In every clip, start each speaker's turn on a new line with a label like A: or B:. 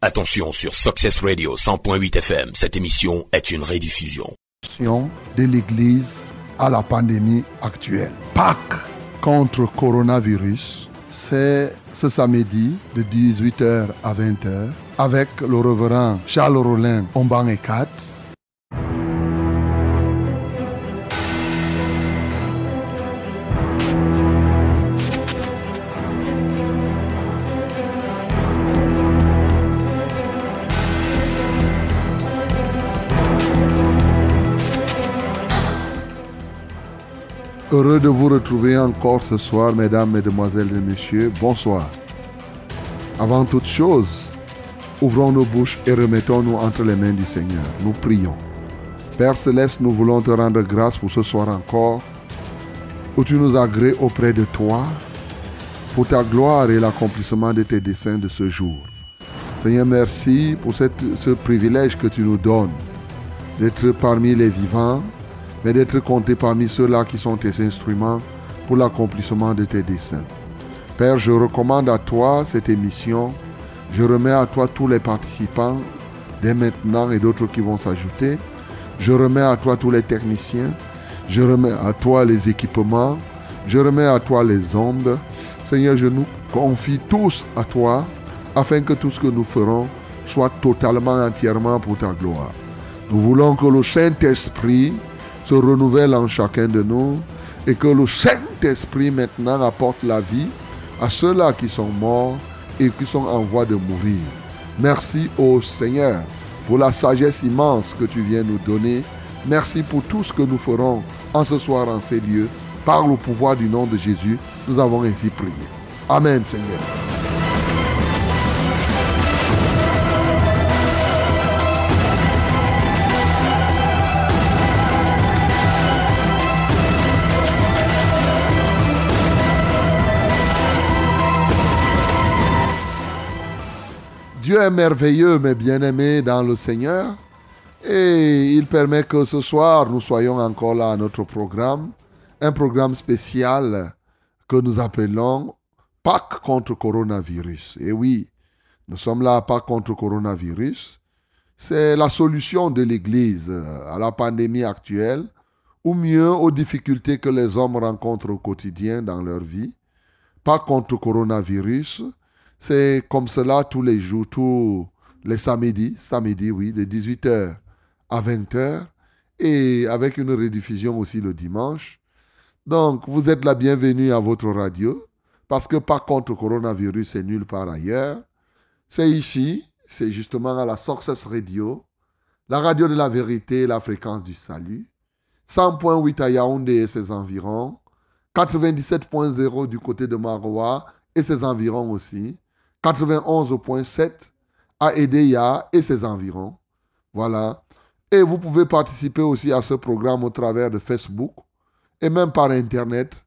A: Attention sur Success Radio 100.8 FM, cette émission est une rediffusion.
B: De l'Église à la pandémie actuelle. Pâques contre coronavirus, c'est ce samedi de 18h à 20h avec le reverend Charles Rollin Omban 4 Heureux de vous retrouver encore ce soir, mesdames, mesdemoiselles et messieurs. Bonsoir. Avant toute chose, ouvrons nos bouches et remettons-nous entre les mains du Seigneur. Nous prions. Père céleste, nous voulons te rendre grâce pour ce soir encore, où tu nous agrées auprès de toi, pour ta gloire et l'accomplissement de tes desseins de ce jour. Seigneur, merci pour ce privilège que tu nous donnes d'être parmi les vivants mais d'être compté parmi ceux-là qui sont tes instruments pour l'accomplissement de tes desseins. Père, je recommande à toi cette émission. Je remets à toi tous les participants dès maintenant et d'autres qui vont s'ajouter. Je remets à toi tous les techniciens. Je remets à toi les équipements. Je remets à toi les ondes. Seigneur, je nous confie tous à toi afin que tout ce que nous ferons soit totalement, entièrement pour ta gloire. Nous voulons que le Saint-Esprit se renouvelle en chacun de nous et que le Saint-Esprit maintenant apporte la vie à ceux-là qui sont morts et qui sont en voie de mourir. Merci au Seigneur pour la sagesse immense que tu viens nous donner. Merci pour tout ce que nous ferons en ce soir en ces lieux. Par le pouvoir du nom de Jésus, nous avons ainsi prié. Amen Seigneur. Dieu est merveilleux, mes bien-aimés dans le Seigneur. Et il permet que ce soir, nous soyons encore là à notre programme. Un programme spécial que nous appelons Pâques contre coronavirus. Et oui, nous sommes là à Pâques contre coronavirus. C'est la solution de l'Église à la pandémie actuelle, ou mieux aux difficultés que les hommes rencontrent au quotidien dans leur vie. Pâques contre coronavirus, c'est comme cela tous les jours, tous les samedis, samedi, oui, de 18h à 20h, et avec une rediffusion aussi le dimanche. Donc, vous êtes la bienvenue à votre radio, parce que par contre, le coronavirus, c'est nulle part ailleurs. C'est ici, c'est justement à la Success Radio, la radio de la vérité la fréquence du salut. 100.8 à Yaoundé et ses environs, 97.0 du côté de Maroua et ses environs aussi, 91.7 à Edeya et ses environs. Voilà. Et vous pouvez participer aussi à ce programme au travers de Facebook et même par Internet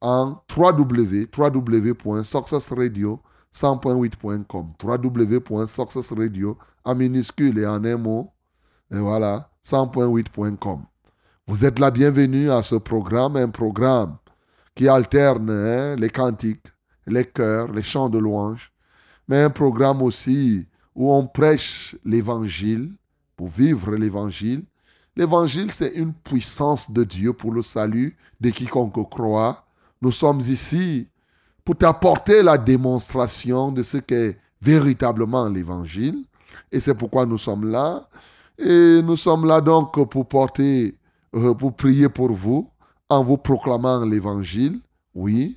B: en www, www.successradio 100.8.com www.successradio en minuscule et en un mot et voilà 100.8.com vous êtes la bienvenue à ce programme un programme qui alterne hein, les cantiques les chœurs les chants de louange mais un programme aussi où on prêche l'évangile pour vivre l'évangile. L'évangile, c'est une puissance de Dieu pour le salut de quiconque croit. Nous sommes ici pour t'apporter la démonstration de ce qu'est véritablement l'évangile. Et c'est pourquoi nous sommes là. Et nous sommes là donc pour porter, euh, pour prier pour vous, en vous proclamant l'évangile, oui,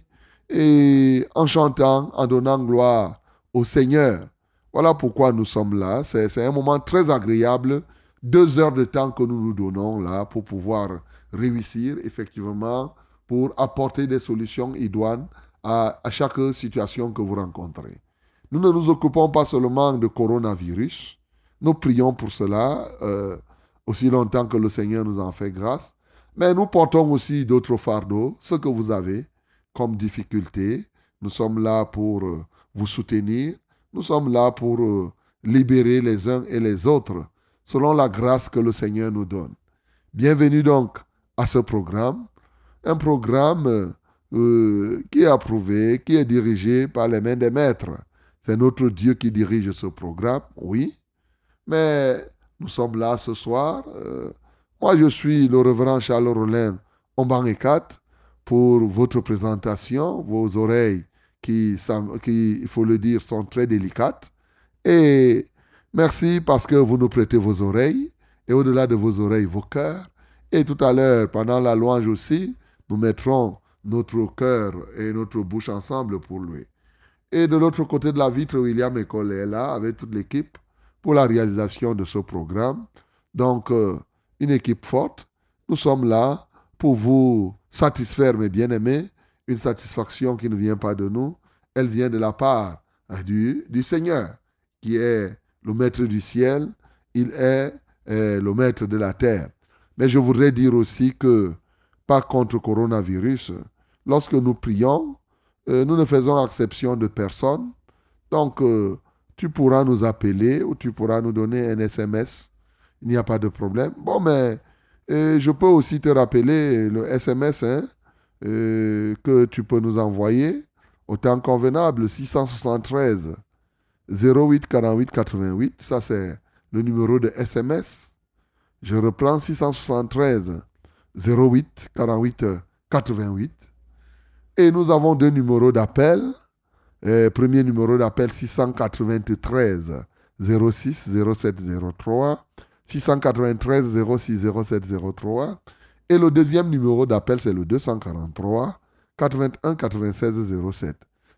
B: et en chantant, en donnant gloire au Seigneur. Voilà pourquoi nous sommes là. C'est un moment très agréable. Deux heures de temps que nous nous donnons là pour pouvoir réussir effectivement pour apporter des solutions idoines à, chaque situation que vous rencontrez. Nous ne nous occupons pas seulement de coronavirus. Nous prions pour cela euh, aussi longtemps que le Seigneur nous en fait grâce. Mais nous portons aussi d'autres fardeaux, ce que vous avez comme difficulté. Nous sommes là pour euh, vous soutenir. Nous sommes là pour euh, libérer les uns et les autres selon la grâce que le Seigneur nous donne. Bienvenue donc à ce programme, un programme euh, qui est approuvé, qui est dirigé par les mains des maîtres. C'est notre Dieu qui dirige ce programme, oui. Mais nous sommes là ce soir. Euh, moi, je suis le révérend Charles Rollin, Omban et 4, pour votre présentation. Vos oreilles, qui, qui, il faut le dire, sont très délicates. Et merci parce que vous nous prêtez vos oreilles, et au-delà de vos oreilles, vos cœurs. Et tout à l'heure, pendant la louange aussi, nous mettrons notre cœur et notre bouche ensemble pour lui. Et de l'autre côté de la vitre, William École est là avec toute l'équipe pour la réalisation de ce programme. Donc, euh, une équipe forte. Nous sommes là pour vous satisfaire, mes bien-aimés. Une satisfaction qui ne vient pas de nous. Elle vient de la part euh, du, Seigneur, qui est le maître du ciel. Il est euh, le maître de la terre. Mais je voudrais dire aussi que, pas contre coronavirus, lorsque nous prions, euh, nous ne faisons exception de personne. Donc, euh, tu pourras nous appeler ou tu pourras nous donner un SMS. Il n'y a pas de problème. Bon, mais je peux aussi te rappeler le SMS hein, que tu peux nous envoyer au temps convenable 673 08 48 88. Ça, c'est le numéro de SMS. Je reprends 673 08 48 88. Et nous avons deux numéros d'appel. premier numéro d'appel 693 06 07 03. 693 06 07 03. Et le deuxième numéro d'appel, c'est le 243 81 96 07.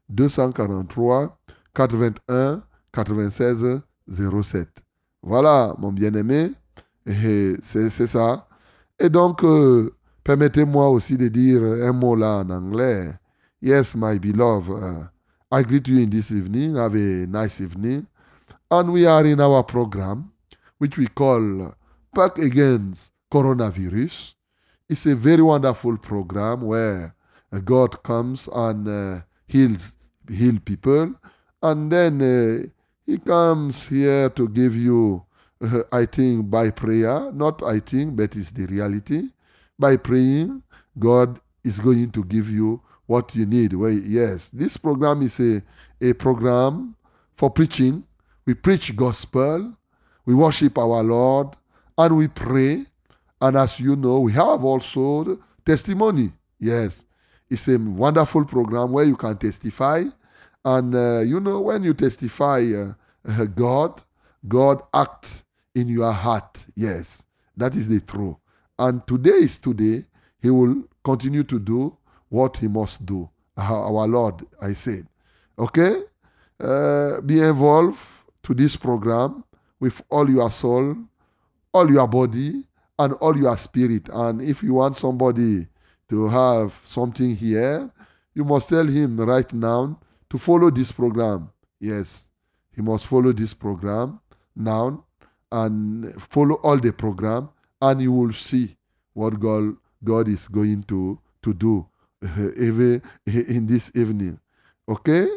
B: 243 81 96 07. Voilà, mon bien-aimé. C'est ça. Et donc, euh, Permettez-moi aussi de dire un mot là en anglais. Yes, my beloved, uh, I greet you in this evening. Have a nice evening. And we are in our program, which we call Pack Against Coronavirus. It's a very wonderful program where God comes and uh, heals heal people. And then uh, he comes here to give you, uh, I think, by prayer. Not I think, but it's the reality by praying, God is going to give you what you need. Well, yes, this program is a, a program for preaching. We preach gospel, we worship our Lord, and we pray. And as you know, we have also testimony. Yes, it's a wonderful program where you can testify. And uh, you know, when you testify uh, uh, God, God acts in your heart. Yes, that is the truth. And today is today. He will continue to do what he must do. Our Lord, I said. Okay? Uh, be involved to this program with all your soul, all your body, and all your spirit. And if you want somebody to have something here, you must tell him right now to follow this program. Yes, he must follow this program now and follow all the program and you will see what God, God is going to, to do even in this evening. Okay?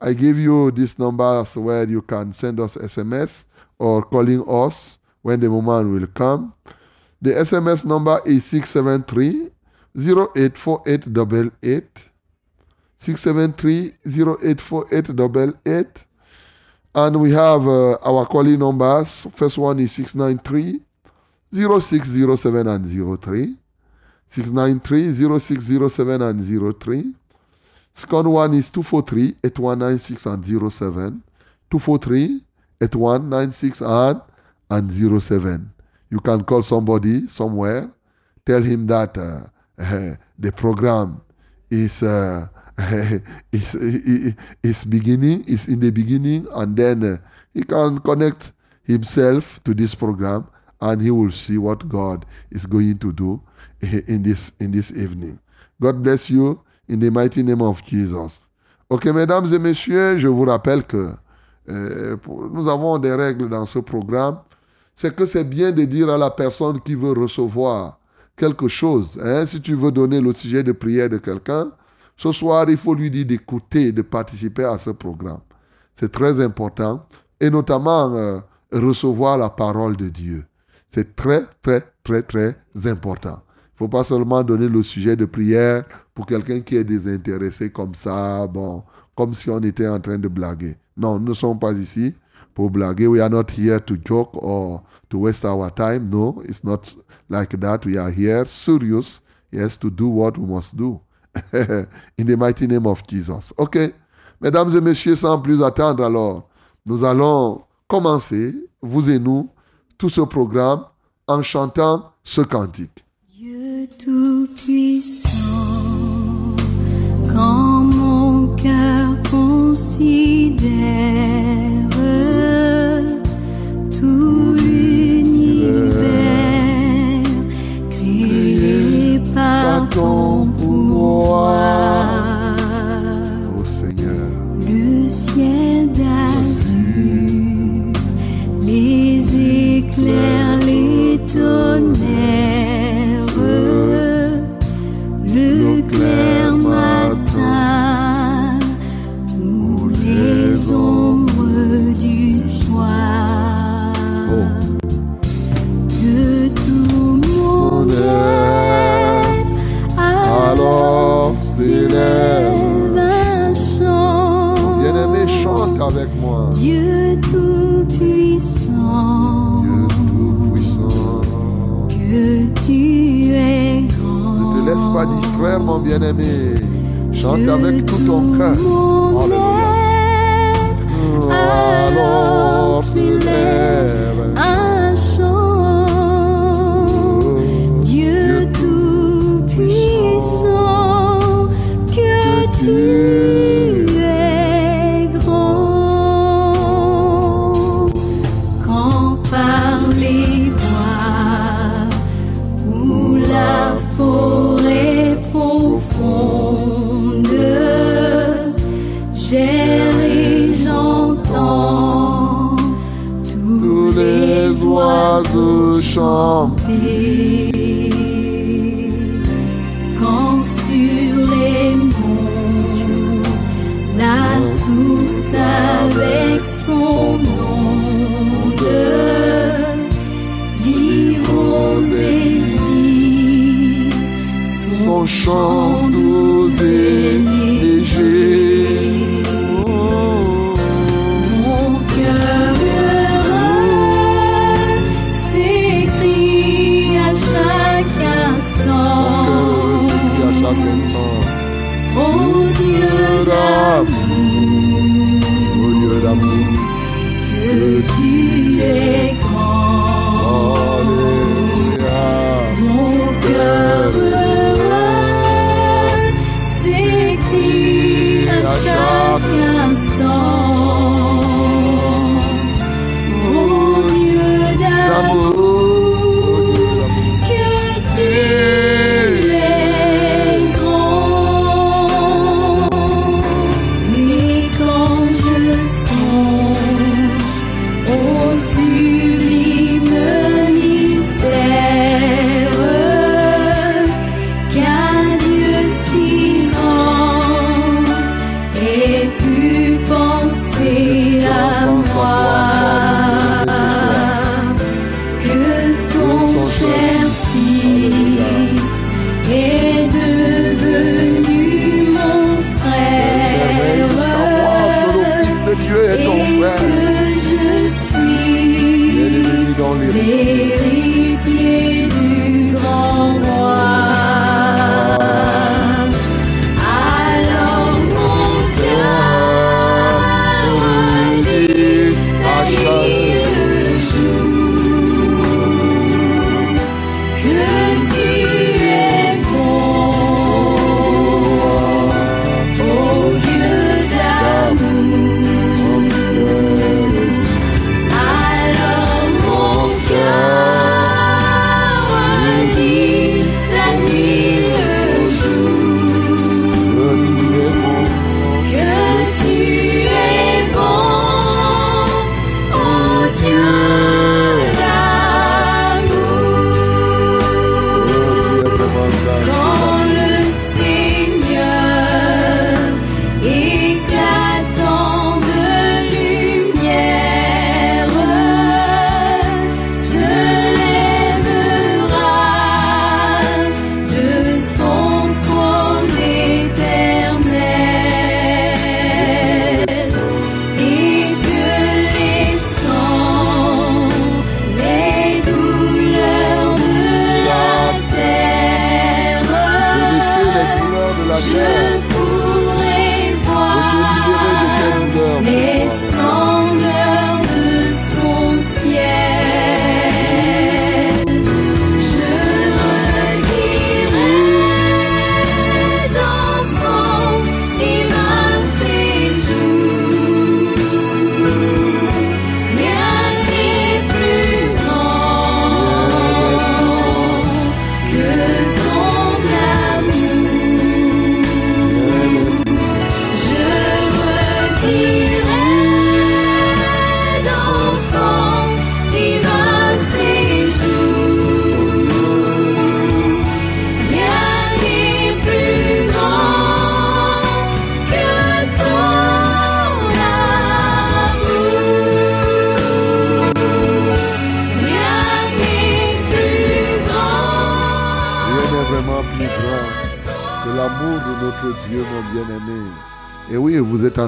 B: I give you these numbers where you can send us SMS or calling us when the moment will come. The SMS number is 673 084888. 673 084888. And we have uh, our calling numbers. First one is 693 0607 and 03. 693 0607 and 03. Second one is 243 8196 and 07. 243 8196 and, and 07. You can call somebody somewhere, tell him that uh, the program is, uh, is, is beginning, is in the beginning, and then uh, he can connect himself to this program and he will see what God is going to do in this, in this evening. God bless you in the mighty name of Jesus. Ok, mesdames et messieurs, je vous rappelle que euh, nous avons des règles dans ce programme c'est que c'est bien de dire à la personne qui veut recevoir quelque chose, hein, si tu veux donner le sujet de prière de quelqu'un, ce soir, il faut lui dire d'écouter, de participer à ce programme. C'est très important, et notamment euh, recevoir la parole de Dieu. C'est très, très, très, très important. Il ne faut pas seulement donner le sujet de prière pour quelqu'un qui est désintéressé comme ça, bon, comme si on était en train de blaguer. Non, nous ne sommes pas ici pour blaguer. We are not here to joke or to waste our time. No, it's not like that. We are here serious, yes, to do what we must do. In the mighty name of Jesus. OK. Mesdames et messieurs, sans plus attendre, alors, nous allons commencer, vous et nous, tout ce programme en chantant ce cantique.
C: Dieu Tout-Puissant, quand mon cœur considère go. frère, mon
B: bien-aimé. Chante avec tout ton cœur.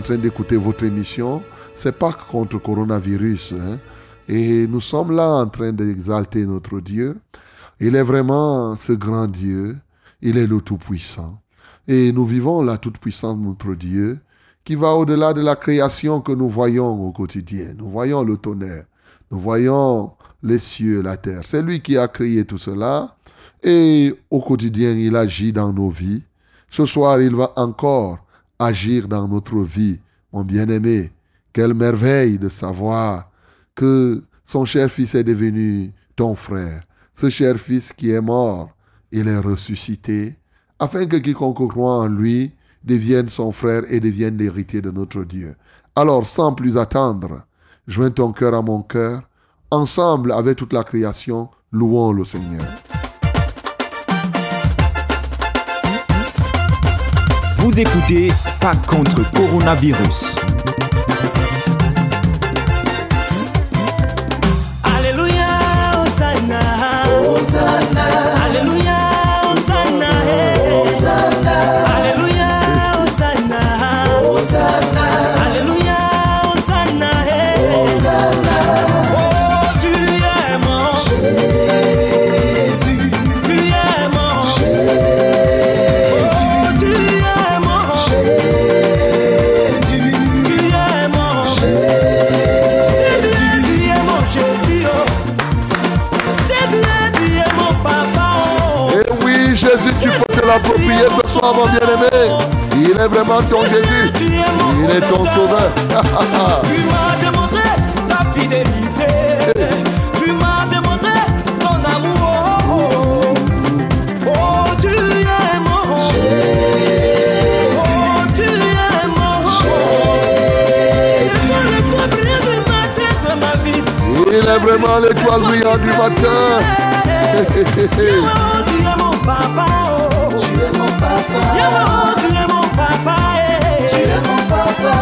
B: Train d'écouter votre émission. C'est pas contre coronavirus. hein. Et nous sommes là en train d'exalter notre Dieu. Il est vraiment ce grand Dieu. Il est le Tout-Puissant. Et nous vivons la toute-puissance de notre Dieu qui va au-delà de la création que nous voyons au quotidien. Nous voyons le tonnerre. Nous voyons les cieux, la terre. C'est lui qui a créé tout cela. Et au quotidien, il agit dans nos vies. Ce soir, il va encore agir dans notre vie. Mon bien-aimé, quelle merveille de savoir que son cher fils est devenu ton frère. Ce cher fils qui est mort, il est ressuscité, afin que quiconque croit en lui devienne son frère et devienne l'héritier de notre Dieu. Alors, sans plus attendre, joins ton cœur à mon cœur, ensemble avec toute la création, louons le Seigneur.
D: Vous écoutez Pas contre coronavirus.
B: Te l'approprier ce soir, mon bien-aimé. Il est vraiment ton Jésus. Il est ton sauveur.
C: Tu m'as démontré ta fidélité. Tu m'as démontré ton amour. Oh, oh. Oh, tu es mon Jésus. Oh, tu es mon Jésus. C'est le point brillant du matin de ma vie.
B: Il est vraiment l'étoile brillante du matin.
C: Tu es mon papa. Papa. Tu es mon papa. eh. Tu es mon papa.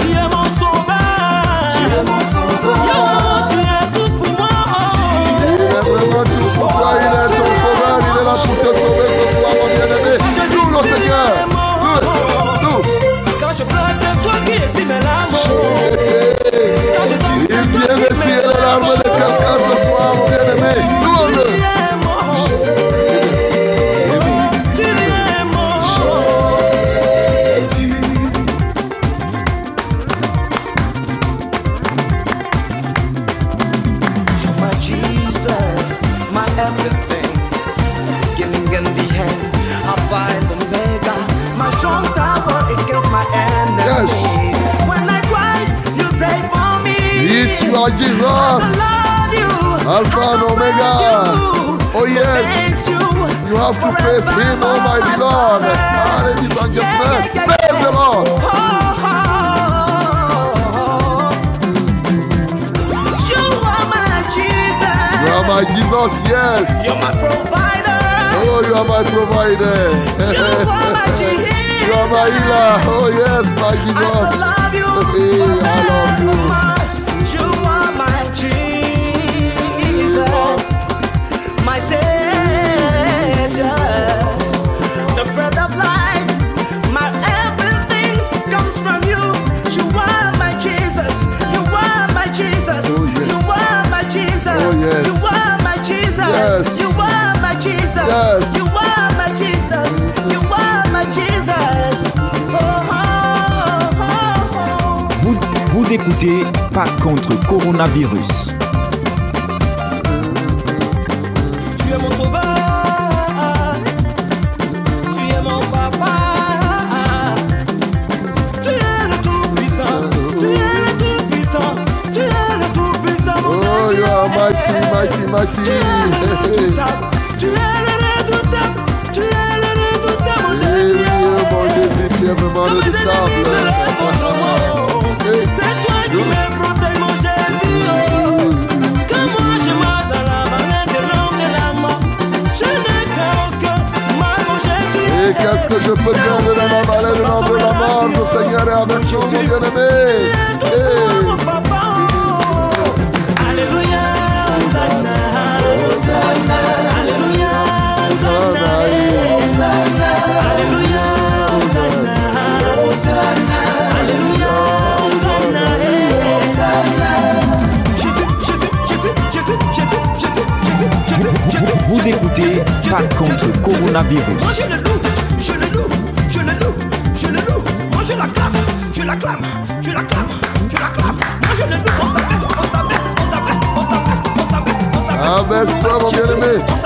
C: Tu es mon sauveur. Tu es mon sauveur. Tu es tout pour moi.
B: Il est vraiment tout pour toi. Il est ton sauveur. Il est là pour te sauver ce soir, mon bien-aimé. Nous, le Seigneur.
C: Quand je pleure, c'est toi qui essuies mes larmes. Quand je danse,
B: Il
C: c'est toi
B: vient
C: qui
B: larmes de quelqu'un ce soir, mon bien-aimé.
C: Tu
B: Louons-le.
C: You I
B: Jesus.
C: you.
B: Alpha and Omega. Oh, yes.
C: You.
B: Have to praise Him, Almighty Lord. Ah, ladies and gentlemen, praise the Lord.
C: Oh, oh, oh. You are my Jesus.
B: You are my Jesus, yes.
C: You're my provider.
B: Oh, you are my provider.
C: You are my Jesus.
B: You are my healer. Oh, yes, my
C: I
B: Jesus.
C: love you.
B: Hey, I love. You
D: vous écoutez Pas contre coronavirus.
C: Tu es mon sauveur, tu es mon papa, tu es le tout-puissant, tu es le tout-puissant, tu es le mon
B: Oh,
C: Jésus.
B: mighty, mighty,
C: Tu es le redoutable, tu es le redoutable, tu es le redoutable, mon
B: Oui,
C: Jésus.
B: oui, mon Jésus, tu es vraiment
C: Quand mes ennemis se lèvent
B: redoutable. Qu'est-ce que je peux faire de la maman, de la de la maman, le Seigneur est avec nous, mon bien-aimé.
C: Alléluia,
B: Hosanna,
C: Hosanna, Alléluia, Hosanna, Alléluia, Hosanna, Hosanna, Alléluia,
D: Hosanna, Hosanna.
C: Jésus, Jésus,
D: Jésus,
C: Jésus, Jésus, Vous écoutez, par contre loue. Moi je l'acclame, je l'acclame, je l'acclame, je l'acclame. Moi je le loue, on s'abaisse, on s'abaisse, on s'abaisse, on s'abaisse, on s'abaisse, on s'abaisse.
B: Abaisse-toi, mon
C: Jésus,
B: bien-aimé.
C: On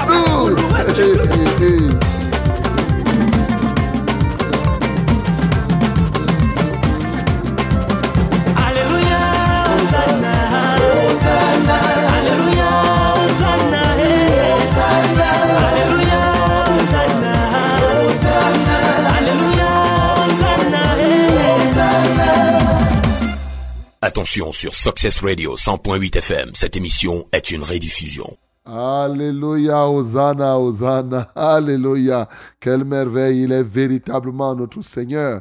A: Attention sur Success Radio 100.8 FM, cette émission est une rediffusion.
B: Alléluia, Hosanna, Hosanna, Alléluia. Quelle merveille, il est véritablement notre Seigneur.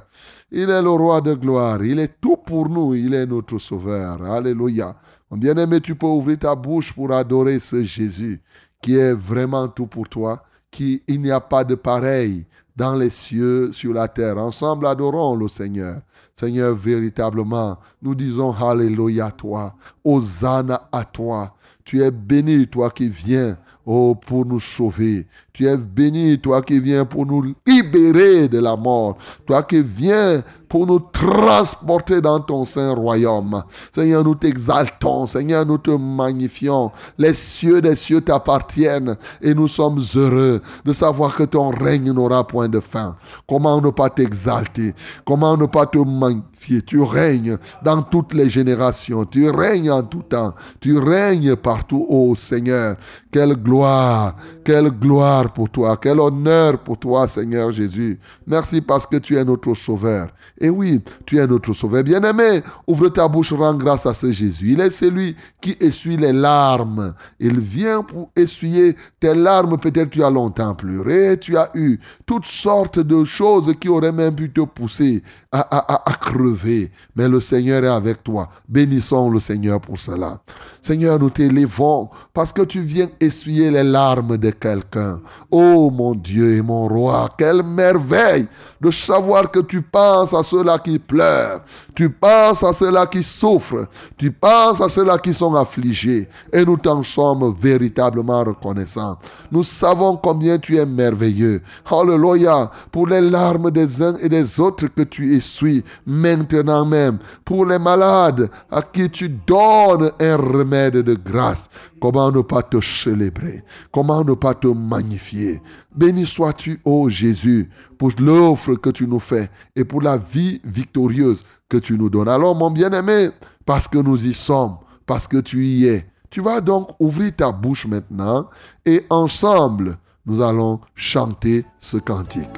B: Il est le roi de gloire, il est tout pour nous, il est notre sauveur. Alléluia. Mon bien-aimé, tu peux ouvrir ta bouche pour adorer ce Jésus qui est vraiment tout pour toi, qui il n'y a pas de pareil dans les cieux, sur la terre. Ensemble, adorons le Seigneur. Seigneur, véritablement, nous disons Alléluia à toi, Hosanna à toi. Tu es béni, toi qui viens oh, pour nous sauver. Tu es béni, toi qui viens pour nous libérer de la mort. Toi qui viens pour nous transporter dans ton saint royaume. Seigneur, nous t'exaltons. Seigneur, nous te magnifions. Les cieux des cieux t'appartiennent et nous sommes heureux de savoir que ton règne n'aura point de fin. Comment ne pas t'exalter? Comment ne pas te magnifier? Tu règnes dans toutes les générations. Tu règnes en tout temps. Tu règnes partout, ô Seigneur. Quelle gloire, quelle gloire pour toi, quel honneur pour toi, Seigneur Jésus. Merci parce que tu es notre sauveur. Et oui, tu es notre sauveur. Bien-aimé, ouvre ta bouche, rends grâce à ce Jésus. Il est celui qui essuie les larmes. Il vient pour essuyer tes larmes. Peut-être tu as longtemps pleuré, tu as eu toutes sortes de choses qui auraient même pu te pousser à, à, à, à crever. Mais le Seigneur est avec toi. Bénissons le Seigneur pour cela. Seigneur, nous t'élévons parce que tu viens essuyer les larmes de quelqu'un. Oh mon Dieu et mon roi, quelle merveille de savoir que tu penses à ceux-là qui pleurent, tu penses à ceux-là qui souffrent, tu penses à ceux-là qui sont affligés. Et nous t'en sommes véritablement reconnaissants. Nous savons combien tu es merveilleux. Alléluia. Pour les larmes des uns et des autres que tu essuies maintenant même. Pour les malades à qui tu donnes un remède de grâce. Comment ne pas te célébrer? Comment ne pas te magnifier? Béni sois-tu, ô Jésus, pour l'offre que tu nous fais et pour la vie victorieuse que tu nous donnes. Alors, mon bien-aimé, parce que nous y sommes, parce que tu y es, tu vas donc ouvrir ta bouche maintenant et ensemble, nous allons chanter ce cantique.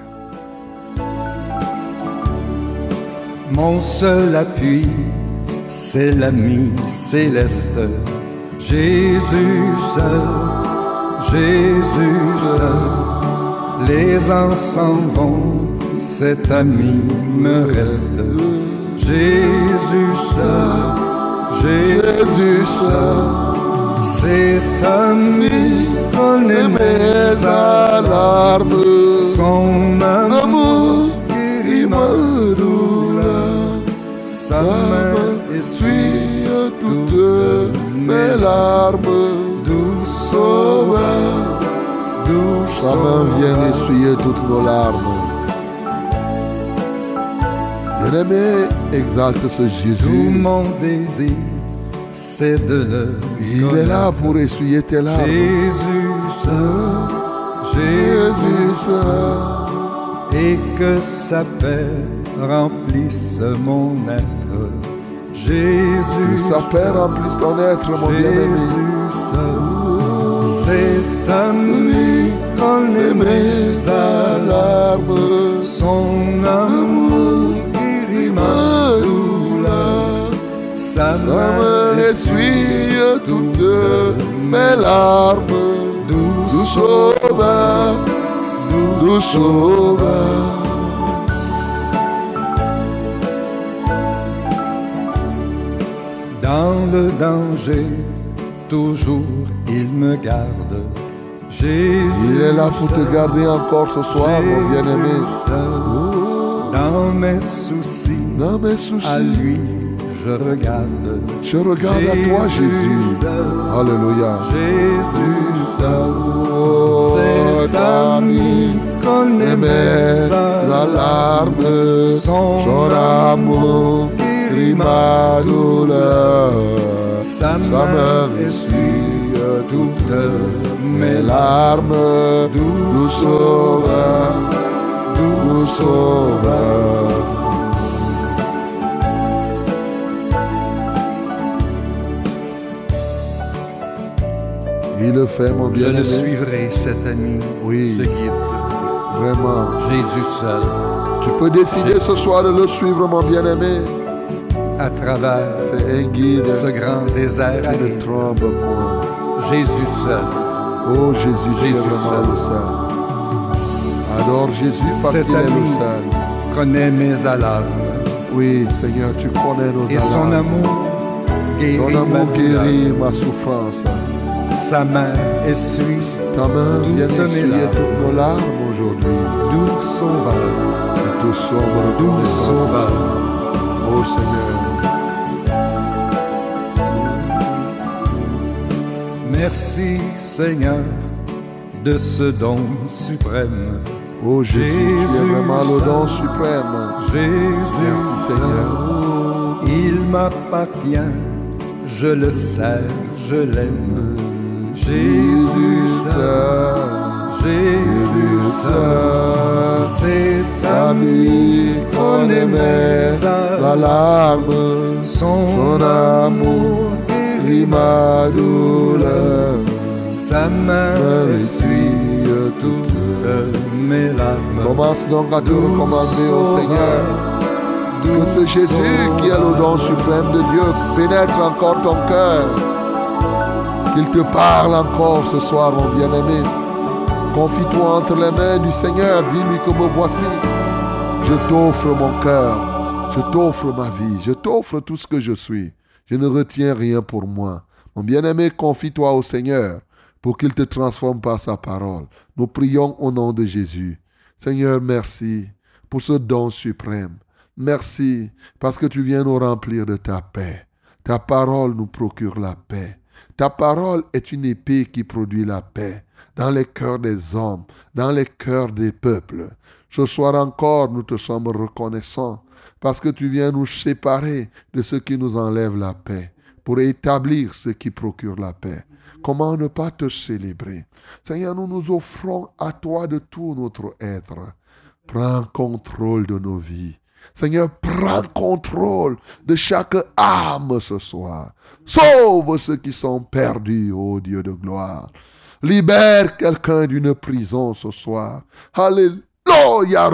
E: Mon seul appui, c'est l'ami céleste. Jésus seul, Jésus seul. Les ans s'en vont, cet ami me reste. Jésus seul, Jésus seul. Cet ami connaît mes alarmes, son amour guérit ma douleur. Sa main essuie toutes mes larmes, doux sauveur, doux
B: Sa main vient essuyer toutes nos larmes. Bien-aimé, exalte ce
E: Tout
B: Jésus.
E: mon désir, c'est de le
B: Il est là pour essuyer tes larmes.
E: Jésus seul,
B: Jésus seul.
E: et que sa paix remplisse mon être. Jésus
B: sa paix remplisse ton être, mon bien-aimé.
E: C'est à lui qu'on est mes alarmes, son amour guérit ma douleur, sa main
B: essuie toutes mes larmes.
E: Doux
B: sauveur, doux sauveur.
E: Dans le danger, toujours il me garde. Jésus
B: Il est là pour te garder encore ce soir, mon bien-aimé. Oh,
E: Dans mes soucis,
B: Dans mes
E: à
B: soucis,
E: lui je regarde.
B: Je regarde à toi, Jésus.
E: seul,
B: Alléluia.
E: Jésus seul.
B: Oh,
E: Cet ami connaît mes
B: alarmes,
E: Son
B: son amour guérit ma douleur.
E: Sa main essuie toutes
B: mes
E: mes
B: larmes, nous sauveur, nous sauveur. Il le fait, mon
E: Je le
B: bien-aimé.
E: suivrai, cet ami,
B: Oui.
E: ce guide.
B: Vraiment.
E: Jésus seul,
B: Tu peux décider ce soir de le suivre, mon bien-aimé.
E: À travers
B: C'est un guide
E: ce grand désert. Jésus seul,
B: Oh Jésus,
E: Jésus seul.
B: le seul. Adore Jésus parce qu'il est le seul.
E: connaît mes alarmes
B: Oui, Seigneur, tu connais nos
E: et son
B: alarmes.
E: amour guérit
B: Ton
E: ma
B: amour
E: douleur.
B: guérit ma souffrance.
E: Sa main essuie
B: Ta main vient essuyer toutes nos larmes aujourd'hui.
E: doux sauveur,
B: te sommes
E: doux sauveur.
B: Oh Seigneur.
E: Merci Seigneur de ce don suprême.
B: Oh Jésus, tu es
E: Jésus
B: vraiment le don suprême.
E: Jésus
B: Merci, Seigneur.
E: il m'appartient, je le sais, je l'aime. Jésus seul, Jésus seul, c'est ami qu'on aimait
B: la larme,
E: son
B: son amour guérit ma douleur.
E: Sa main essuie toutes mes larmes.
B: Commence donc à te recommander au Seigneur. Que ce Jésus qui est le don suprême de Dieu pénètre encore ton cœur. Qu'il te parle encore ce soir, mon bien-aimé. Confie-toi entre les mains du Seigneur. Dis-lui que me voici. Je t'offre mon cœur. Je t'offre ma vie. Je t'offre tout ce que je suis. Je ne retiens rien pour moi. Mon bien-aimé, confie-toi au Seigneur pour qu'il te transforme par sa parole. Nous prions au nom de Jésus. Seigneur, merci pour ce don suprême. Merci parce que tu viens nous remplir de ta paix. Ta parole nous procure la paix. Ta parole est une épée qui produit la paix dans les cœurs des hommes, dans les cœurs des peuples. Ce soir encore, nous te sommes reconnaissants parce que tu viens nous séparer de ce qui nous enlève la paix pour établir ce qui procure la paix. Comment ne pas te célébrer? Seigneur, nous nous offrons à toi de tout notre être. Prends contrôle de nos vies. Seigneur, prends contrôle de chaque âme ce soir. Sauve ceux qui sont perdus, ô Dieu de gloire. Libère quelqu'un d'une prison ce soir. Alléluia.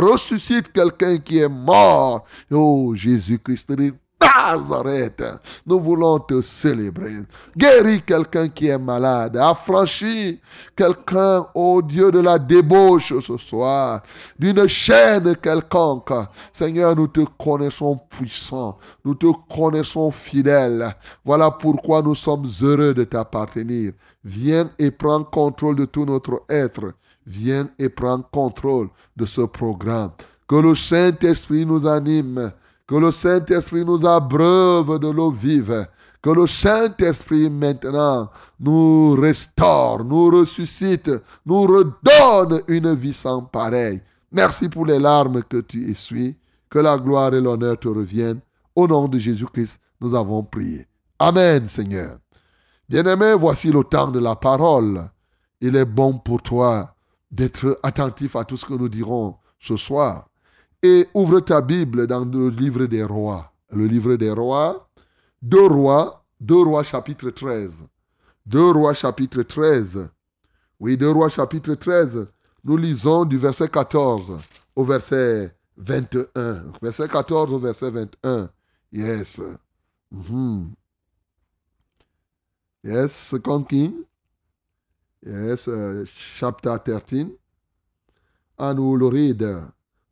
B: Ressuscite quelqu'un qui est mort. Oh Jésus-Christ de Nazareth. Nous voulons te célébrer. Guéris quelqu'un qui est malade. Affranchis quelqu'un, ô Dieu de la débauche ce soir. D'une chaîne quelconque. Seigneur, nous te connaissons puissant. Nous te connaissons fidèle. Voilà pourquoi nous sommes heureux de t'appartenir. Viens et prends contrôle de tout notre être. Viens et prends contrôle de ce programme. Que le Saint-Esprit nous anime. Que le Saint-Esprit nous abreuve de l'eau vive. Que le Saint-Esprit maintenant nous restaure, nous ressuscite, nous redonne une vie sans pareil. Merci pour les larmes que tu essuies. Que la gloire et l'honneur te reviennent. Au nom de Jésus-Christ, nous avons prié. Amen, Seigneur. Bien-aimé, voici le temps de la parole. Il est bon pour toi d'être attentif à tout ce que nous dirons ce soir. Et ouvre ta Bible dans le livre des rois. Le livre des rois, deux rois, deux rois chapitre 13. Deux rois chapitre 13. Oui, deux rois chapitre 13. Nous lisons du verset 14 au verset 21. Verset 14 au verset 21. Yes. Mhm. Yes, Second King. Yes, uh, chapter 13. And we'll read uh,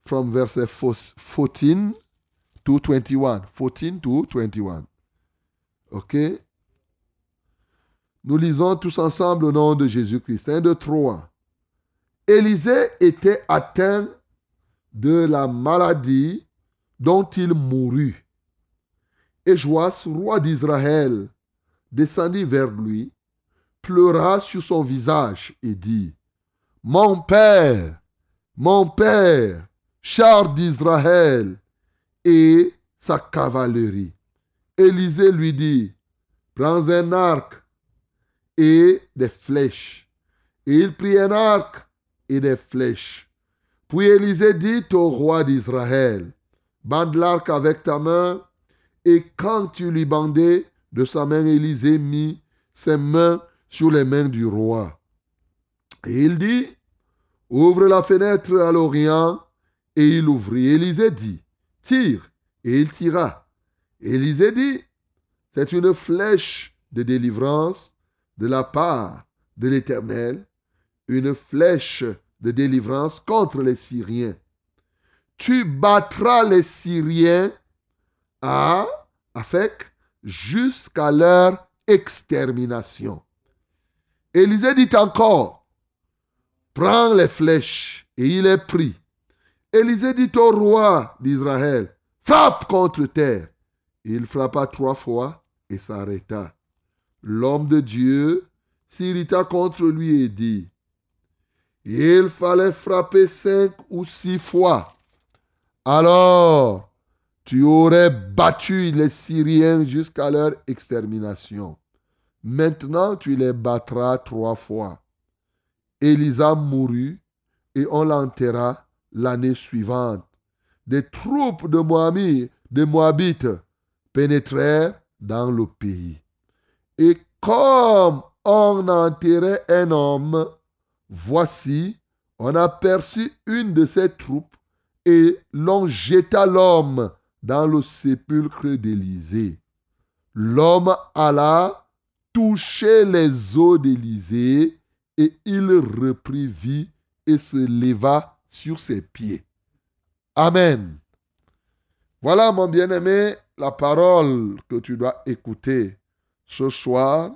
B: from verse 14 to 21. 14 to 21. OK? Nous lisons tous ensemble au nom de Jésus-Christ. 1, 2, 3. Élisée était atteint de la maladie dont il mourut. Et Joas, roi d'Israël, descendit vers lui, pleura sur son visage et dit, Mon père, mon père, char d'Israël et sa cavalerie. Élisée lui dit, Prends un arc et des flèches. Et il prit un arc et des flèches. Puis Élisée dit au roi d'Israël, Bande l'arc avec ta main. Et quand tu lui bandais de sa main, Élisée mit ses mains sur les mains du roi. Et il dit, Ouvre la fenêtre à l'Orient. Et il ouvrit. Élisée dit, Tire. Et il tira. Élisée dit, C'est une flèche de délivrance de la part de l'Éternel, une flèche de délivrance contre les Syriens. Tu battras les Syriens à avec jusqu'à leur extermination. Élisée dit encore, prends les flèches, et il est pris. Élisée dit au roi d'Israël, frappe contre terre. Il frappa trois fois et s'arrêta. L'homme de Dieu s'irrita contre lui et dit, il fallait frapper cinq ou six fois. Alors, tu aurais battu les Syriens jusqu'à leur extermination. Maintenant, tu les battras trois fois. Élisa mourut et on l'enterra l'année suivante. Des troupes de Moabites, de Moabites pénétrèrent dans le pays. Et comme on enterrait un homme, voici, on aperçut une de ces troupes et l'on jeta l'homme dans le sépulcre d'Élysée. L'homme alla toucher les os d'Élysée et il reprit vie et se leva sur ses pieds. Amen. Voilà, mon bien-aimé, la parole que tu dois écouter ce soir.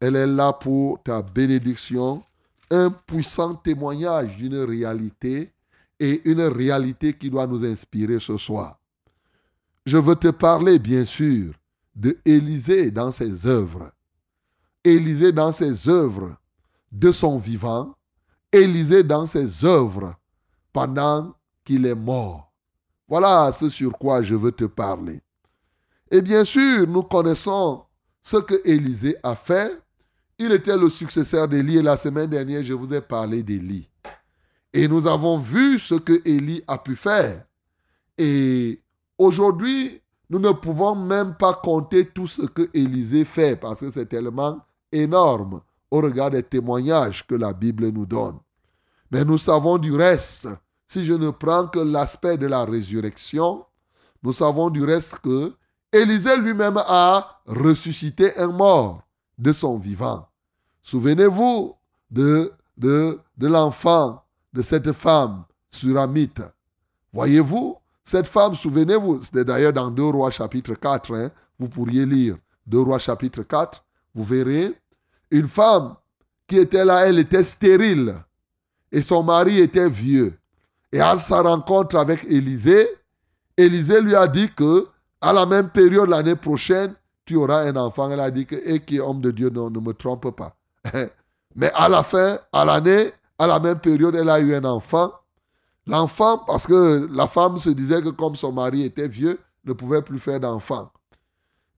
B: Elle est là pour ta bénédiction, un puissant témoignage d'une réalité et une réalité qui doit nous inspirer ce soir. Je veux te parler, bien sûr, de Élisée dans ses œuvres. Élisée dans ses œuvres de son vivant, Élisée dans ses œuvres pendant qu'il est mort. Voilà ce sur quoi je veux te parler. Et bien sûr, nous connaissons ce que Élisée a fait. Il était le successeur d'Élie et la semaine dernière, je vous ai parlé d'Élie. Et nous avons vu ce que Élie a pu faire. Et aujourd'hui, nous ne pouvons même pas compter tout ce que Élisée fait parce que c'est tellement énorme au regard des témoignages que la Bible nous donne. Mais nous savons du reste, si je ne prends que l'aspect de la résurrection, nous savons du reste que Élisée lui-même a ressuscité un mort de son vivant. Souvenez-vous de, de, de l'enfant de cette femme suramite. Voyez-vous, cette femme, souvenez-vous, c'était d'ailleurs dans 2 Rois chapitre 4, hein, vous pourriez lire 2 Rois chapitre 4, vous verrez, une femme qui était là, elle était stérile et son mari était vieux. Et à sa rencontre avec Élisée, Élisée lui a dit que à la même période l'année prochaine, tu auras un enfant. Elle a dit que, et qui est homme de Dieu, non, ne me trompe pas. Mais à la fin, à l'année, à la même période, elle a eu un enfant. L'enfant, parce que la femme se disait que comme son mari était vieux, ne pouvait plus faire d'enfant.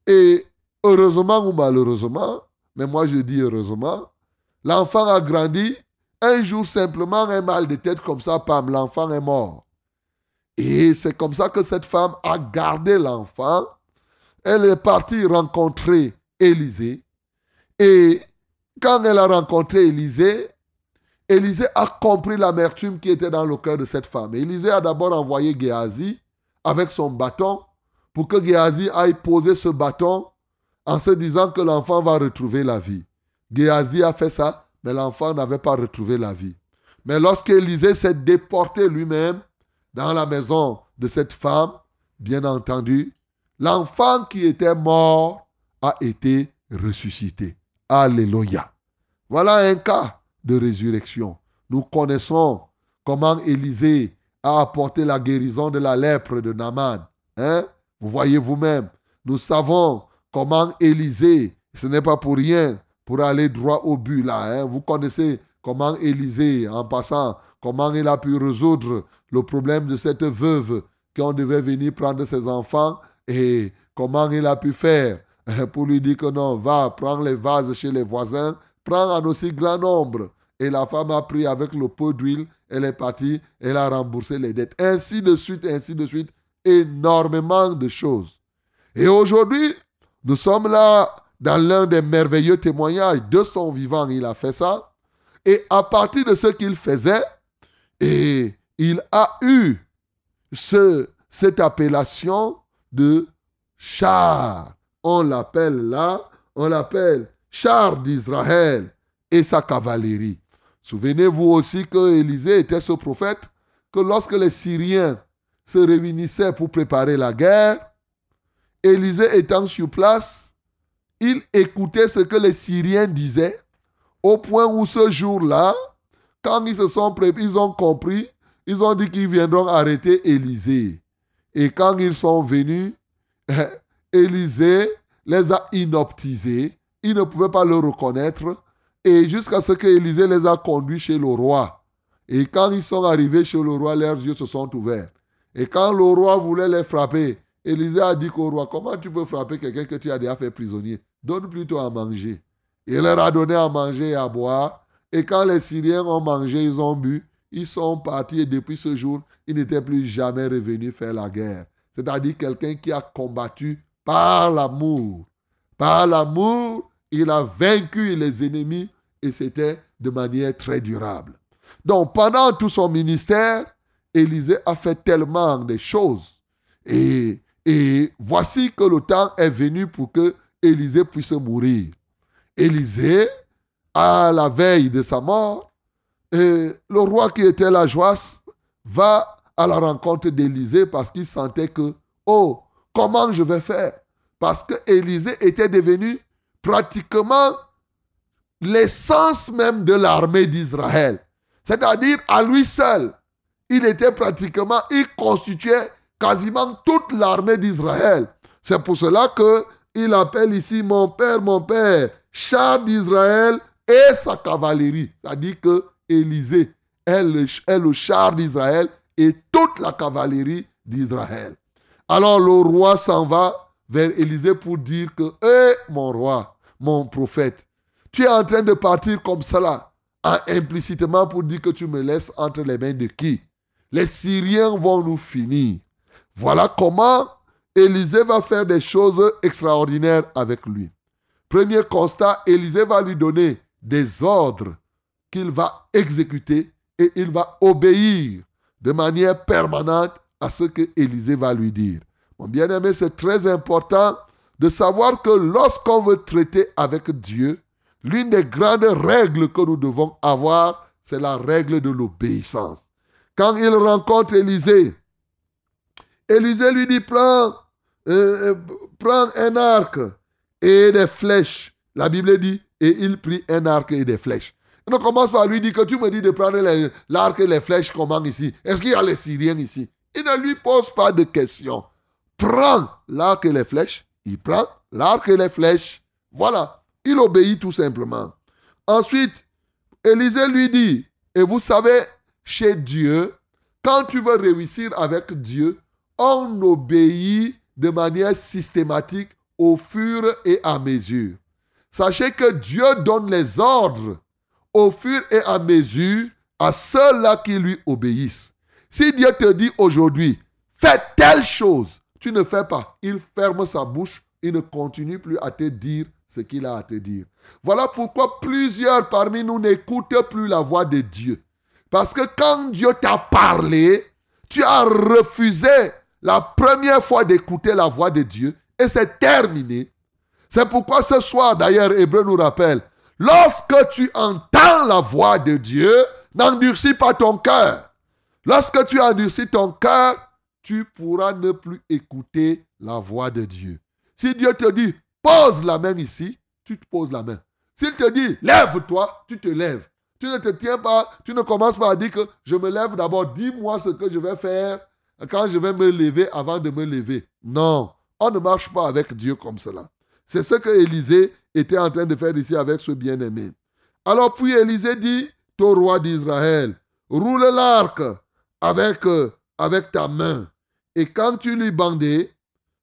B: Et heureusement ou malheureusement, mais moi je dis heureusement, l'enfant a grandi. Un jour simplement, un mal de tête comme ça, pam, l'enfant est mort. Et c'est comme ça que cette femme a gardé l'enfant. Elle est partie rencontrer Élisée. Et quand elle a rencontré Élisée, Élisée a compris l'amertume qui était dans le cœur de cette femme. Élisée a d'abord envoyé Géasi avec son bâton pour que Géasi aille poser ce bâton en se disant que l'enfant va retrouver la vie. Géasi a fait ça, mais l'enfant n'avait pas retrouvé la vie. Mais lorsque Élisée s'est déporté lui-même, dans la maison de cette femme, bien entendu, l'enfant qui était mort a été ressuscité. Alléluia. Voilà un cas de résurrection. Nous connaissons comment Élisée a apporté la guérison de la lèpre de Naaman. Hein? Vous voyez vous-même. Nous savons comment Élisée, ce n'est pas pour rien, pour aller droit au but là. hein. Vous connaissez comment Élisée, en passant, comment il a pu résoudre le problème de cette veuve quand on devait venir prendre ses enfants et comment il a pu faire pour lui dire que non, va, prendre les vases chez les voisins, prends en aussi grand nombre. Et la femme a pris avec le pot d'huile, elle est partie, elle a remboursé les dettes. Ainsi de suite, ainsi de suite, énormément de choses. Et aujourd'hui, nous sommes là dans l'un des merveilleux témoignages de son vivant, il a fait ça. Et à partir de ce qu'il faisait, il a eu ce, cette appellation de char. On l'appelle là, on l'appelle char d'Israël et sa cavalerie. Souvenez-vous aussi que Élisée était ce prophète que lorsque les Syriens se réunissaient pour préparer la guerre, Élisée étant sur place, il écoutait ce que les Syriens disaient, au point où ce jour-là, quand ils se sont préparés, ils ont compris, ils ont dit qu'ils viendront arrêter Élisée. Et quand ils sont venus, Élisée les a inoptisés. Ils ne pouvaient pas le reconnaître. Et jusqu'à ce que Élisée les a conduits chez le roi. Et quand ils sont arrivés chez le roi, leurs yeux se sont ouverts. Et quand le roi voulait les frapper, Élisée a dit au roi, comment tu peux frapper quelqu'un que tu as déjà fait prisonnier? Donne plutôt à manger. Il leur a donné à manger et à boire. Et quand les Syriens ont mangé, ils ont bu, ils sont partis et depuis ce jour, ils n'étaient plus jamais revenus faire la guerre. C'est-à-dire quelqu'un qui a combattu par l'amour. Par l'amour, il a vaincu les ennemis et c'était de manière très durable. Donc pendant tout son ministère, Élisée a fait tellement de choses. Et, et voici que le temps est venu pour que Élisée puisse mourir. Élisée, à la veille de sa mort, le roi qui était la Joas va à la rencontre d'Élisée parce qu'il sentait que, oh, comment je vais faire? Parce que Élisée était devenu pratiquement l'essence même de l'armée d'Israël. C'est-à-dire à lui seul, il était pratiquement, il constituait quasiment toute l'armée d'Israël. C'est pour cela que il appelle ici mon père, mon père, char d'Israël et sa cavalerie. C'est-à-dire que Élisée est le, char d'Israël et toute la cavalerie d'Israël. Alors le roi s'en va vers Élisée pour dire que, hé, mon roi, mon prophète, tu es en train de partir comme cela, implicitement pour dire que tu me laisses entre les mains de qui? Les Syriens vont nous finir. Voilà comment Élisée va faire des choses extraordinaires avec lui. Premier constat, Élisée va lui donner des ordres qu'il va exécuter et il va obéir de manière permanente à ce que Élisée va lui dire. Mon bien-aimé, c'est très important de savoir que lorsqu'on veut traiter avec Dieu, l'une des grandes règles que nous devons avoir, c'est la règle de l'obéissance. Quand il rencontre Élisée, Élisée lui dit, prends, euh, prends un arc et des flèches. La Bible dit, et il prit un arc et des flèches. Il ne commence pas à lui dire que tu me dis de prendre l'arc et les flèches comment ici? Est-ce qu'il y a les Syriens ici? Il ne lui pose pas de questions. Prends l'arc et les flèches. Il prend l'arc et les flèches. Voilà. Il obéit tout simplement. Ensuite, Élisée lui dit, et vous savez, chez Dieu, quand tu veux réussir avec Dieu, on obéit de manière systématique au fur et à mesure. Sachez que Dieu donne les ordres au fur et à mesure à ceux-là qui lui obéissent. Si Dieu te dit aujourd'hui, fais telle chose, tu ne fais pas. Il ferme sa bouche, il ne continue plus à te dire ce qu'il a à te dire. Voilà pourquoi plusieurs parmi nous n'écoutent plus la voix de Dieu. Parce que quand Dieu t'a parlé, tu as refusé la première fois d'écouter la voix de Dieu et c'est terminé. C'est pourquoi ce soir, d'ailleurs, Hébreu nous rappelle, lorsque tu entends la voix de Dieu, n'endurcis pas ton cœur. Lorsque tu endurcis ton cœur, tu pourras ne plus écouter la voix de Dieu. Si Dieu te dit, pose la main ici, tu te poses la main. S'il te dit, lève-toi, tu te lèves. Tu ne te tiens pas, tu ne commences pas à dire que je me lève d'abord, dis-moi ce que je vais faire quand je vais me lever avant de me lever. Non, On ne marche pas avec Dieu comme cela. C'est ce que Élisée était en train de faire ici avec ce bien-aimé. Alors puis Élisée dit au roi d'Israël, roule l'arc avec, euh, ta main. Et quand tu lui bandais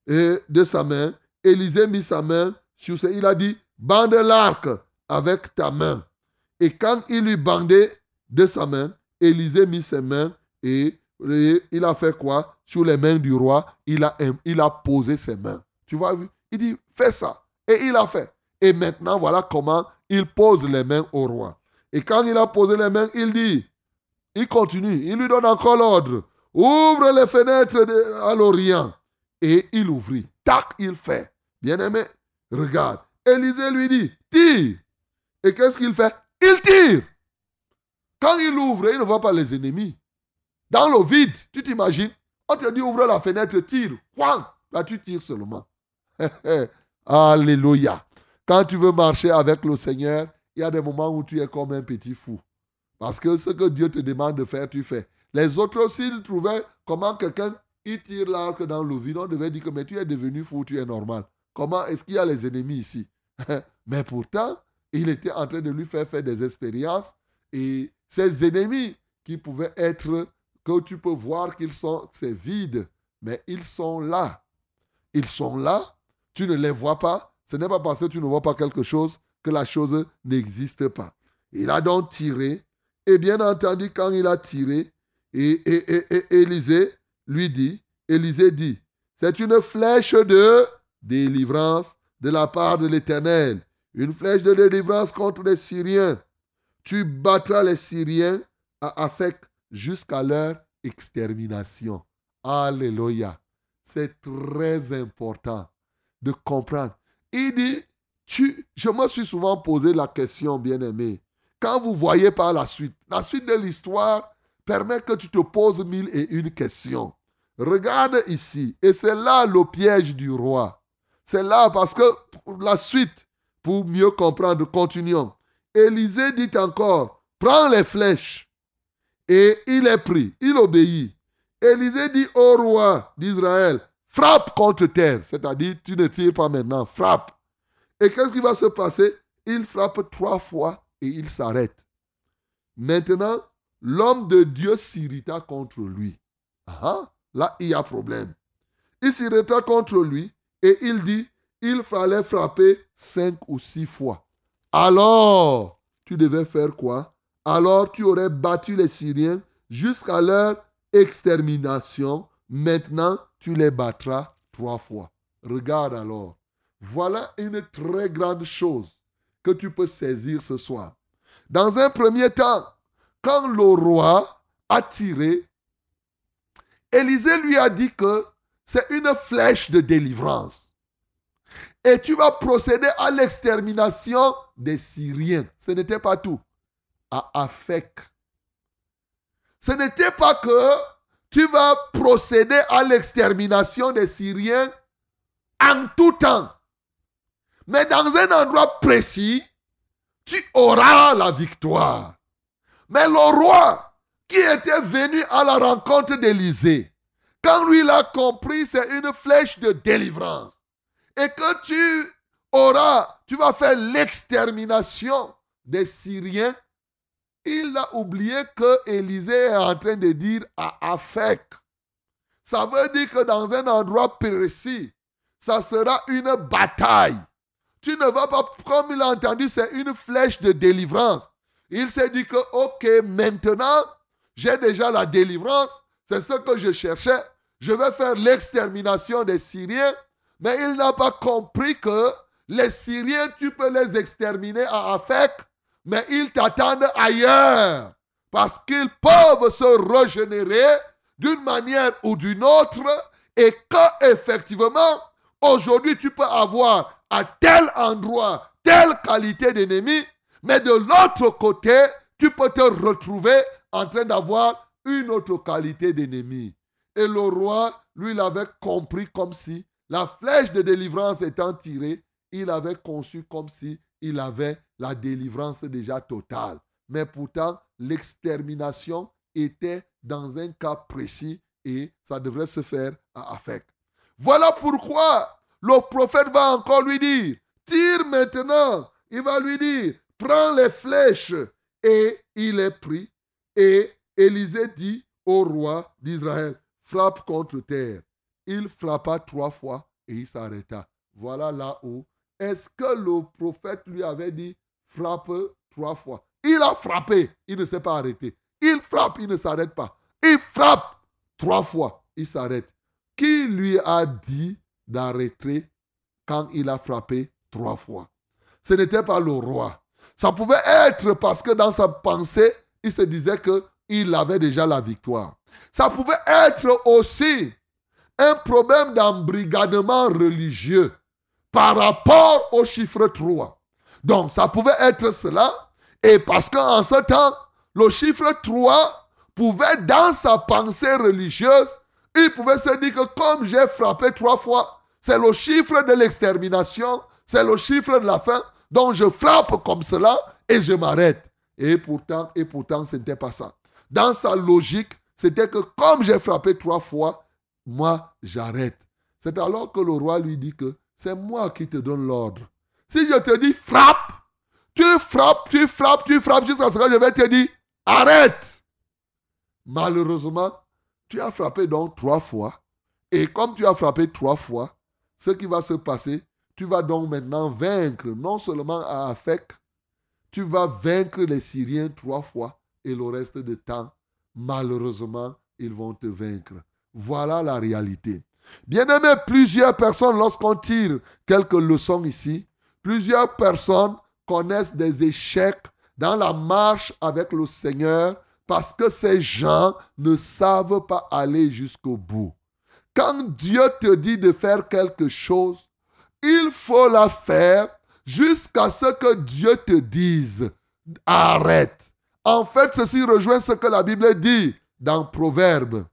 B: euh, de sa main, Élisée mit sa main sur ce. Il a dit, bande l'arc avec ta main. Et quand il lui bandait de sa main, Élisée mit ses mains et, il a fait quoi? Sur les mains du roi, il a, il a posé ses mains. Tu vois, il dit, fais ça. Et il a fait. Et maintenant, voilà comment il pose les mains au roi. Et quand il a posé les mains, il dit, il continue, il lui donne encore l'ordre. Ouvre les fenêtres à l'Orient. Et il ouvrit. Tac, il fait. Bien-aimé, regarde. Élisée lui dit, tire. Et qu'est-ce qu'il fait? Il tire. Quand il ouvre, il ne voit pas les ennemis. Dans le vide, tu t'imagines? On te dit ouvre la fenêtre, tire. Là, tu tires seulement. Alléluia. Quand tu veux marcher avec le Seigneur, il y a des moments où tu es comme un petit fou. Parce que ce que Dieu te demande de faire, tu fais. Les autres, s'ils trouvaient comment quelqu'un il tire l'arc dans le vide, on devait dire que mais tu es devenu fou, tu es normal. Comment est-ce qu'il y a les ennemis ici? Mais pourtant, il était en train de lui faire faire des expériences et ces ennemis qui pouvaient être, que tu peux voir qu'ils sont, c'est vide, mais ils sont là. Ils sont là, tu ne les vois pas. Ce n'est pas parce que tu ne vois pas quelque chose que la chose n'existe pas. Il a donc tiré, et bien entendu, quand il a tiré, et, Élisée lui dit, Élisée dit, c'est une flèche de délivrance de la part de l'Éternel, une flèche de délivrance contre les Syriens tu battras les Syriens à jusqu'à leur extermination. Alléluia. C'est très important de comprendre. Il dit, tu, je me suis souvent posé la question, bien-aimé, quand vous voyez par la suite, la suite de l'histoire permet que tu te poses mille et une questions. Regarde ici, et c'est là le piège du roi. C'est là parce que la suite, pour mieux comprendre, continuons. Élisée dit encore, prends les flèches. Et il est pris, il obéit. Élisée dit au roi d'Israël, frappe contre terre. C'est-à-dire, tu ne tires pas maintenant, frappe. Et qu'est-ce qui va se passer? Il frappe trois fois et il s'arrête. Maintenant, l'homme de Dieu s'irrita contre lui. Ah, là, il y a problème. Il s'irrita contre lui et il dit, il fallait frapper cinq ou six fois. Alors, tu devais faire quoi? Alors, tu aurais battu les Syriens jusqu'à leur extermination. Maintenant, tu les battras trois fois. Regarde alors. Voilà une très grande chose que tu peux saisir ce soir. Dans un premier temps, quand le roi a tiré, Élisée lui a dit que c'est une flèche de délivrance et tu vas procéder à l'extermination des Syriens. Ce n'était pas tout. À Afek. Ce n'était pas que tu vas procéder à l'extermination des Syriens en tout temps. Mais dans un endroit précis, tu auras la victoire. Mais le roi qui était venu à la rencontre d'Élysée, quand lui l'a compris, c'est une flèche de délivrance et que tu auras, tu vas faire l'extermination des Syriens, il a oublié que Élisée est en train de dire à Afek. Ça veut dire que dans un endroit précis, ça sera une bataille. Tu ne vas pas, comme il a entendu, c'est une flèche de délivrance. Il s'est dit que, ok, maintenant, j'ai déjà la délivrance, c'est ce que je cherchais. Je vais faire l'extermination des Syriens mais il n'a pas compris que les Syriens, tu peux les exterminer à Afek, mais ils t'attendent ailleurs. Parce qu'ils peuvent se régénérer d'une manière ou d'une autre et que effectivement, aujourd'hui, tu peux avoir à tel endroit telle qualité d'ennemi, mais de l'autre côté, tu peux te retrouver en train d'avoir une autre qualité d'ennemi. Et le roi, lui, l'avait compris comme si la flèche de délivrance étant tirée, il avait conçu comme si il avait la délivrance déjà totale. Mais pourtant, l'extermination était dans un cas précis et ça devrait se faire à Afek. Voilà pourquoi le prophète va encore lui dire, tire maintenant. Il va lui dire, prends les flèches. Et il est pris. Et Élisée dit au roi d'Israël, frappe contre terre. Il frappa trois fois et il s'arrêta. Voilà là où. Est-ce que le prophète lui avait dit, frappe trois fois Il a frappé, il ne s'est pas arrêté. Il frappe, il ne s'arrête pas. Il frappe trois fois, il s'arrête. Qui lui a dit d'arrêter quand il a frappé trois fois? Ce n'était pas le roi. Ça pouvait être parce que dans sa pensée, il se disait qu'il avait déjà la victoire. Ça pouvait être aussi un problème d'embrigadement religieux par rapport au chiffre 3. Donc, ça pouvait être cela. Et parce qu'en ce temps, le chiffre 3 pouvait, dans sa pensée religieuse, il pouvait se dire que comme j'ai frappé trois fois, c'est le chiffre de l'extermination, c'est le chiffre de la fin, donc je frappe comme cela et je m'arrête. Et pourtant, et pourtant, ce n'était pas ça. Dans sa logique, c'était que comme j'ai frappé trois fois, moi, j'arrête. C'est alors que le roi lui dit que c'est moi qui te donne l'ordre. Si je te dis frappe, tu frappes, tu frappes, tu frappes jusqu'à ce que je vais te dire arrête. Malheureusement, tu as frappé donc trois fois. Et comme tu as frappé trois fois, ce qui va se passer, tu vas donc maintenant vaincre non seulement à Afek, tu vas vaincre les Syriens trois fois et le reste du temps, malheureusement, ils vont te vaincre. Voilà la réalité. Bien aimé, plusieurs personnes, lorsqu'on tire quelques leçons ici, plusieurs personnes connaissent des échecs dans la marche avec le Seigneur parce que ces gens ne savent pas aller jusqu'au bout. Quand Dieu te dit de faire quelque chose, il faut la faire jusqu'à ce que Dieu te dise arrête. En fait, ceci rejoint ce que la Bible dit dans Proverbe.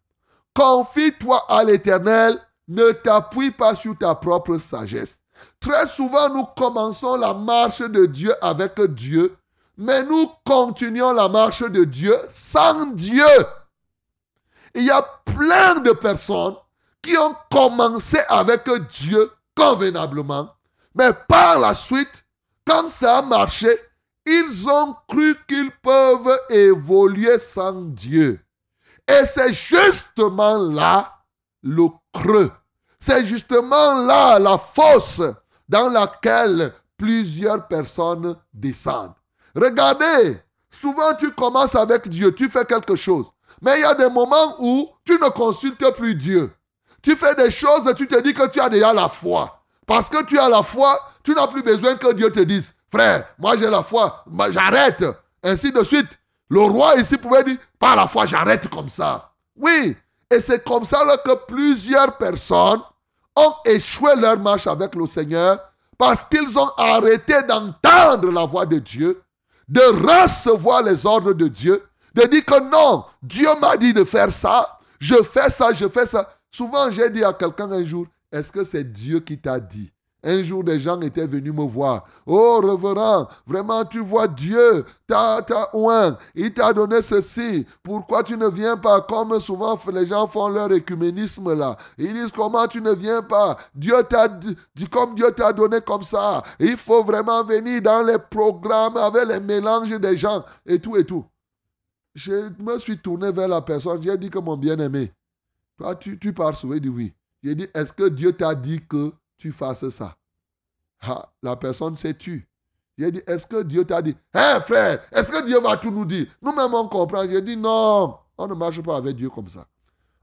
B: Confie-toi à l'Éternel, ne t'appuie pas sur ta propre sagesse. Très souvent, nous commençons la marche de Dieu avec Dieu, mais nous continuons la marche de Dieu sans Dieu. Il y a plein de personnes qui ont commencé avec Dieu convenablement, mais par la suite, quand ça a marché, ils ont cru qu'ils peuvent évoluer sans Dieu. Et c'est justement là le creux. C'est justement là la fosse dans laquelle plusieurs personnes descendent. Regardez, souvent tu commences avec Dieu, tu fais quelque chose. Mais il y a des moments où tu ne consultes plus Dieu. Tu fais des choses tu te dis que tu as déjà la foi. Parce que tu as la foi, tu n'as plus besoin que Dieu te dise, frère, moi j'ai la foi, j'arrête. Ainsi de suite. Le roi ici pouvait dire, par la foi, j'arrête comme ça. Oui, et c'est comme ça que plusieurs personnes ont échoué leur marche avec le Seigneur parce qu'ils ont arrêté d'entendre la voix de Dieu de recevoir les ordres de Dieu, de dire que non, Dieu m'a dit de faire ça, je fais ça, je fais ça. Souvent, j'ai dit à quelqu'un un jour, est-ce que c'est Dieu qui t'a dit un jour, des gens étaient venus me voir. Oh, reverend, vraiment, tu vois Dieu, t'as, ouin, il t'a donné ceci. Pourquoi tu ne viens pas? Comme souvent les gens font leur écuménisme là Ils disent comment tu ne viens pas? Dieu t'a dit, comme Dieu t'a donné comme ça. Il faut vraiment venir dans les programmes avec les mélanges des gens et tout et tout. Je me suis tourné vers la personne, j'ai dit que mon bien-aimé, toi tu, tu pars souvent, il dit oui. J'ai dit, est-ce que Dieu t'a dit que tu fasses ça. La personne s'est tue. J'ai dit, est-ce que Dieu t'a dit, hé frère, est-ce que Dieu va tout nous dire? Nous-mêmes, on comprend. J'ai dit, non, on ne marche pas avec Dieu comme ça.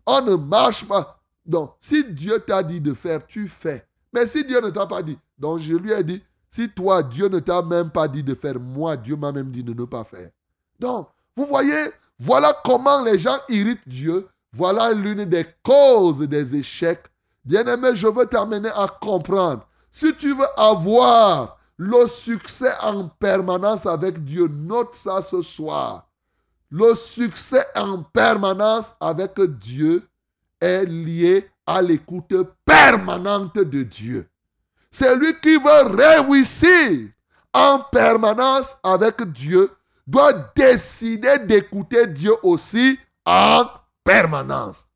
B: On ne marche pas. Donc, si Dieu t'a dit de faire, tu fais. Mais si Dieu ne t'a pas dit, donc je lui ai dit, si toi, Dieu ne t'a même pas dit de faire, moi, Dieu m'a même dit de ne pas faire. Donc, vous voyez, voilà comment les gens irritent Dieu. Voilà l'une des causes des échecs Bien-aimé, je veux t'amener à comprendre. Si tu veux avoir le succès en permanence avec Dieu, note ça ce soir. Le succès en permanence avec Dieu est lié à l'écoute permanente de Dieu. C'est lui qui veut réussir en permanence avec Dieu doit décider d'écouter Dieu aussi en permanence.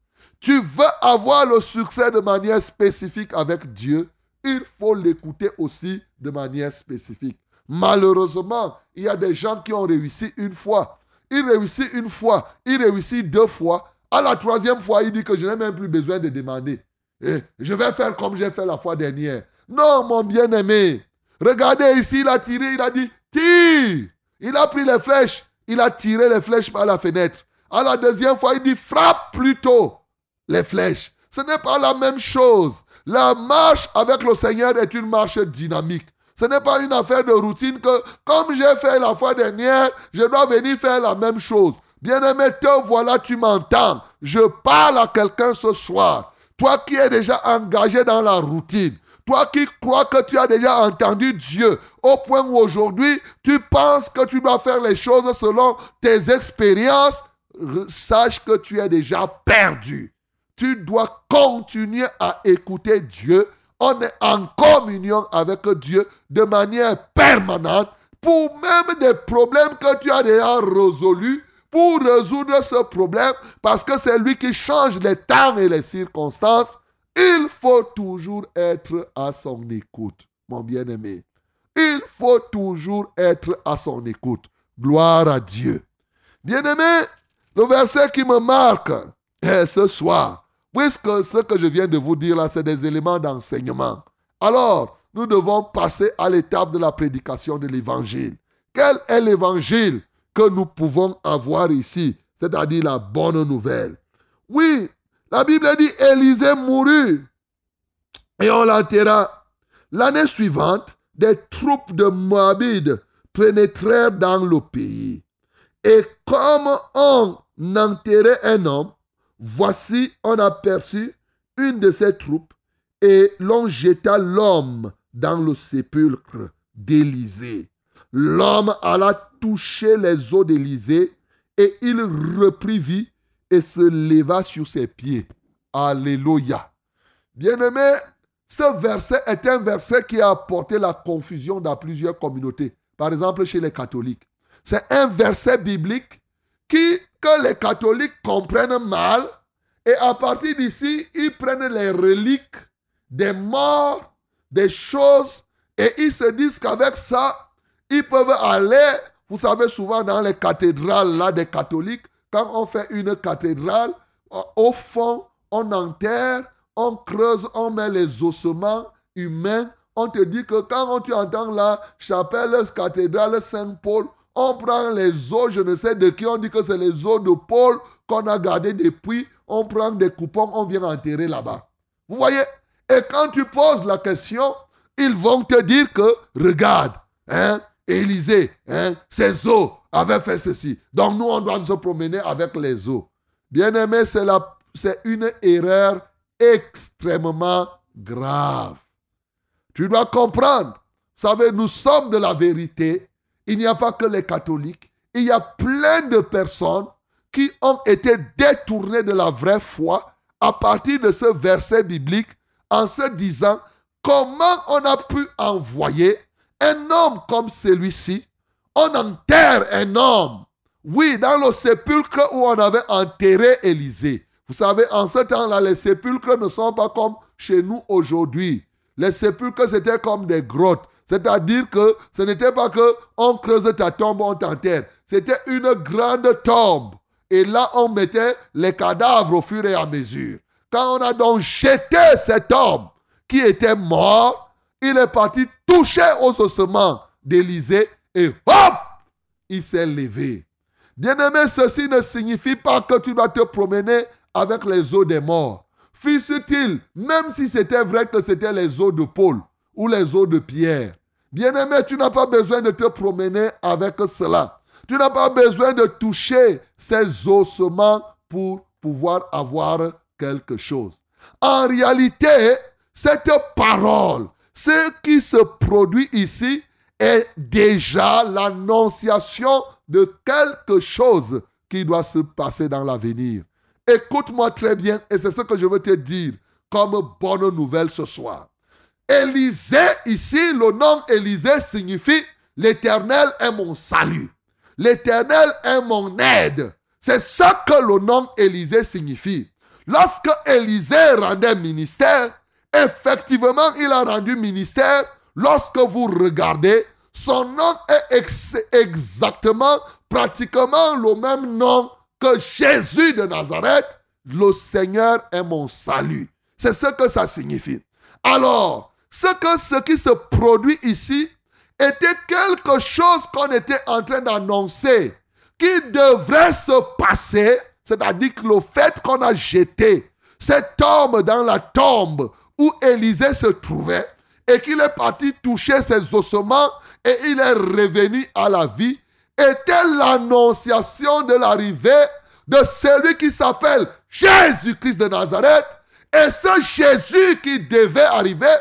B: Tu veux avoir le succès de manière spécifique avec Dieu, il faut l'écouter aussi de manière spécifique. Malheureusement, il y a des gens qui ont réussi une fois. Il réussit une fois, il réussit deux fois. À la troisième fois, il dit que je n'ai même plus besoin de demander. Et je vais faire comme j'ai fait la fois dernière. Non, mon bien-aimé. Regardez ici, il a tiré, il a dit, tire. Il a pris les flèches, il a tiré les flèches par la fenêtre. À la deuxième fois, il dit, frappe plutôt les flèches. Ce n'est pas la même chose. La marche avec le Seigneur est une marche dynamique. Ce n'est pas une affaire de routine que, comme j'ai fait la fois dernière, je dois venir faire la même chose. Bien-aimé, te voilà, tu m'entends. Je parle à quelqu'un ce soir. Toi qui es déjà engagé dans la routine. Toi qui crois que tu as déjà entendu Dieu au point où aujourd'hui tu penses que tu dois faire les choses selon tes expériences, sache que tu es déjà perdu. Tu dois continuer à écouter Dieu. On est en communion avec Dieu de manière permanente pour même des problèmes que tu as déjà résolus, pour résoudre ce problème, parce que c'est lui qui change les temps et les circonstances. Il faut toujours être à son écoute, mon bien-aimé. Il faut toujours être à son écoute. Gloire à Dieu. Bien-aimé, le verset qui me marque est ce soir, puisque ce que je viens de vous dire là, c'est des éléments d'enseignement. Alors, nous devons passer à l'étape de la prédication de l'évangile. Quel est l'évangile que nous pouvons avoir ici, c'est-à-dire la bonne nouvelle? Oui, la Bible dit Élisée mourut et on l'enterra. L'année suivante, des troupes de Moabites pénétrèrent dans le pays. Et comme on enterrait un homme, voici on aperçut une de ces troupes et l'on jeta l'homme dans le sépulcre d'Élysée. L'homme alla toucher les os d'Élysée et il reprit vie et se leva sur ses pieds. Alléluia. Bien-aimé, ce verset est un verset qui a apporté la confusion dans plusieurs communautés. Par exemple, chez les catholiques. C'est un verset biblique que les catholiques comprennent mal. Et à partir d'ici, ils prennent les reliques des morts, des choses, et ils se disent qu'avec ça, ils peuvent aller, vous savez, souvent dans les cathédrales là, des catholiques, quand on fait une cathédrale, au fond, on enterre, on creuse, on met les ossements humains. On te dit que quand tu entends la chapelle, cathédrale Saint-Paul, on prend les os, je ne sais de qui, on dit que c'est les os de Paul qu'on a gardés depuis. On prend des coupons, on vient enterrer là-bas. Vous voyez? Et quand tu poses la question, ils vont te dire que, regarde, hein, Élisée, hein, ses os avaient fait ceci. Donc nous, on doit se promener avec les os. Bien-aimé, c'est une erreur extrêmement grave. Tu dois comprendre. Vous savez, nous sommes de la vérité. Il n'y a pas que les catholiques. Il y a plein de personnes qui ont été détournées de la vraie foi à partir de ce verset biblique en se disant comment on a pu envoyer un homme comme celui-ci? On enterre un homme. Oui, dans le sépulcre où on avait enterré Élisée. Vous savez, en ce temps-là, les sépulcres ne sont pas comme chez nous aujourd'hui. Les sépulcres, c'était comme des grottes. C'est-à-dire que ce n'était pas que on creuse ta tombe, on t'enterre. C'était une grande tombe. Et là, on mettait les cadavres au fur et à mesure. Quand on a donc jeté cet homme qui était mort, il est parti toucher aux ossements d'Élysée et hop, il s'est levé. Bien-aimé, ceci ne signifie pas que tu dois te promener avec les eaux des morts. Fût-il, même si c'était vrai que c'était les eaux de Paul ou les eaux de Pierre. Bien-aimé, tu n'as pas besoin de te promener avec cela. Tu n'as pas besoin de toucher ces ossements pour pouvoir avoir quelque chose. En réalité, cette parole, ce qui se produit ici est déjà l'annonciation de quelque chose qui doit se passer dans l'avenir. Écoute-moi très bien et c'est ce que je veux te dire comme bonne nouvelle ce soir. Élisée, ici, le nom Élisée signifie l'Éternel est mon salut. L'Éternel est mon aide. C'est ça que le nom Élisée signifie. Lorsque Élisée rendait ministère, effectivement, il a rendu ministère. Lorsque vous regardez, son nom est exactement, pratiquement le même nom que Jésus de Nazareth. Le Seigneur est mon salut. C'est ce que ça signifie. Alors, ce que ce qui se produit ici était quelque chose qu'on était en train d'annoncer, qui devrait se passer, c'est-à-dire que le fait qu'on a jeté cet homme dans la tombe où Élisée se trouvait, et qu'il est parti toucher ses ossements et il est revenu à la vie, était l'annonciation de l'arrivée de celui qui s'appelle Jésus-Christ de Nazareth. Et ce Jésus qui devait arriver,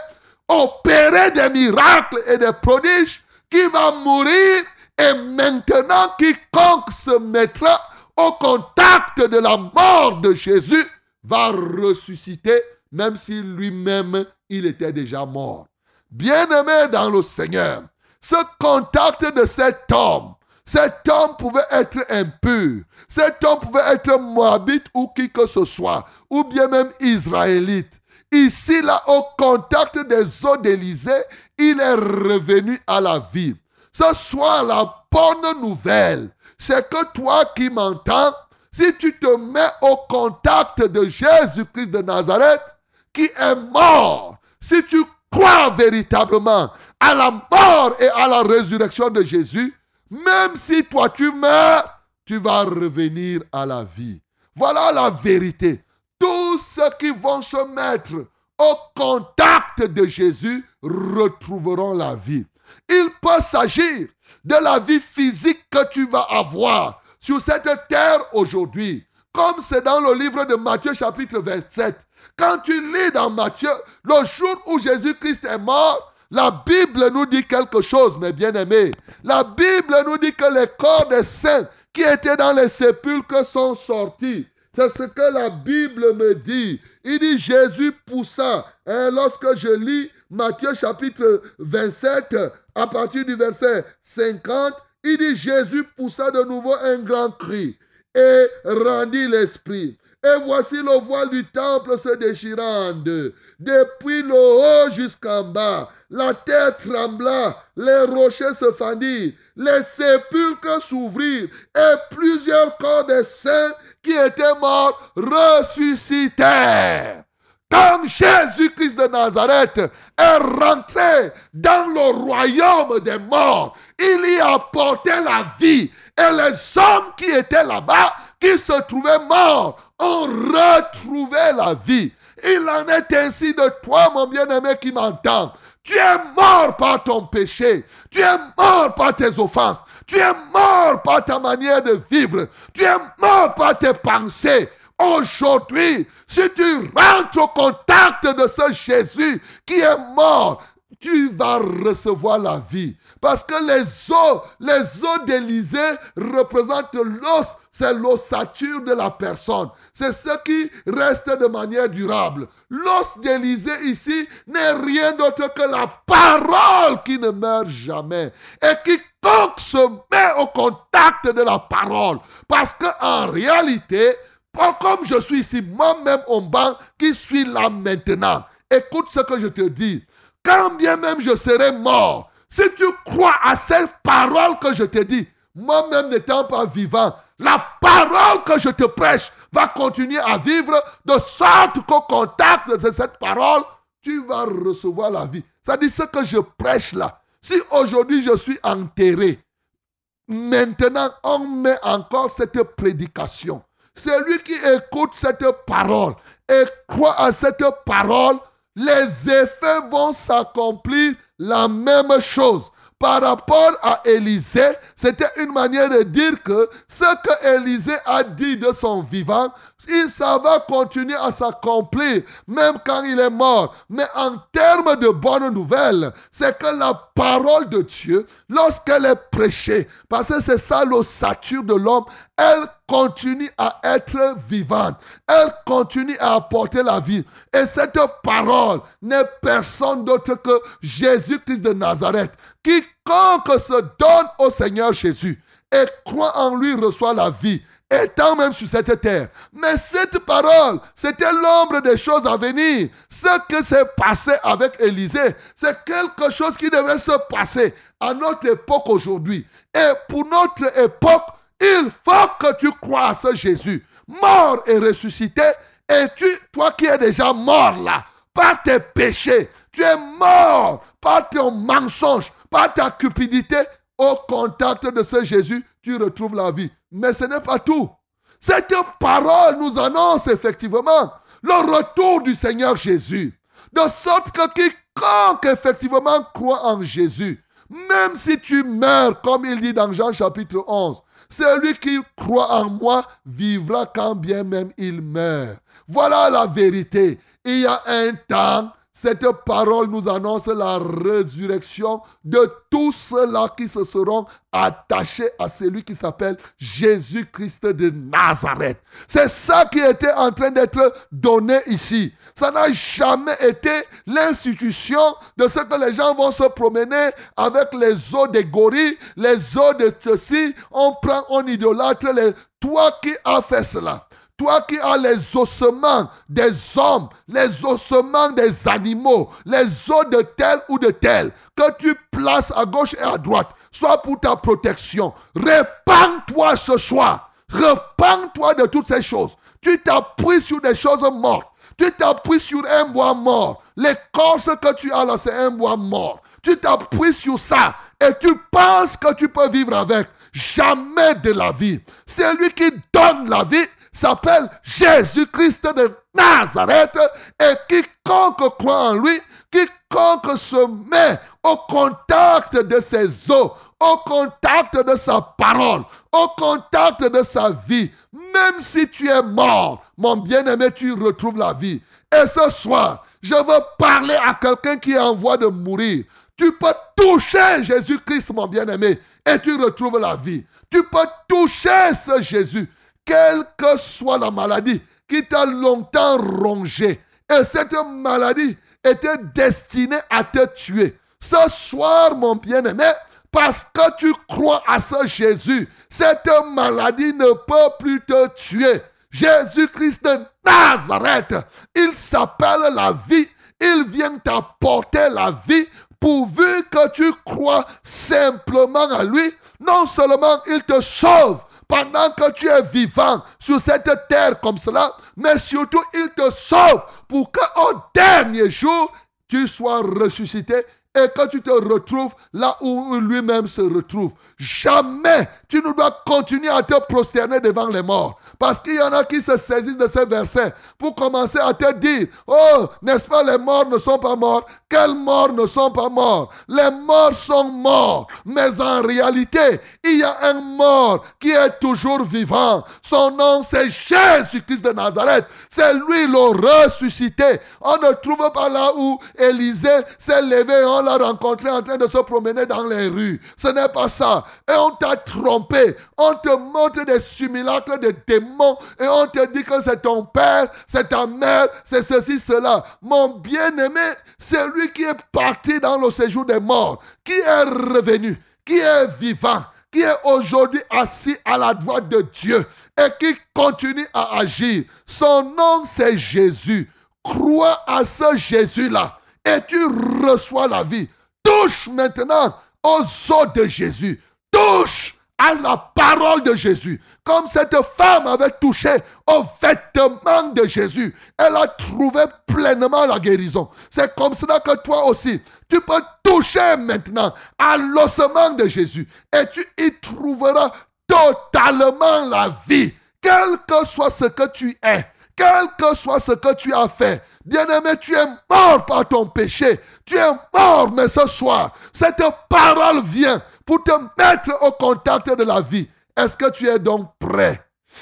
B: opérer des miracles et des prodiges, qui va mourir. Et maintenant, quiconque se mettra au contact de la mort de Jésus va ressusciter, même si lui-même, il était déjà mort. Bien-aimé dans le Seigneur, ce contact de cet homme, cet homme pouvait être impur, cet homme pouvait être moabite ou qui que ce soit, ou bien même israélite. Ici, là, au contact des eaux d'Élysée, il est revenu à la vie. Ce soit la bonne nouvelle, c'est que toi qui m'entends, si tu te mets au contact de Jésus-Christ de Nazareth, qui est mort, si tu crois véritablement à la mort et à la résurrection de Jésus, même si toi tu meurs, tu vas revenir à la vie. Voilà la vérité. Tous ceux qui vont se mettre au contact de Jésus retrouveront la vie. Il peut s'agir de la vie physique que tu vas avoir sur cette terre aujourd'hui. Comme c'est dans le livre de Matthieu chapitre 27. Quand tu lis dans Matthieu, le jour où Jésus-Christ est mort, la Bible nous dit quelque chose, mes bien-aimés. La Bible nous dit que les corps des saints qui étaient dans les sépulcres sont sortis. C'est ce que la Bible me dit. Il dit Jésus poussa. Hein, lorsque je lis Matthieu chapitre 27, à partir du verset 50, il dit Jésus poussa de nouveau un grand cri et rendit l'esprit. Et voici le voile du temple se déchirant en deux, depuis le haut jusqu'en bas. La terre trembla, les rochers se fendirent, les sépulcres s'ouvrirent, et plusieurs corps des saints qui étaient morts ressuscitèrent. Comme Jésus-Christ de Nazareth est rentré dans le royaume des morts, il y a apporté la vie. Et les hommes qui étaient là-bas, qui se trouvaient morts, ont retrouvé la vie. Il en est ainsi de toi, mon bien-aimé qui m'entend. Tu es mort par ton péché. Tu es mort par tes offenses. Tu es mort par ta manière de vivre. Tu es mort par tes pensées. Aujourd'hui, si tu rentres au contact de ce Jésus qui est mort, tu vas recevoir la vie. Parce que les os, les os d'Élysée représentent l'os, c'est l'ossature de la personne. C'est ce qui reste de manière durable. L'os d'Élysée ici n'est rien d'autre que la parole qui ne meurt jamais. Et quiconque se met au contact de la parole. Parce qu'en réalité, comme je suis ici, moi-même au banc, qui suis là maintenant, écoute ce que je te dis. Quand bien même je serai mort, si tu crois à cette parole que je te dis, moi-même n'étant pas vivant, la parole que je te prêche va continuer à vivre de sorte qu'au contact de cette parole, tu vas recevoir la vie. Dit ce que je prêche là. Si aujourd'hui je suis enterré, maintenant on met encore cette prédication. Celui qui écoute cette parole et croit à cette parole, les effets vont s'accomplir la même chose par rapport à Élisée, c'était une manière de dire que ce que Élisée a dit de son vivant, ça va continuer à s'accomplir, même quand il est mort. Mais en termes de bonnes nouvelles, c'est que la parole de Dieu, lorsqu'elle est prêchée, parce que c'est ça l'ossature de l'homme, elle continue à être vivante. Elle continue à apporter la vie. Et cette parole n'est personne d'autre que Jésus-Christ de Nazareth. Quiconque se donne au Seigneur Jésus et croit en lui reçoit la vie. étant même sur cette terre. Mais cette parole, c'était l'ombre des choses à venir. Ce que s'est passé avec Élisée, c'est quelque chose qui devait se passer à notre époque aujourd'hui. Et pour notre époque, il faut que tu crois à ce Jésus, mort et ressuscité. Et tu, toi qui es déjà mort là, par tes péchés, tu es mort par ton mensonge, par ta cupidité. Au contact de ce Jésus, tu retrouves la vie. Mais ce n'est pas tout. Cette parole nous annonce effectivement le retour du Seigneur Jésus. De sorte que quiconque effectivement croit en Jésus, même si tu meurs, comme il dit dans Jean chapitre 11, celui qui croit en moi vivra quand bien même il meurt. Voilà la vérité. Il y a un temps cette parole nous annonce la résurrection de tous ceux-là qui se seront attachés à celui qui s'appelle Jésus-Christ de Nazareth. C'est ça qui était en train d'être donné ici. Ça n'a jamais été l'institution de ce que les gens vont se promener avec les os des gorilles, les os de ceci. On prend, on idolâtre les... Toi qui as fait cela. Toi qui as les ossements des hommes, les ossements des animaux, les os de tel ou de tel, que tu places à gauche et à droite, soit pour ta protection. Répands-toi ce soir. Répands-toi de toutes ces choses. Tu t'appuies sur des choses mortes. Tu t'appuies sur un bois mort. L'écorce que tu as là, c'est un bois mort. Tu t'appuies sur ça et tu penses que tu peux vivre avec. Jamais de la vie. C'est lui qui donne la vie s'appelle Jésus-Christ de Nazareth et quiconque croit en lui, quiconque se met au contact de ses os, au contact de sa parole, au contact de sa vie, même si tu es mort, mon bien-aimé, tu retrouves la vie. Et ce soir, je veux parler à quelqu'un qui est en voie de mourir. Tu peux toucher Jésus-Christ, mon bien-aimé, et tu retrouves la vie. Tu peux toucher ce Jésus quelle que soit la maladie qui t'a longtemps rongé. Et cette maladie était destinée à te tuer. Ce soir, mon bien-aimé, parce que tu crois à ce Jésus, cette maladie ne peut plus te tuer. Jésus-Christ de Nazareth, il s'appelle la vie. Il vient t'apporter la vie pourvu que tu crois simplement à lui. Non seulement il te sauve, pendant que tu es vivant sur cette terre comme cela, mais surtout il te sauve pour qu'au dernier jour, tu sois ressuscité et que tu te retrouves là où lui-même se retrouve. Jamais tu ne dois continuer à te prosterner devant les morts. Parce qu'il y en a qui se saisissent de ces versets pour commencer à te dire, oh, n'est-ce pas, les morts ne sont pas morts? Quels morts ne sont pas morts? Les morts sont morts. Mais en réalité, il y a un mort qui est toujours vivant. Son nom, c'est Jésus-Christ de Nazareth. C'est lui le ressuscité. On ne trouve pas là où Élisée s'est levé, l'a rencontré en train de se promener dans les rues. Ce n'est pas ça. Et on t'a trompé. On te montre des simulacres de démons et on te dit que c'est ton père, c'est ta mère, c'est ceci, cela. Mon bien-aimé, c'est lui qui est parti dans le séjour des morts, qui est revenu, qui est vivant, qui est aujourd'hui assis à la droite de Dieu et qui continue à agir. Son nom, c'est Jésus. Crois à ce Jésus-là et tu reçois la vie. Touche maintenant aux os de Jésus. Touche à la parole de Jésus. Comme cette femme avait touché au vêtement de Jésus, elle a trouvé pleinement la guérison. C'est comme cela que toi aussi, tu peux toucher maintenant à l'ossement de Jésus et tu y trouveras totalement la vie, quel que soit ce que tu es quel que soit ce que tu as fait. Bien-aimé, tu es mort par ton péché. Tu es mort, mais ce soir, cette parole vient pour te mettre au contact de la vie. Est-ce que tu es donc prêt?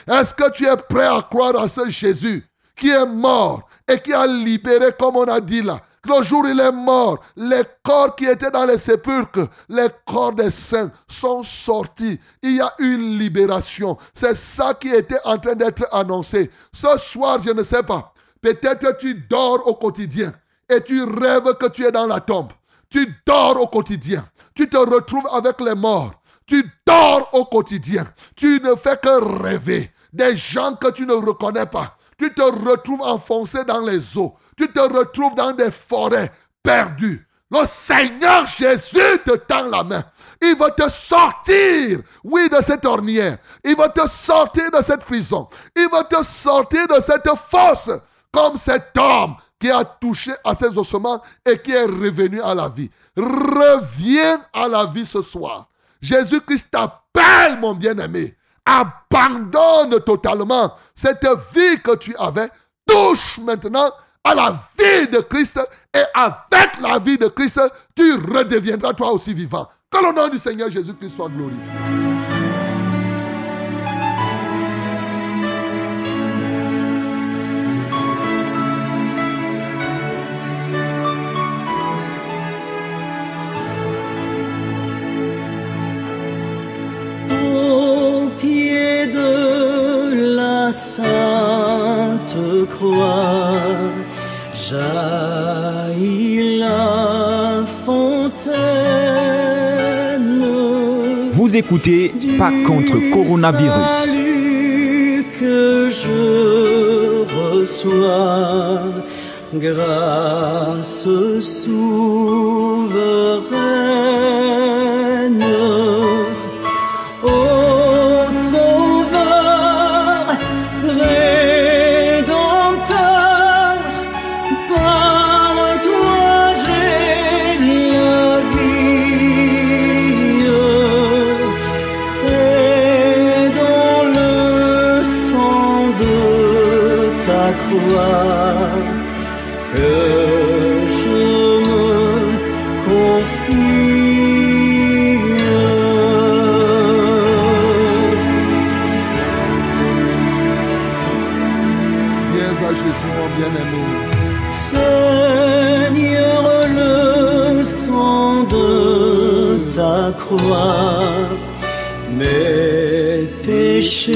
B: Est-ce que tu es prêt à croire à ce Jésus qui est mort et qui a libéré, comme on a dit là, le jour où il est mort, les corps qui étaient dans les sépulcres, les corps des saints sont sortis. Il y a une libération. C'est ça qui était en train d'être annoncé. Ce soir, je ne sais pas. Peut-être tu dors au quotidien et tu rêves que tu es dans la tombe. Tu dors au quotidien. Tu te retrouves avec les morts. Tu dors au quotidien. Tu ne fais que rêver. des gens que tu ne reconnais pas. Tu te retrouves enfoncé dans les eaux. Tu te retrouves dans des forêts perdues. Le Seigneur Jésus te tend la main. Il va te sortir, oui, de cette ornière. Il va te sortir de cette prison. Il va te sortir de cette fosse, comme cet homme qui a touché à ses ossements et qui est revenu à la vie. Reviens à la vie ce soir. Jésus-Christ t'appelle, mon bien-aimé. Abandonne totalement cette vie que tu avais. Touche maintenant à la vie de Christ et avec la vie de Christ, tu redeviendras toi aussi vivant. Que le nom du Seigneur Jésus-Christ soit glorifié.
F: Jaillit la fontaine.
D: Vous écoutez Pas contre coronavirus.
F: Que je reçois, grâce souveraine. Croix, mes péchés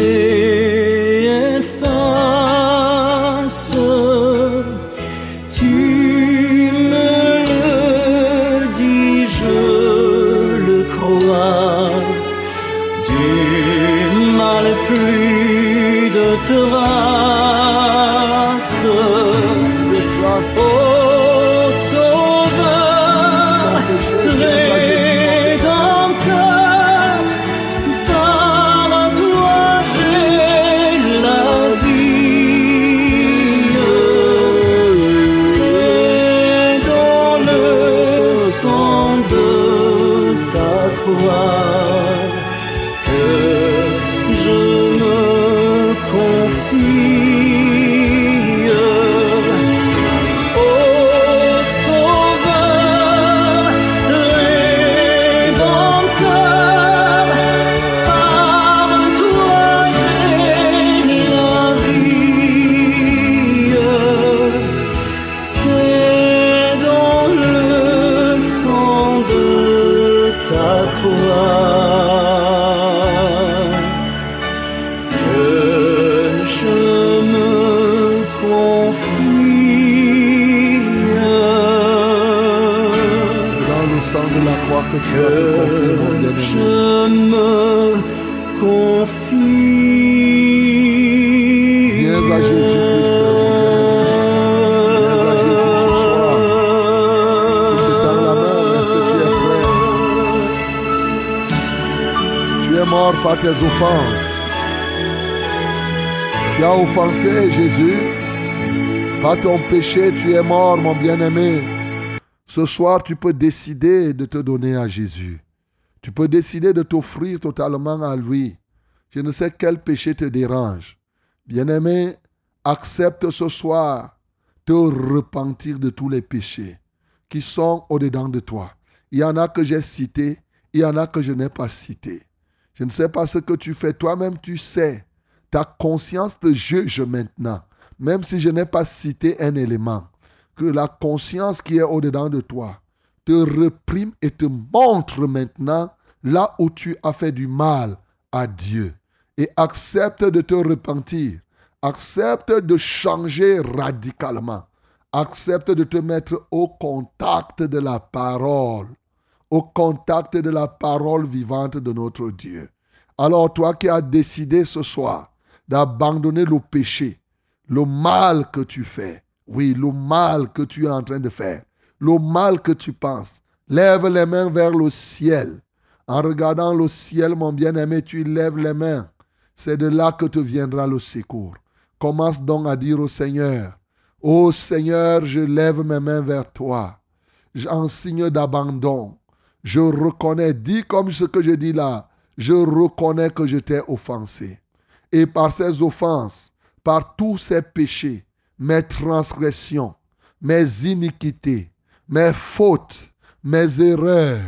F: efface. Tu me le dis, je le crois. Du mal plus de traces.
B: Offensé Jésus. Par ton péché, tu es mort, mon bien-aimé. Ce soir, tu peux décider de te donner à Jésus. Tu peux décider de t'offrir totalement à lui. Je ne sais quel péché te dérange. Bien-aimé, accepte ce soir de repentir de tous les péchés qui sont au-dedans de toi. Il y en a que j'ai cités, il y en a que je n'ai pas cités. Je ne sais pas ce que tu fais. Toi-même, tu sais. Ta conscience te juge maintenant. Même si je n'ai pas cité un élément. Que la conscience qui est au-dedans de toi te reprime et te montre maintenant là où tu as fait du mal à Dieu. Et accepte de te repentir. Accepte de changer radicalement. Accepte de te mettre au contact de la parole. Au contact de la parole vivante de notre Dieu. Alors toi qui as décidé ce soir d'abandonner le péché, le mal que tu fais. Oui, le mal que tu es en train de faire, le mal que tu penses. Lève les mains vers le ciel. En regardant le ciel, mon bien-aimé, tu lèves les mains. C'est de là que te viendra le secours. Commence donc à dire au Seigneur, Ô Seigneur, je lève mes mains vers toi. En signe d'abandon. Je reconnais, dis comme ce que je dis là, je reconnais que je t'ai offensé. Et par ces offenses, par tous ces péchés, mes transgressions, mes iniquités, mes fautes, mes erreurs,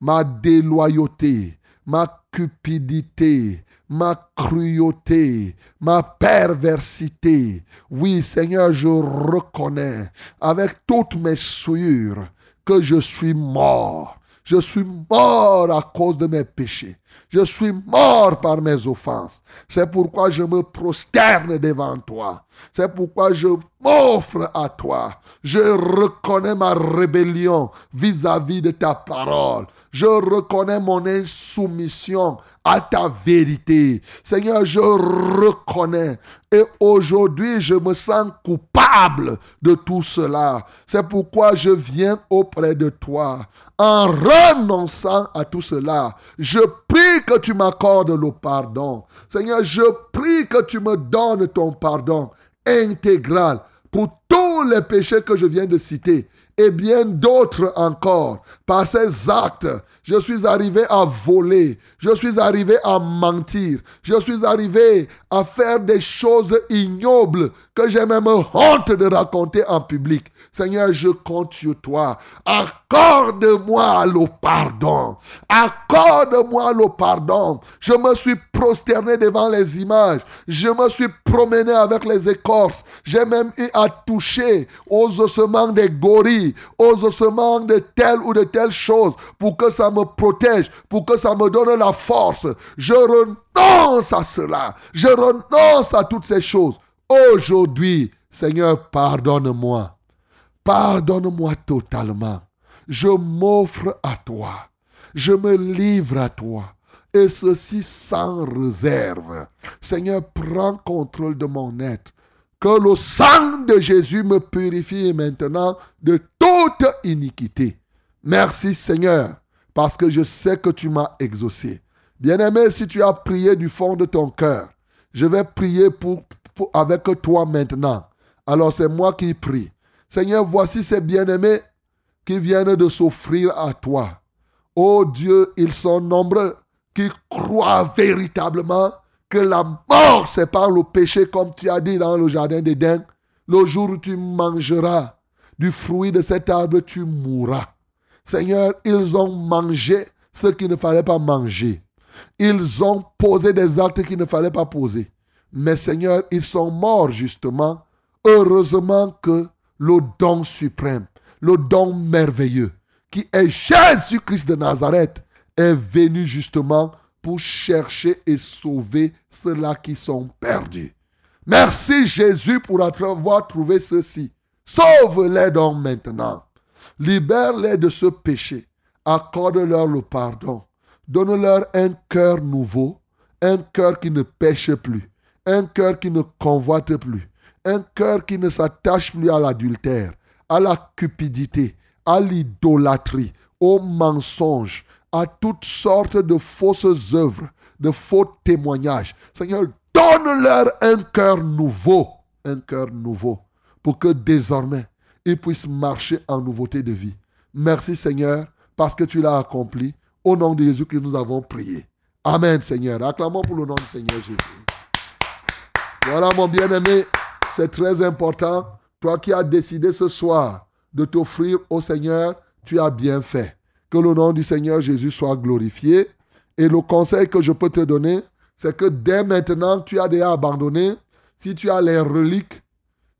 B: ma déloyauté, ma cupidité, ma cruauté, ma perversité. Oui, Seigneur, je reconnais avec toutes mes souillures que je suis mort. Je suis mort à cause de mes péchés. Je suis mort par mes offenses. C'est pourquoi je me prosterne devant toi. C'est pourquoi je m'offre à toi. Je reconnais ma rébellion vis-à-vis de ta parole. Je reconnais mon insoumission à ta vérité. Seigneur, je reconnais. Et aujourd'hui, je me sens coupable de tout cela. C'est pourquoi je viens auprès de toi. En renonçant à tout cela, je prie que tu m'accordes le pardon. Seigneur, je prie que tu me donnes ton pardon intégral pour tous les péchés que je viens de citer et bien d'autres encore. Par ces actes, je suis arrivé à voler, je suis arrivé à mentir, je suis arrivé à faire des choses ignobles que j'ai même honte de raconter en public. Seigneur, je compte sur toi. Accorde-moi le pardon. Accorde-moi le pardon. Je me suis prosterné devant les images. Je me suis promené avec les écorces. J'ai même eu à toucher aux ossements des gorilles, aux ossements de telle ou de telle chose pour que ça me protège, pour que ça me donne la force. Je renonce à cela. Je renonce à toutes ces choses. Aujourd'hui, Seigneur, pardonne-moi. Pardonne-moi totalement. Je m'offre à toi. Je me livre à toi. Et ceci sans réserve. Seigneur, prends contrôle de mon être. Que le sang de Jésus me purifie maintenant de toute iniquité. Merci Seigneur, parce que je sais que tu m'as exaucé. Bien-aimé, si tu as prié du fond de ton cœur, je vais prier pour, avec toi maintenant. Alors c'est moi qui prie. Seigneur, voici ces bien-aimés qui viennent de s'offrir à toi. Oh Dieu, ils sont nombreux qui croient véritablement que la mort sépare le péché, comme tu as dit dans le jardin d'Éden. Le jour où tu mangeras du fruit de cet arbre, tu mourras. Seigneur, ils ont mangé ce qu'il ne fallait pas manger. Ils ont posé des actes qu'il ne fallait pas poser. Mais Seigneur, ils sont morts justement. Heureusement que le don suprême, le don merveilleux, qui est Jésus-Christ de Nazareth, est venu justement pour chercher et sauver ceux-là qui sont perdus. Merci Jésus pour avoir trouvé ceci. Sauve-les donc maintenant. Libère-les de ce péché. Accorde-leur le pardon. Donne-leur un cœur nouveau, un cœur qui ne pêche plus, un cœur qui ne convoite plus, un cœur qui ne s'attache plus à l'adultère, à la cupidité, à l'idolâtrie, au mensonge, à toutes sortes de fausses œuvres, de faux témoignages. Seigneur, donne-leur un cœur nouveau, un cœur nouveau, pour que désormais ils puissent marcher en nouveauté de vie. Merci Seigneur, parce que tu l'as accompli. Au nom de Jésus que nous avons prié. Amen Seigneur. Acclamons pour le nom du Seigneur Jésus. Voilà mon bien-aimé, c'est très important. Toi qui as décidé ce soir de t'offrir au Seigneur, tu as bien fait. Que le nom du Seigneur Jésus soit glorifié. Et le conseil que je peux te donner, c'est que dès maintenant, tu as déjà abandonné. Si tu as les reliques,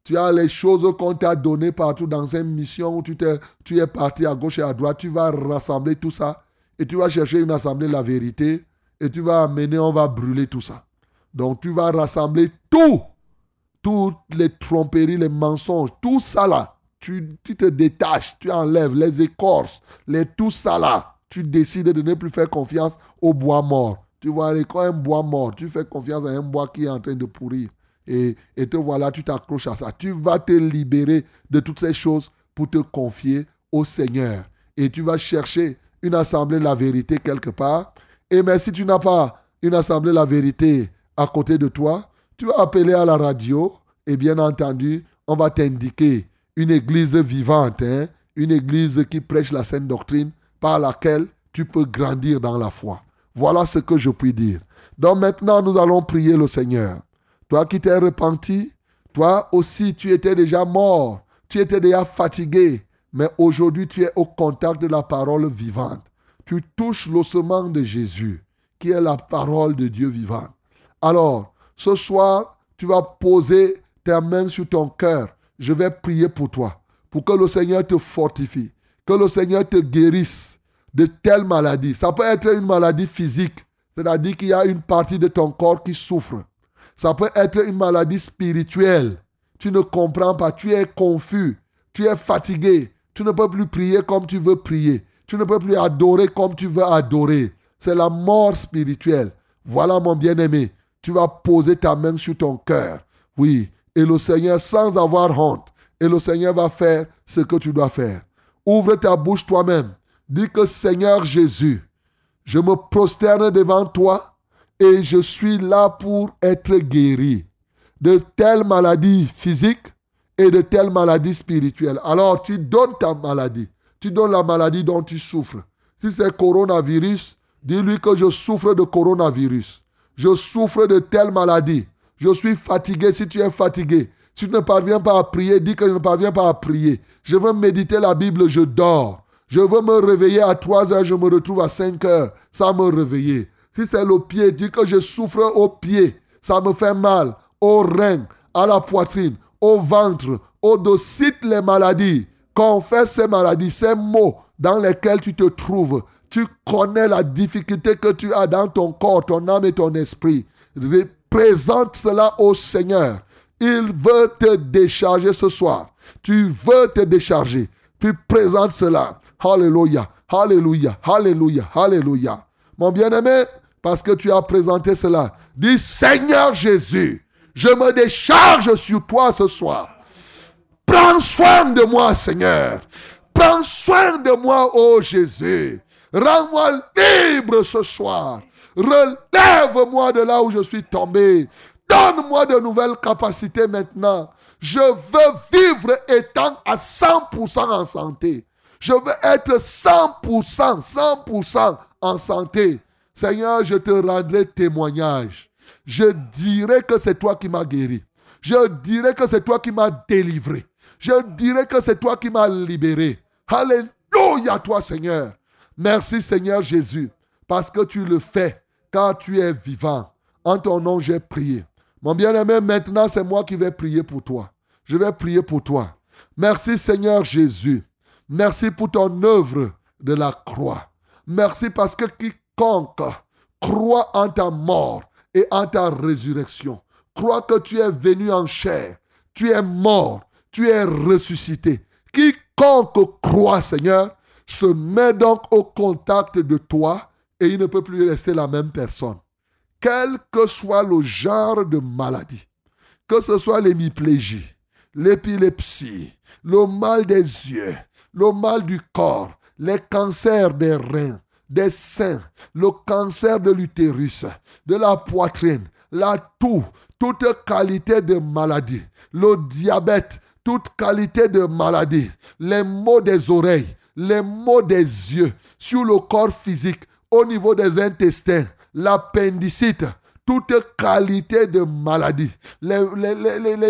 B: tu as les choses qu'on t'a données partout dans une mission où tu, tu es parti à gauche et à droite, tu vas rassembler tout ça et tu vas chercher une assemblée la vérité et tu vas amener, on va brûler tout ça. Donc tu vas rassembler tout, toutes les tromperies, les mensonges, tout ça là. Tu, tu te détaches, tu enlèves les écorces, les tout ça là. Tu décides de ne plus faire confiance au bois mort. Tu vois, quand un bois mort, tu fais confiance à un bois qui est en train de pourrir. Et, et te voilà, tu t'accroches à ça. Tu vas te libérer de toutes ces choses pour te confier au Seigneur. Et tu vas chercher une assemblée de la vérité quelque part. Et mais si tu n'as pas une assemblée de la vérité à côté de toi, tu vas appeler à la radio et bien entendu, on va t'indiquer une église vivante, hein, une église qui prêche la sainte doctrine par laquelle tu peux grandir dans la foi. Voilà ce que je puis dire. Donc maintenant, nous allons prier le Seigneur. Toi qui t'es repenti, toi aussi, tu étais déjà mort, tu étais déjà fatigué, mais aujourd'hui, tu es au contact de la parole vivante. Tu touches l'ossement de Jésus, qui est la parole de Dieu vivant. Alors, ce soir, tu vas poser tes mains sur ton cœur. Je vais prier pour toi, pour que le Seigneur te fortifie, que le Seigneur te guérisse de telles maladies. Ça peut être une maladie physique, c'est-à-dire qu'il y a une partie de ton corps qui souffre. Ça peut être une maladie spirituelle. Tu ne comprends pas, tu es confus, tu es fatigué, tu ne peux plus prier comme tu veux prier, tu ne peux plus adorer comme tu veux adorer. C'est la mort spirituelle. Voilà mon bien-aimé, tu vas poser ta main sur ton cœur. Oui, et le Seigneur sans avoir honte. Et le Seigneur va faire ce que tu dois faire. Ouvre ta bouche toi-même. Dis que Seigneur Jésus, je me prosterne devant toi et je suis là pour être guéri de telles maladies physiques et de telles maladies spirituelles. Alors tu donnes ta maladie. Tu donnes la maladie dont tu souffres. Si c'est coronavirus, dis-lui que je souffre de coronavirus. Je souffre de telle maladie. Je suis fatigué si tu es fatigué. Si tu ne parviens pas à prier, dis que je ne parviens pas à prier. Je veux méditer la Bible, je dors. Je veux me réveiller à 3 heures, je me retrouve à 5 heures sans me réveiller. Si c'est le pied, dis que je souffre au pied. Ça me fait mal au rein, à la poitrine, au ventre, au dos. Cite les maladies. Confesse ces maladies, ces mots dans lesquels tu te trouves. Tu connais la difficulté que tu as dans ton corps, ton âme et ton esprit. Présente cela au Seigneur. Il veut te décharger ce soir. Tu veux te décharger. Tu présentes cela. Alléluia. Alléluia. Alléluia. Alléluia. Mon bien-aimé, parce que tu as présenté cela, dis Seigneur Jésus, je me décharge sur toi ce soir. Prends soin de moi, Seigneur. Prends soin de moi, ô Jésus. Rends-moi libre ce soir. Relève-moi de là où je suis tombé. Donne-moi de nouvelles capacités maintenant. Je veux vivre étant à 100% en santé. Je veux être 100%, 100% en santé. Seigneur, je te rendrai témoignage. Je dirai que c'est toi qui m'as guéri. Je dirai que c'est toi qui m'as délivré. Je dirai que c'est toi qui m'as libéré. Alléluia toi Seigneur. Merci Seigneur Jésus parce que tu le fais car tu es vivant. En ton nom j'ai prié. Mon bien-aimé, maintenant c'est moi qui vais prier pour toi. Je vais prier pour toi. Merci Seigneur Jésus. Merci pour ton œuvre de la croix. Merci parce que quiconque croit en ta mort et en ta résurrection, croit que tu es venu en chair, tu es mort, tu es ressuscité. Quiconque croit, Seigneur, se met donc au contact de toi et il ne peut plus rester la même personne. Quel que soit le genre de maladie, que ce soit l'hémiplégie, l'épilepsie, le mal des yeux, le mal du corps, les cancers des reins, des seins, le cancer de l'utérus, de la poitrine, la toux, toute qualité de maladie, le diabète, toute qualité de maladie, les maux des oreilles, les maux des yeux, sur le corps physique, au niveau des intestins, l'appendicite, toute qualité de maladie, les,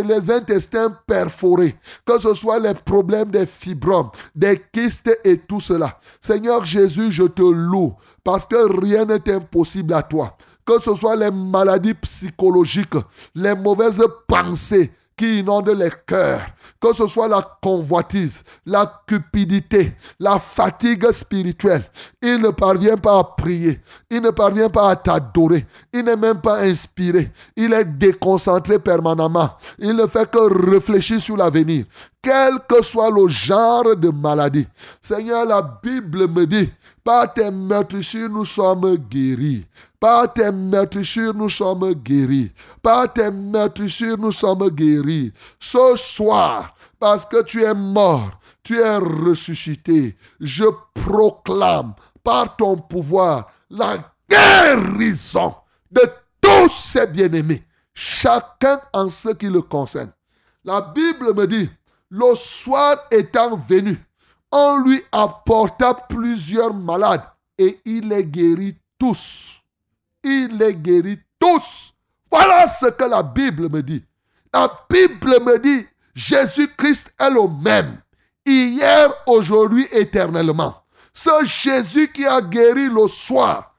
B: les, intestins perforés, que ce soit les problèmes des fibromes, des kystes et tout cela. Seigneur Jésus, je te loue parce que rien n'est impossible à toi. Que ce soit les maladies psychologiques, les mauvaises pensées, qui inonde les cœurs, que ce soit la convoitise, la cupidité, la fatigue spirituelle, il ne parvient pas à prier, il ne parvient pas à t'adorer, il n'est même pas inspiré, il est déconcentré permanemment, il ne fait que réfléchir sur l'avenir, quel que soit le genre de maladie. Seigneur, la Bible me dit, Par tes meurtrissures, nous sommes guéris. Par tes meurtrissures, nous sommes guéris. Par tes meurtrissures, nous sommes guéris. Ce soir, parce que tu es mort, tu es ressuscité, je proclame par ton pouvoir la guérison de tous ces bien-aimés, chacun en ce qui le concerne. La Bible me dit, le soir étant venu, on lui apporta plusieurs malades et il les guérit tous. Il les guérit tous. Voilà ce que la Bible me dit. La Bible me dit, Jésus-Christ est le même, hier, aujourd'hui, éternellement. Ce Jésus qui a guéri le soir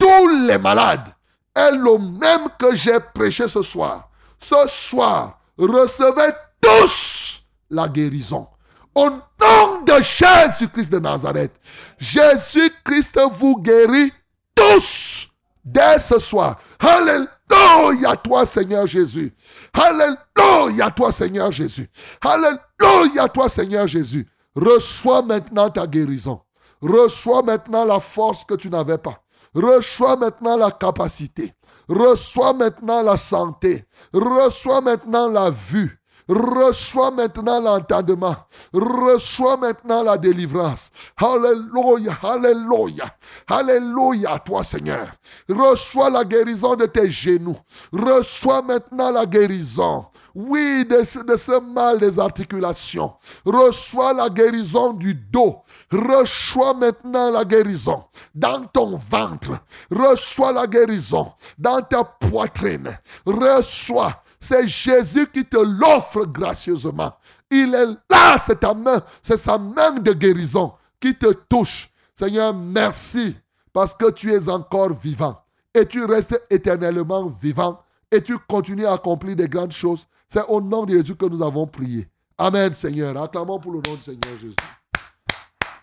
B: tous les malades est le même que j'ai prêché ce soir. Ce soir, recevez tous la guérison. Au nom de Jésus-Christ de Nazareth, Jésus-Christ vous guérit tous dès ce soir. Alléluia toi Seigneur Jésus. Alléluia toi Seigneur Jésus. Alléluia toi Seigneur Jésus. Reçois maintenant ta guérison. Reçois maintenant la force que tu n'avais pas. Reçois maintenant la capacité. Reçois maintenant la santé. Reçois maintenant la vue. Reçois maintenant l'entendement. Reçois maintenant la délivrance. Alléluia, alléluia, alléluia, toi Seigneur. Reçois la guérison de tes genoux. Reçois maintenant la guérison. Oui, de, ce mal des articulations. Reçois la guérison du dos. Reçois maintenant la guérison dans ton ventre. Reçois la guérison dans ta poitrine. Reçois c'est Jésus qui te l'offre gracieusement. Il est là, c'est ta main, c'est sa main de guérison qui te touche. Seigneur, merci parce que tu es encore vivant et tu restes éternellement vivant et tu continues à accomplir des grandes choses. C'est au nom de Jésus que nous avons prié. Amen, Seigneur. Acclamons pour le nom du Seigneur Jésus.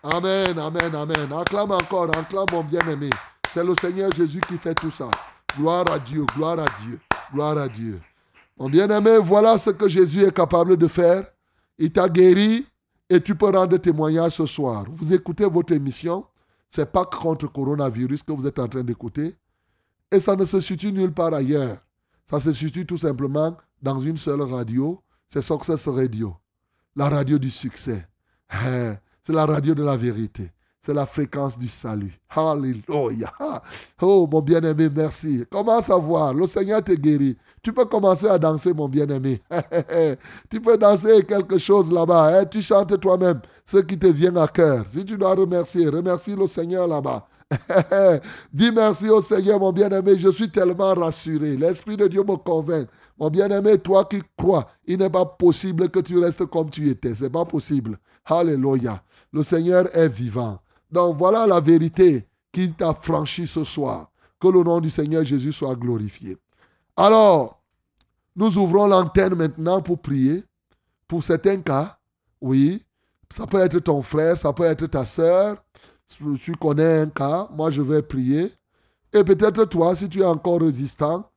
B: Amen, amen, amen. Acclame encore, acclame mon bien-aimé. C'est le Seigneur Jésus qui fait tout ça. Gloire à Dieu, gloire à Dieu, gloire à Dieu. Mon bien-aimé, voilà ce que Jésus est capable de faire. Il t'a guéri et tu peux rendre témoignage ce soir. Vous écoutez votre émission. C'est pas contre coronavirus que vous êtes en train d'écouter. Et ça ne se situe nulle part ailleurs. Ça se situe tout simplement dans une seule radio. C'est Success Radio. La radio du succès. C'est la radio de la vérité c'est la fréquence du salut. Alléluia. Oh, mon bien-aimé, merci. Commence à voir. Le Seigneur te guérit. Tu peux commencer à danser, mon bien-aimé. tu peux danser quelque chose là-bas. Hein? Tu chantes toi-même ce qui te vient à cœur. Si tu dois remercier, remercie le Seigneur là-bas. Dis merci au Seigneur, mon bien-aimé. Je suis tellement rassuré. L'Esprit de Dieu me convainc. Mon bien-aimé, toi qui crois, il n'est pas possible que tu restes comme tu étais. Ce n'est pas possible. Alléluia. Le Seigneur est vivant. Donc voilà la vérité qui t'a franchi ce soir. Que le nom du Seigneur Jésus soit glorifié. Alors, nous ouvrons l'antenne maintenant pour prier. Pour certains cas, oui, ça peut être ton frère, ça peut être ta soeur. Tu connais un cas, moi je vais prier. Et peut-être toi, si tu es encore résistant,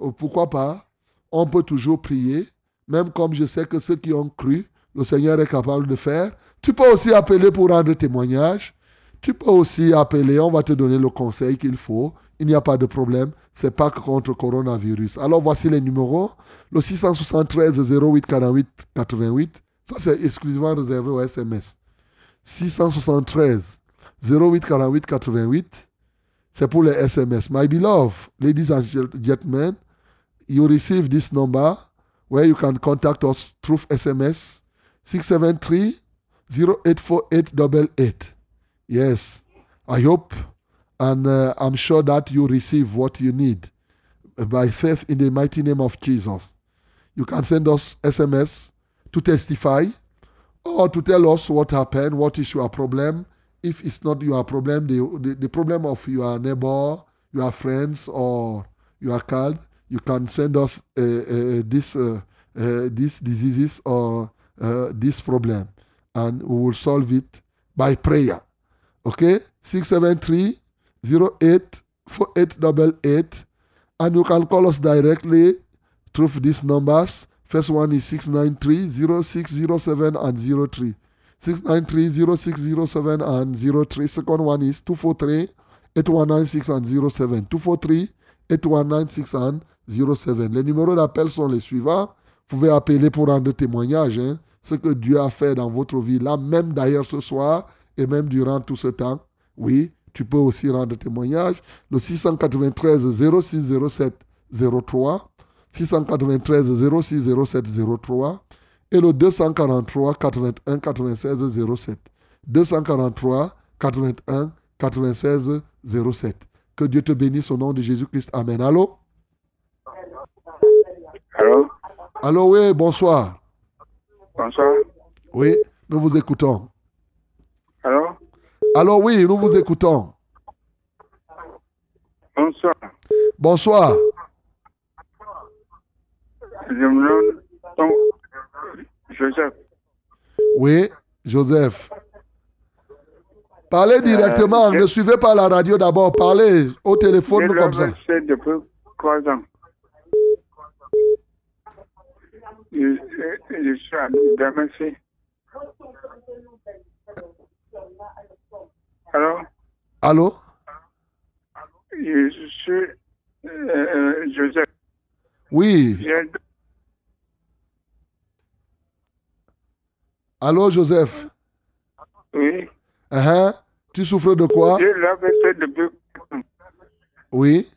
B: euh, pourquoi pas, on peut toujours prier. Même comme je sais que ceux qui ont cru, le Seigneur est capable de faire. Tu peux aussi appeler pour rendre témoignage. Tu peux aussi appeler, on va te donner le conseil qu'il faut. Il n'y a pas de problème. C'est pas contre coronavirus. Alors voici les numéros. Le 673 08 48 88. Ça, c'est exclusivement réservé au SMS. 673 08 48 88. C'est pour les SMS. My beloved, ladies and gentlemen, you receive this number where you can contact us through SMS 673 084888. Yes, I hope and uh, I'm sure that you receive what you need by faith in the mighty name of Jesus. You can send us SMS to testify or to tell us what happened, what is your problem. If it's not your problem, the, the, the problem of your neighbor, your friends, or your child, you can send us uh, uh, this, uh, uh these diseases or uh, this problem, and we will solve it by prayer. Okay? 673 08 4888. And you can call us directly through these numbers. First one is 693 0607 and 03. 693 0607 and 03. Second one is 243 819 607. 243 819 607. Les numéros d'appel sont les suivants. Vous pouvez appeler pour rendre témoignage. Hein, ce que Dieu a fait dans votre vie, là, même d'ailleurs ce soir et même durant tout ce temps. Oui, tu peux aussi rendre témoignage. Le 693 0607 03. 693 0607 03 et le 243 81 96 07. 243 81 96 07. Que Dieu te bénisse au nom de Jésus-Christ. Amen. Allô?
G: Allô?
B: Allô, oui, bonsoir.
G: Bonsoir.
B: Oui, nous vous écoutons.
G: Allô,
B: oui, nous vous écoutons.
G: Bonsoir.
B: Bonsoir.
G: Je me nomme Tom Joseph.
B: Oui, Joseph. Parlez directement,
G: je-
B: ne suivez pas la radio d'abord, parlez au téléphone comme ça.
G: depuis trois ans. Je, je, je suis à Damascus. Alors,
B: Allô?
G: je suis euh, euh, Joseph.
B: Oui. Allô, Joseph?
G: oui,
B: Hein? Tu souffres de quoi?
G: depuis
B: Oui.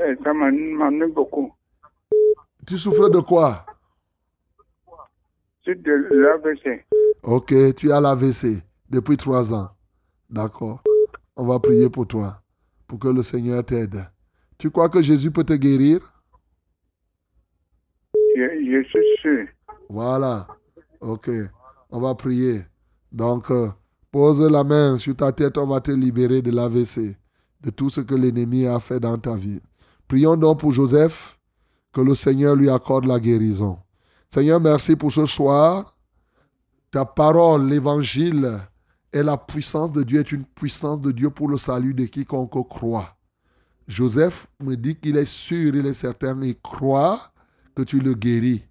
G: euh, ça m'a m'ennuie beaucoup.
B: Tu souffres de quoi?
G: De l'AVC.
B: Ok, tu as l'AVC depuis trois ans. D'accord. On va prier pour toi, pour que le Seigneur t'aide. Tu crois que Jésus peut te guérir?
G: Je, je suis sûr.
B: Voilà. Ok. On va prier. Donc, euh, pose la main sur ta tête, on va te libérer de l'AVC, de tout ce que l'ennemi a fait dans ta vie. Prions donc pour Joseph, que le Seigneur lui accorde la guérison. Seigneur, merci pour ce soir. Ta parole, l'évangile, est la puissance de Dieu, est une puissance de Dieu pour le salut de quiconque croit. Joseph me dit qu'il est sûr, il est certain, il croit que tu le guéris.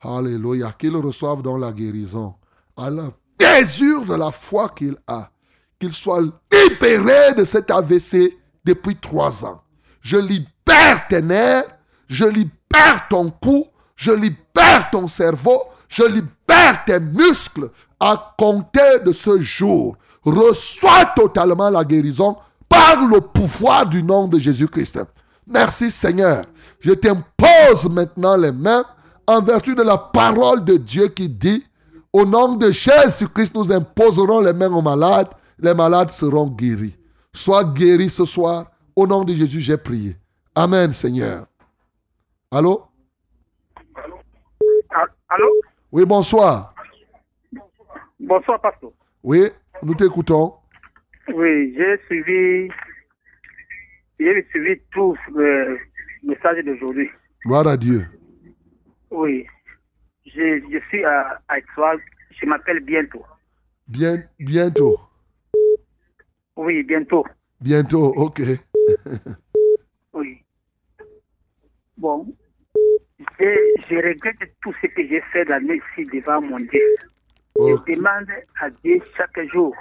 B: Alléluia. Qu'il reçoive dans la guérison. À la mesure de la foi qu'il a. Qu'il soit libéré de cet AVC depuis trois ans. Je libère tes nerfs. Je libère ton cou. Je libère ton cerveau. Je libère tes muscles. À compter de ce jour. Reçois totalement la guérison par le pouvoir du nom de Jésus-Christ. Merci Seigneur. Je t'impose maintenant les mains en vertu de la parole de Dieu qui dit, au nom de Jésus-Christ, nous imposerons les mains aux malades, les malades seront guéris. Sois guéri ce soir, au nom de Jésus, j'ai prié. Amen, Seigneur. Allô?
G: Allô?
B: Oui, bonsoir.
G: Bonsoir, pasteur.
B: Oui, nous t'écoutons.
G: Oui, j'ai suivi, j'ai suivi tout le message d'aujourd'hui.
B: Gloire à Dieu.
G: Oui, je, je suis à, à je m'appelle bientôt.
B: Bien, bientôt.
G: Oui, bientôt.
B: Bientôt, ok.
G: Oui. Bon, je, je regrette tout ce que j'ai fait l'année ici devant mon Dieu. Je demande à Dieu chaque jour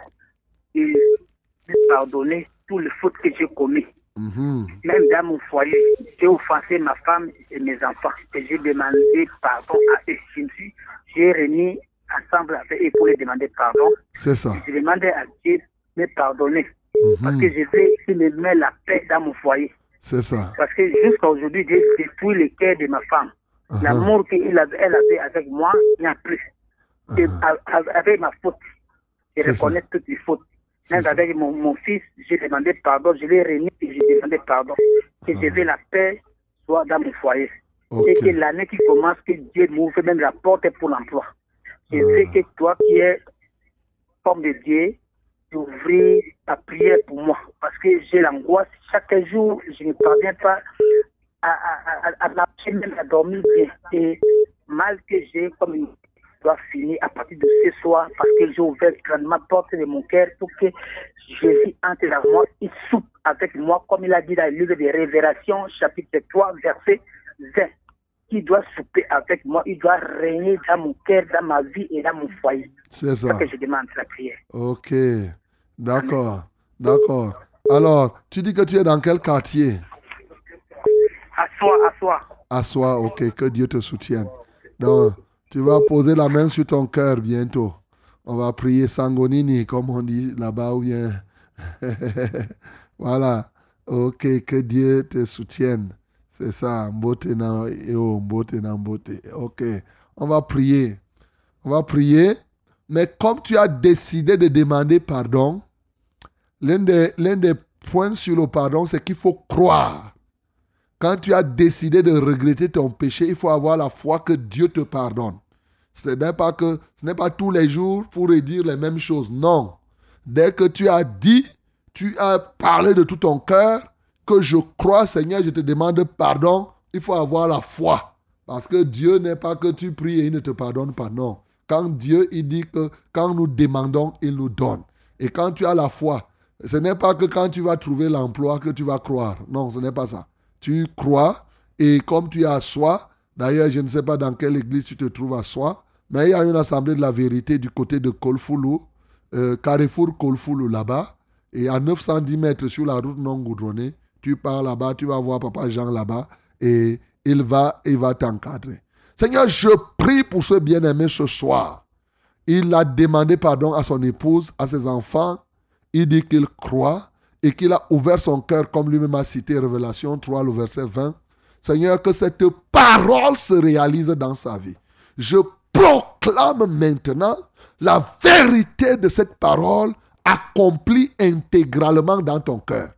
G: de me pardonner tous les fautes que j'ai commises.
B: Mhm.
G: Même dans mon foyer, j'ai offensé ma femme et mes enfants. Et j'ai demandé pardon à eux. Je me suis, j'ai réuni ensemble avec eux pour les demander pardon.
B: C'est ça.
G: Je demandais à Dieu de me pardonner. Parce
B: Mhm.
G: que je veux qu'il me mette la paix dans mon foyer.
B: C'est ça.
G: Parce que jusqu'à aujourd'hui, Dieu détruit le cœur de ma femme.
B: Uh-huh.
G: L'amour qu'elle avait, elle avait avec moi, il n'y a plus. Et a- avec ma faute, je
B: Uh-huh. Ça.
G: reconnais toutes les fautes. Même avec mon, mon fils, j'ai demandé pardon, je l'ai réuni et j'ai demandé pardon. Que je veux la paix soit dans mon foyer.
B: Uh-huh. Ok.
G: Et que l'année qui commence, que Dieu m'ouvre même la porte pour l'emploi. Je
B: Uh-huh.
G: veux que toi qui es homme de Dieu, d'ouvrir ta prière pour moi. Parce que j'ai l'angoisse. Chaque jour, je ne parviens pas à, à, à, à même à dormir bien. Et mal que j'ai, comme une doit finir à partir de ce soir, parce que j'ai ouvert grandement la porte de mon cœur pour que Jésus entre dans moi, il soupe avec moi, comme il a dit dans le livre des Révélations, chapitre 3, verset 20 qui doit souper avec moi, il doit régner dans mon cœur, dans ma vie et dans mon foyer.
B: C'est ça
G: que je demande la prière.
B: Ok. D'accord. D'accord. Alors, tu dis que tu es dans quel quartier?
G: À soi, à
B: ok. Que Dieu te soutienne. Donc, tu vas poser la main sur ton cœur bientôt. On va prier Sangonini, comme on dit là-bas, ou bien. voilà. Ok, que Dieu te soutienne. C'est ça. Mbote. Ok. On va prier. On va prier. Mais comme tu as décidé de demander pardon, l'un des points sur le pardon, c'est qu'il faut croire. Quand tu as décidé de regretter ton péché, il faut avoir la foi que Dieu te pardonne. Ce n'est pas que ce n'est pas tous les jours pour redire les mêmes choses. Non. Dès que tu as dit, tu as parlé de tout ton cœur, que je crois, Seigneur, je te demande pardon, il faut avoir la foi. Parce que Dieu n'est pas que tu pries et il ne te pardonne pas. Non. Quand Dieu, il dit que quand nous demandons, il nous donne. Et quand tu as la foi, ce n'est pas que quand tu vas trouver l'emploi que tu vas croire. Non, ce n'est pas ça. Tu crois et comme tu es à soi, d'ailleurs, je ne sais pas dans quelle église tu te trouves à soi, mais il y a une assemblée de la vérité du côté de Kolfulu, euh, Carrefour Kolfulu là-bas, et à 910 mètres sur la route non goudronnée, tu pars là-bas, tu vas voir Papa Jean là-bas, et il va, il va t'encadrer. Seigneur, je prie pour ce bien-aimé ce soir. Il a demandé pardon à son épouse, à ses enfants. Il dit qu'il croit et qu'il a ouvert son cœur, comme lui-même a cité Révélation 3, le verset 20. Seigneur, que cette parole se réalise dans sa vie. Je proclame maintenant la vérité de cette parole accomplie intégralement dans ton cœur.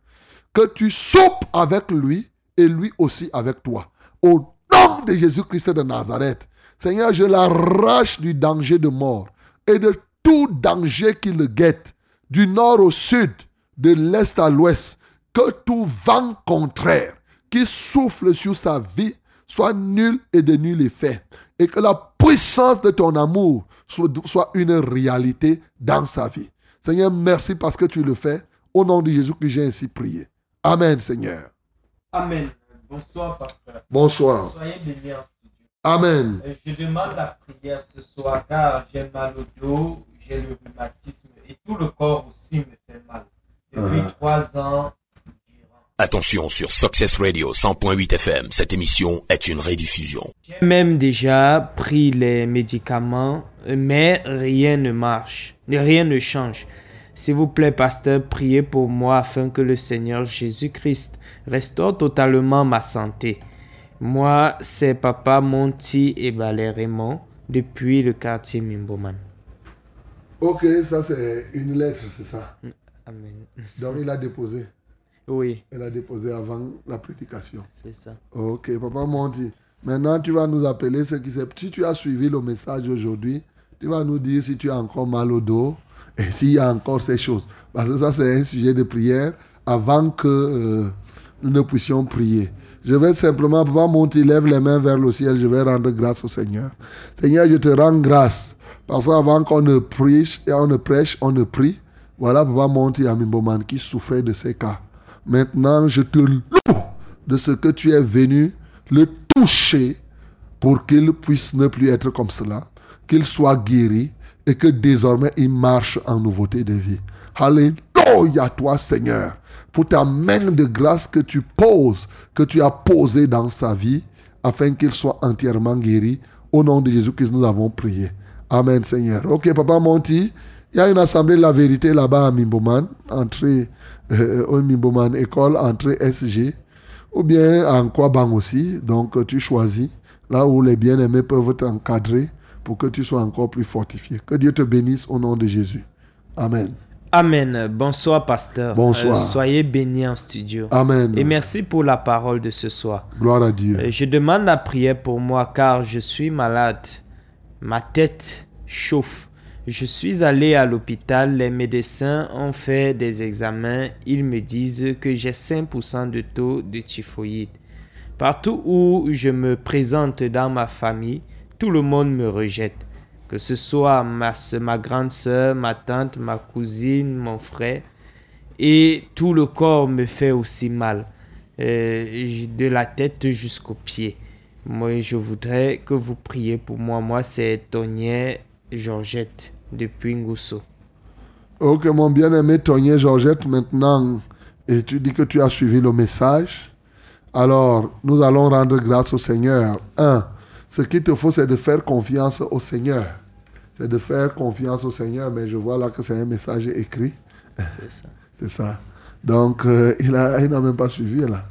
B: Que tu soupes avec lui et lui aussi avec toi. Au nom de Jésus-Christ de Nazareth, Seigneur, je l'arrache du danger de mort et de tout danger qui le guette, du nord au sud, de l'est à l'ouest, que tout vent contraire qui souffle sur sa vie soit nul et de nul effet, et que la puissance de ton amour soit, une réalité dans sa vie. Seigneur, merci parce que tu le fais. Au nom de Jésus que j'ai ainsi prié. Amen, Seigneur.
H: Amen. Bonsoir, pasteur.
B: Bonsoir.
H: Soyez bénis en studio.
B: Amen.
H: Euh, Je demande la prière ce soir car j'ai mal au dos, j'ai le rhumatisme et tout le corps aussi me fait mal. Depuis
B: Ah.
H: trois ans,
A: Attention sur Success Radio 100.8 FM, cette émission est une rediffusion.
H: j'ai même déjà pris les médicaments, mais rien ne marche, rien ne change. S'il vous plaît, pasteur, priez pour moi afin que le Seigneur Jésus-Christ restaure totalement ma santé. Moi, c'est Papa Monty et Balé Raymond depuis le quartier Mimboman.
B: Ok, ça c'est une lettre, c'est ça?
H: Amen.
B: Donc il a déposé.
H: Oui,
B: Elle a déposé avant la prédication.
H: c'est ça.
B: Ok, Papa Monty. Maintenant, tu vas nous appeler ce qui s'est. Si tu as suivi le message aujourd'hui, tu vas nous dire si tu as encore mal au dos et s'il y a encore ces choses. Parce que ça, c'est un sujet de prière avant que euh, nous ne puissions prier. Je vais simplement, Papa Monty, lève les mains vers le ciel. Je vais rendre grâce au Seigneur. Seigneur, je te rends grâce. Parce qu'avant qu'on ne prêche, et on ne prêche, on ne prie. Voilà Papa Monty Amimboman qui souffrait de ces cas. Maintenant, je te loue de ce que tu es venu le toucher pour qu'il puisse ne plus être comme cela, qu'il soit guéri et que désormais il marche en nouveauté de vie. Alléluia toi Seigneur, pour ta main de grâce que tu poses, que tu as posée dans sa vie, afin qu'il soit entièrement guéri. Au nom de Jésus que nous avons prié. Amen Seigneur. Ok Papa Monty, il y a une assemblée de la vérité là-bas à Mimboman, entrée euh, au Mimboman école, entrée SG ou bien en Kwabang aussi. Donc, euh, tu choisis là où les bien-aimés peuvent t'encadrer pour que tu sois encore plus fortifié. Que Dieu te bénisse au nom de Jésus. Amen.
H: Amen. Bonsoir, pasteur.
B: Bonsoir.
H: Euh, soyez bénis en studio.
B: Amen.
H: Et merci pour la parole de ce soir.
B: Gloire à Dieu.
H: Euh, Je demande la prière pour moi car je suis malade. Ma tête chauffe. Je suis allé à l'hôpital, les médecins ont fait des examens, ils me disent que j'ai 5% de taux de typhoïde. Partout où je me présente dans ma famille, tout le monde me rejette. Que ce soit ma, grande sœur, ma tante, ma cousine, mon frère. Et tout le corps me fait aussi mal. Euh, de la tête jusqu'aux pieds. Moi, je voudrais que vous priez pour moi. Moi, c'est Tonier Georgette depuis Ngousso.
B: Ok, mon bien-aimé Tony Georgette, maintenant, et tu dis que tu as suivi le message. Alors, nous allons rendre grâce au Seigneur. Un, ce qu'il te faut, c'est de faire confiance au Seigneur. C'est de faire confiance au Seigneur, mais je vois là que c'est un message écrit.
H: C'est ça.
B: C'est ça. Donc, euh, il n'a il n'a même pas suivi là.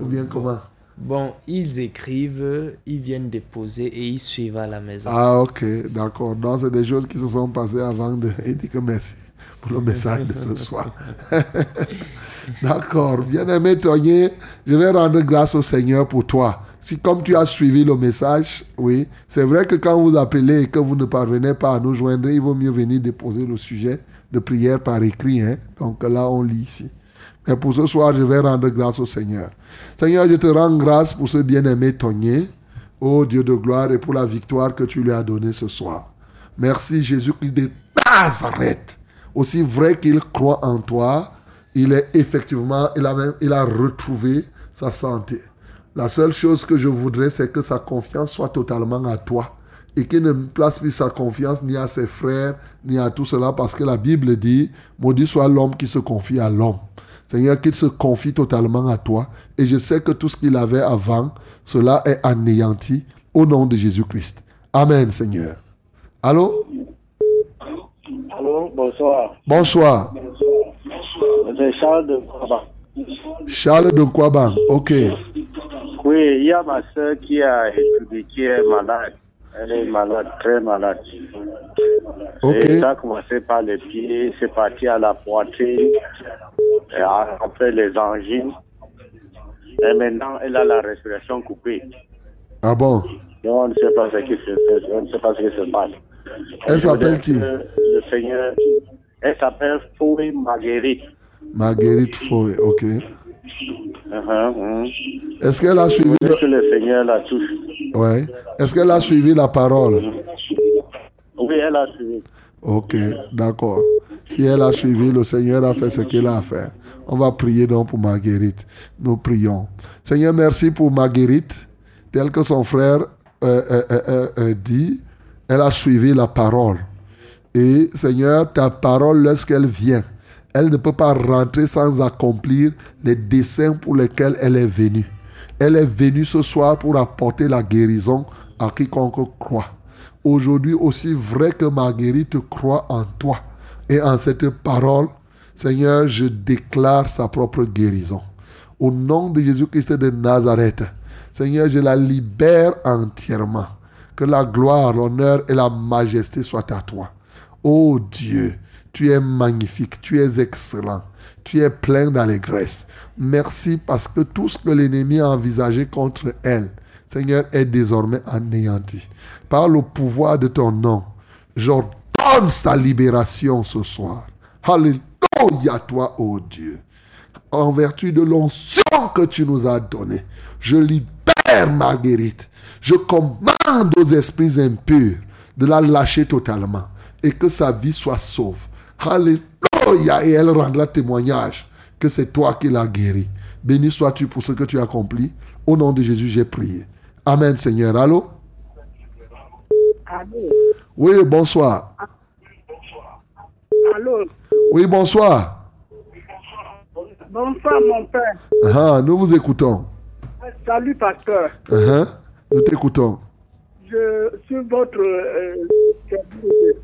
B: Ou bien comment?
H: Bon, ils écrivent, ils viennent déposer et ils suivent à la maison.
B: Ah, ok, d'accord. Donc, c'est des choses qui se sont passées avant de. Il dit que merci pour le message de ce soir. d'accord. Bien-aimé Tony, je vais rendre grâce au Seigneur pour toi. Si, comme tu as suivi le message, oui, c'est vrai que quand vous appelez et que vous ne parvenez pas à nous joindre, il vaut mieux venir déposer le sujet de prière par écrit. Hein? Donc là, on lit ici. Mais pour ce soir, je vais rendre grâce au Seigneur. Seigneur, je te rends grâce pour ce bien-aimé Togné, ô Dieu de gloire, et pour la victoire que tu lui as donnée ce soir. Merci Jésus-Christ de Nazareth. Aussi vrai qu'il croit en toi, il est effectivement, il a, il a retrouvé sa santé. La seule chose que je voudrais, c'est que sa confiance soit totalement à toi et qu'il ne place plus sa confiance ni à ses frères, ni à tout cela, parce que la Bible dit, maudit soit l'homme qui se confie à l'homme. Seigneur, qu'il se confie totalement à toi. Et je sais que tout ce qu'il avait avant, cela est anéanti au nom de Jésus-Christ. Amen, Seigneur. Allô?
I: Allô, bonsoir.
B: Bonsoir.
I: C'est Charles de Kwaba.
B: Charles de Kwaba. OK.
I: Oui, il y a ma soeur qui a étudié, qui est malade. Elle est malade, très malade.
B: OK.
I: Et ça a commencé par les pieds, c'est parti à la poitrine, et après les angines. Et maintenant, elle a la respiration coupée.
B: Ah bon?
I: On ne sait pas ce qui se, on ne sait pas ce qui se passe.
B: Elle s'appelle qui?
I: Le Seigneur, elle s'appelle Foué Marguerite.
B: Marguerite Foy. OK.
I: Uh-huh, mhm.
B: Est-ce qu'elle a suivi le...
I: que le Seigneur la touche.
B: Ouais. Est-ce qu'elle a suivi la parole?
I: Oui, elle a suivi.
B: Ok, d'accord. Si elle a suivi, le Seigneur a fait ce qu'il a à faire. On va prier donc pour Marguerite. Nous prions. Seigneur, merci pour Marguerite. Tel que son frère euh, euh, euh, dit, elle a suivi la parole. Et Seigneur, ta parole, lorsqu'elle vient, elle ne peut pas rentrer sans accomplir les desseins pour lesquels elle est venue. Elle est venue ce soir pour apporter la guérison à quiconque croit. Aujourd'hui, aussi vrai que Marguerite croit en toi et en cette parole, Seigneur, je déclare sa propre guérison. Au nom de Jésus-Christ de Nazareth, Seigneur, je la libère entièrement. Que la gloire, l'honneur et la majesté soient à toi. Ô Dieu, tu es magnifique, tu es excellent, tu es plein d'allégresse. Merci parce que tout ce que l'ennemi a envisagé contre elle, Seigneur, est désormais anéanti. Par le pouvoir de ton nom, j'ordonne sa libération ce soir. Alléluia, toi, ô Dieu. En vertu de l'onction que tu nous as donnée, je libère Marguerite. Je commande aux esprits impurs de la lâcher totalement et que sa vie soit sauve. Alléluia. Et elle rendra témoignage que c'est toi qui l'as guéri. Béni sois-tu pour ce que tu as accompli. Au nom de Jésus, j'ai prié. Amen, Seigneur. Allô?
J: Allô?
B: Oui, bonsoir.
J: Allô?
B: Oui, bonsoir.
J: Bonsoir, mon père.
B: Ah, nous vous écoutons.
J: Salut, pasteur.
B: Uh-huh. Nous t'écoutons.
J: Je suis votre euh, service,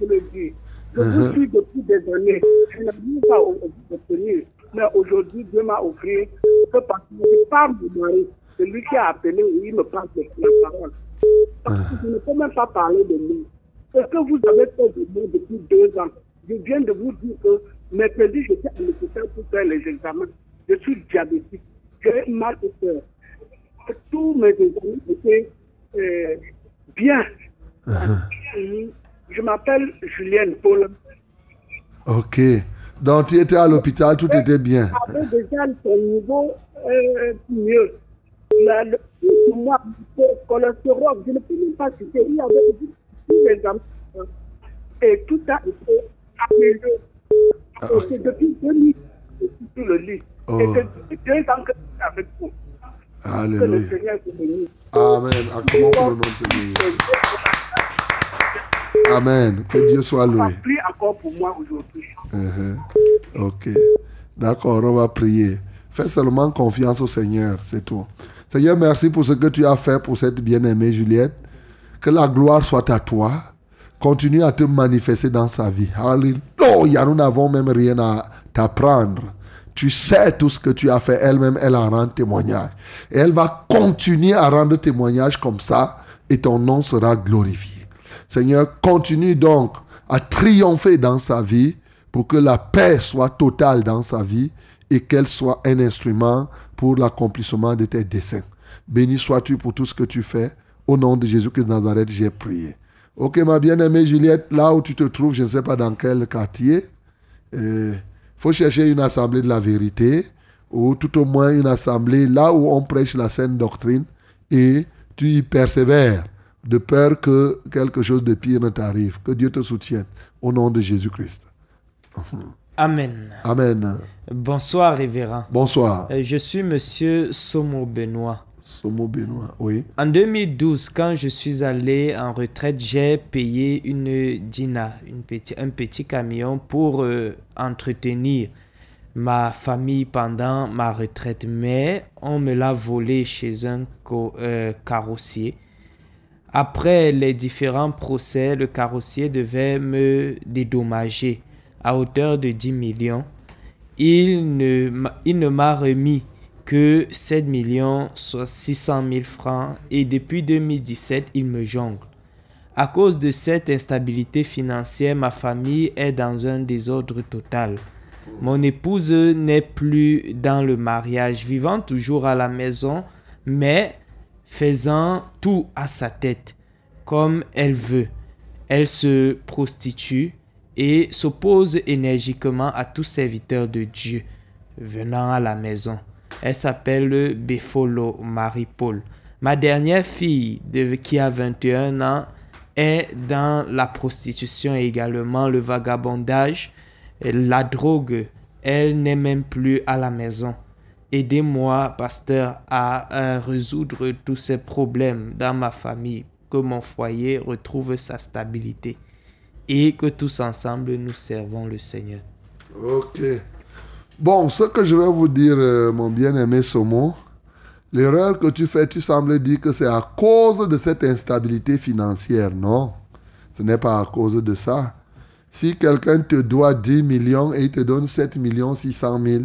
J: je le dis. Je vous
B: Uh-huh.
J: suis depuis des années. Je n'arrive pas obtenir. Mais aujourd'hui, Dieu m'a offert que parce que je parle de mari, celui qui a appelé, il me parle de la parole. Parce que je ne peux même pas parler de nous. Ce que vous avez fait de moi depuis deux ans, je viens de vous dire que mercredi, j'étais à l'hôpital pour faire les examens. Je suis diabétique. J'ai mal au cœur. Tous mes examens étaient euh, bien. Mhm. Je m'appelle Julienne Paul.
B: Ok. Donc, tu étais à l'hôpital, tout était bien.
J: J'avais déjà son niveau euh, mieux. La- le, pour moi, le cholestérol, je ne peux même pas citer. Il y avait tous les. Et tout a été amélioré. Et c'est depuis 2000 que je suis sur le lit.
B: Oh.
J: Et c'est depuis deux ans que je suis avec vous.
G: Que le
B: Alléluia.
G: Seigneur te bénisse.
B: Amen. Acclamons pour le nom de Seigneur. Amen. Que Dieu soit loué.
G: Prie encore pour moi aujourd'hui.
B: Mhm. Ok. D'accord, on va prier. Fais seulement confiance au Seigneur, c'est tout. Seigneur, merci pour ce que tu as fait pour cette bien-aimée Juliette. Que la gloire soit à toi. Continue à te manifester dans sa vie. Alléluia. Nous n'avons même rien à t'apprendre. Tu sais tout ce que tu as fait. Elle-même, elle en rend témoignage. Et elle va continuer à rendre témoignage comme ça. Et ton nom sera glorifié. Seigneur, continue donc à triompher dans sa vie pour que la paix soit totale dans sa vie et qu'elle soit un instrument pour l'accomplissement de tes desseins. Béni sois-tu pour tout ce que tu fais. Au nom de Jésus-Christ de Nazareth, j'ai prié. Ok, ma bien-aimée Juliette, là où tu te trouves, je ne sais pas dans quel quartier, il faut chercher une assemblée de la vérité ou tout au moins une assemblée là où on prêche la saine doctrine et tu y persévères de peur que quelque chose de pire ne t'arrive. Que Dieu te soutienne au nom de Jésus-Christ.
H: Amen.
B: Amen.
H: Bonsoir, révérend.
B: Bonsoir.
H: Euh, Je suis monsieur Somo Benoît.
B: Somo Benoît, oui.
H: En 2012, quand je suis allé en retraite, j'ai payé une Dina, une petit, un petit camion pour euh, entretenir ma famille pendant ma retraite. Mais on me l'a volé chez un euh, carrossier. Après les différents procès, le carrossier devait me dédommager à hauteur de 10 millions. Il ne, m'a- remis que 7 millions soit 600 000 francs et depuis 2017, il me jongle. À cause de cette instabilité financière, ma famille est dans un désordre total. Mon épouse n'est plus dans le mariage, vivant toujours à la maison, mais faisant tout à sa tête, comme elle veut. Elle se prostitue et s'oppose énergiquement à tout serviteur de Dieu venant à la maison. Elle s'appelle Befolo Marie-Paul. Ma dernière fille, de- qui a 21 ans, est dans la prostitution également le vagabondage, la drogue. Elle n'est même plus à la maison. Aidez-moi, pasteur, à, résoudre tous ces problèmes dans ma famille, que mon foyer retrouve sa stabilité et que tous ensemble nous servons le Seigneur.
B: Ok. Bon, ce que je vais vous dire, euh, mon bien-aimé Somo, l'erreur que tu fais, tu sembles dire que c'est à cause de cette instabilité financière. Non, ce n'est pas à cause de ça. Si quelqu'un te doit 10 millions et il te donne 7 millions 600 000,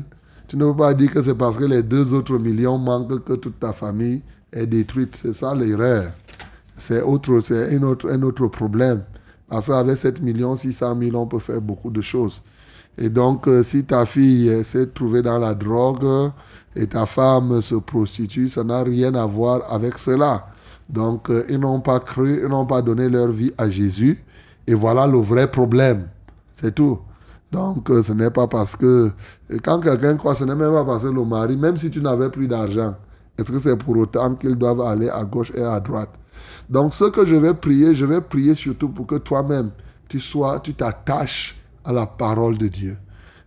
B: tu ne peux pas dire que c'est parce que les deux autres millions manquent que toute ta famille est détruite. C'est ça l'erreur. C'est autre, c'est une autre, un autre problème. Parce qu'avec 7 millions 600 000, on peut faire beaucoup de choses. Et donc, euh, si ta fille s'est trouvée dans la drogue et ta femme se prostitue, ça n'a rien à voir avec cela. Donc, euh, ils n'ont pas cru, ils n'ont pas donné leur vie à Jésus. Et voilà le vrai problème. C'est tout. Donc, euh, ce n'est pas parce que... et quand quelqu'un croit, ce n'est même pas parce que le mari, même si tu n'avais plus d'argent, est-ce que c'est pour autant qu'ils doivent aller à gauche et à droite? Donc, ce que je vais prier, je vais prier surtout pour que toi-même, tu sois, tu t'attaches à la parole de Dieu.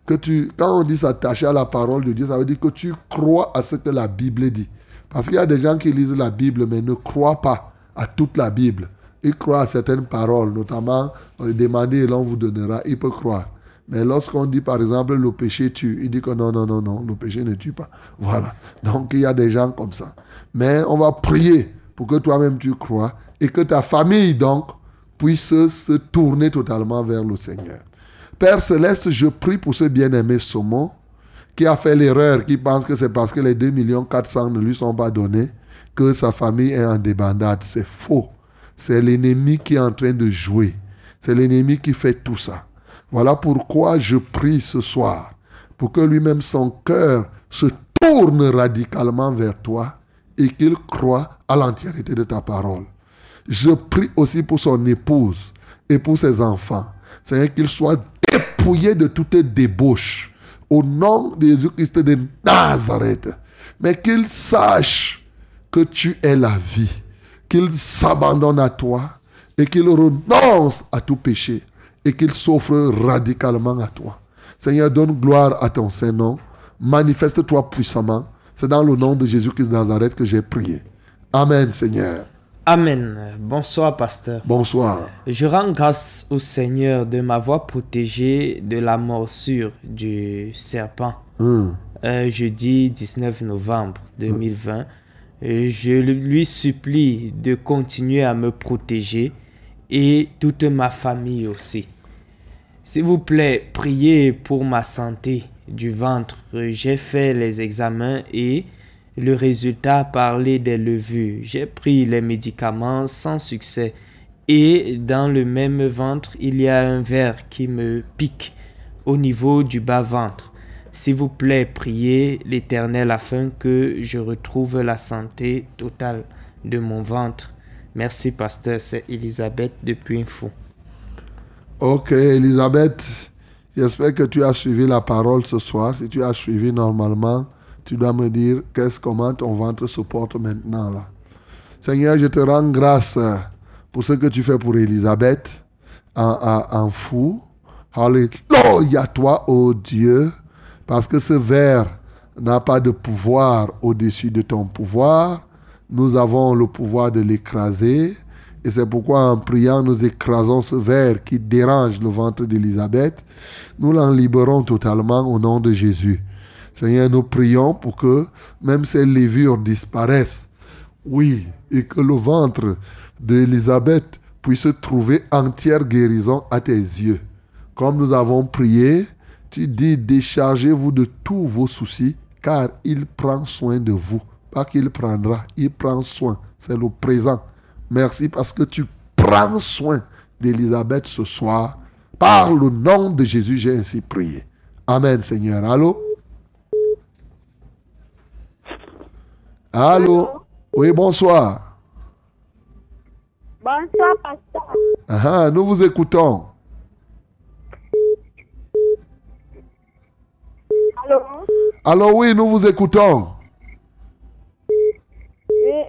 B: Que tu, quand on dit s'attacher à la parole de Dieu, ça veut dire que tu crois à ce que la Bible dit. Parce qu'il y a des gens qui lisent la Bible, mais ne croient pas à toute la Bible. Ils croient à certaines paroles, notamment euh, demandez et l'on vous donnera. Il peut croire. Mais lorsqu'on dit par exemple le péché tue, il dit que non, non, non, non, le péché ne tue pas. Voilà. Donc il y a des gens comme ça. Mais on va prier pour que toi-même tu crois et que ta famille donc puisse se tourner totalement vers le Seigneur. Père céleste, je prie pour ce bien-aimé Somo qui a fait l'erreur, qui pense que c'est parce que les 2 millions 400 ne lui sont pas donnés que sa famille est en débandade. C'est faux. C'est l'ennemi qui est en train de jouer. C'est l'ennemi qui fait tout ça. Voilà pourquoi je prie ce soir pour que lui-même son cœur se tourne radicalement vers toi et qu'il croit à l'entièreté de ta parole. Je prie aussi pour son épouse et pour ses enfants. Seigneur, qu'ils soient dépouillés de toute débauche au nom de Jésus-Christ de Nazareth. Mais qu'ils sachent que tu es la vie, qu'ils s'abandonnent à toi et qu'ils renoncent à tout péché et qu'ils s'offrent radicalement à toi. Seigneur, donne gloire à ton Saint-Nom. Manifeste-toi puissamment. C'est dans le nom de Jésus-Christ de Nazareth que j'ai prié. Amen, Seigneur.
H: Amen. Bonsoir, pasteur.
B: Bonsoir.
H: Je rends grâce au Seigneur de m'avoir protégé de la morsure du serpent.
B: Hmm.
H: Euh, jeudi 19 novembre 2020. Euh, Je lui supplie de continuer à me protéger et toute ma famille aussi. S'il vous plaît, priez pour ma santé du ventre. J'ai fait les examens et le résultat parlait des levures. J'ai pris les médicaments sans succès. Et dans le même ventre, il y a un verre qui me pique au niveau du bas-ventre. S'il vous plaît, priez l'Éternel afin que je retrouve la santé totale de mon ventre. Merci, pasteur. C'est Elisabeth depuis Info.
B: Ok, Elisabeth, j'espère que tu as suivi la parole ce soir. Si tu as suivi normalement, tu dois me dire qu'est-ce, comment ton ventre se porte maintenant là. Seigneur, je te rends grâce pour ce que tu fais pour Elisabeth en, en, en fou. Alléluia, toi, ô Dieu, parce que ce verre n'a pas de pouvoir au-dessus de ton pouvoir. Nous avons le pouvoir de l'écraser. Et c'est pourquoi en priant, nous écrasons ce verre qui dérange le ventre d'Élisabeth. Nous l'en libérons totalement au nom de Jésus. Seigneur, nous prions pour que même ces levures disparaissent. Oui, et que le ventre d'Élisabeth puisse trouver entière guérison à tes yeux. Comme nous avons prié, tu dis déchargez-vous de tous vos soucis, car il prend soin de vous. Pas qu'il prendra, il prend soin. C'est le présent. Merci parce que tu prends soin d'Élisabeth ce soir. Par le nom de Jésus, j'ai ainsi prié. Amen, Seigneur. Allô? Allô? Oui, bonsoir.
K: Bonsoir, pasteur.
B: Ah, nous vous écoutons.
K: Allô?
B: Allô, oui, nous vous écoutons.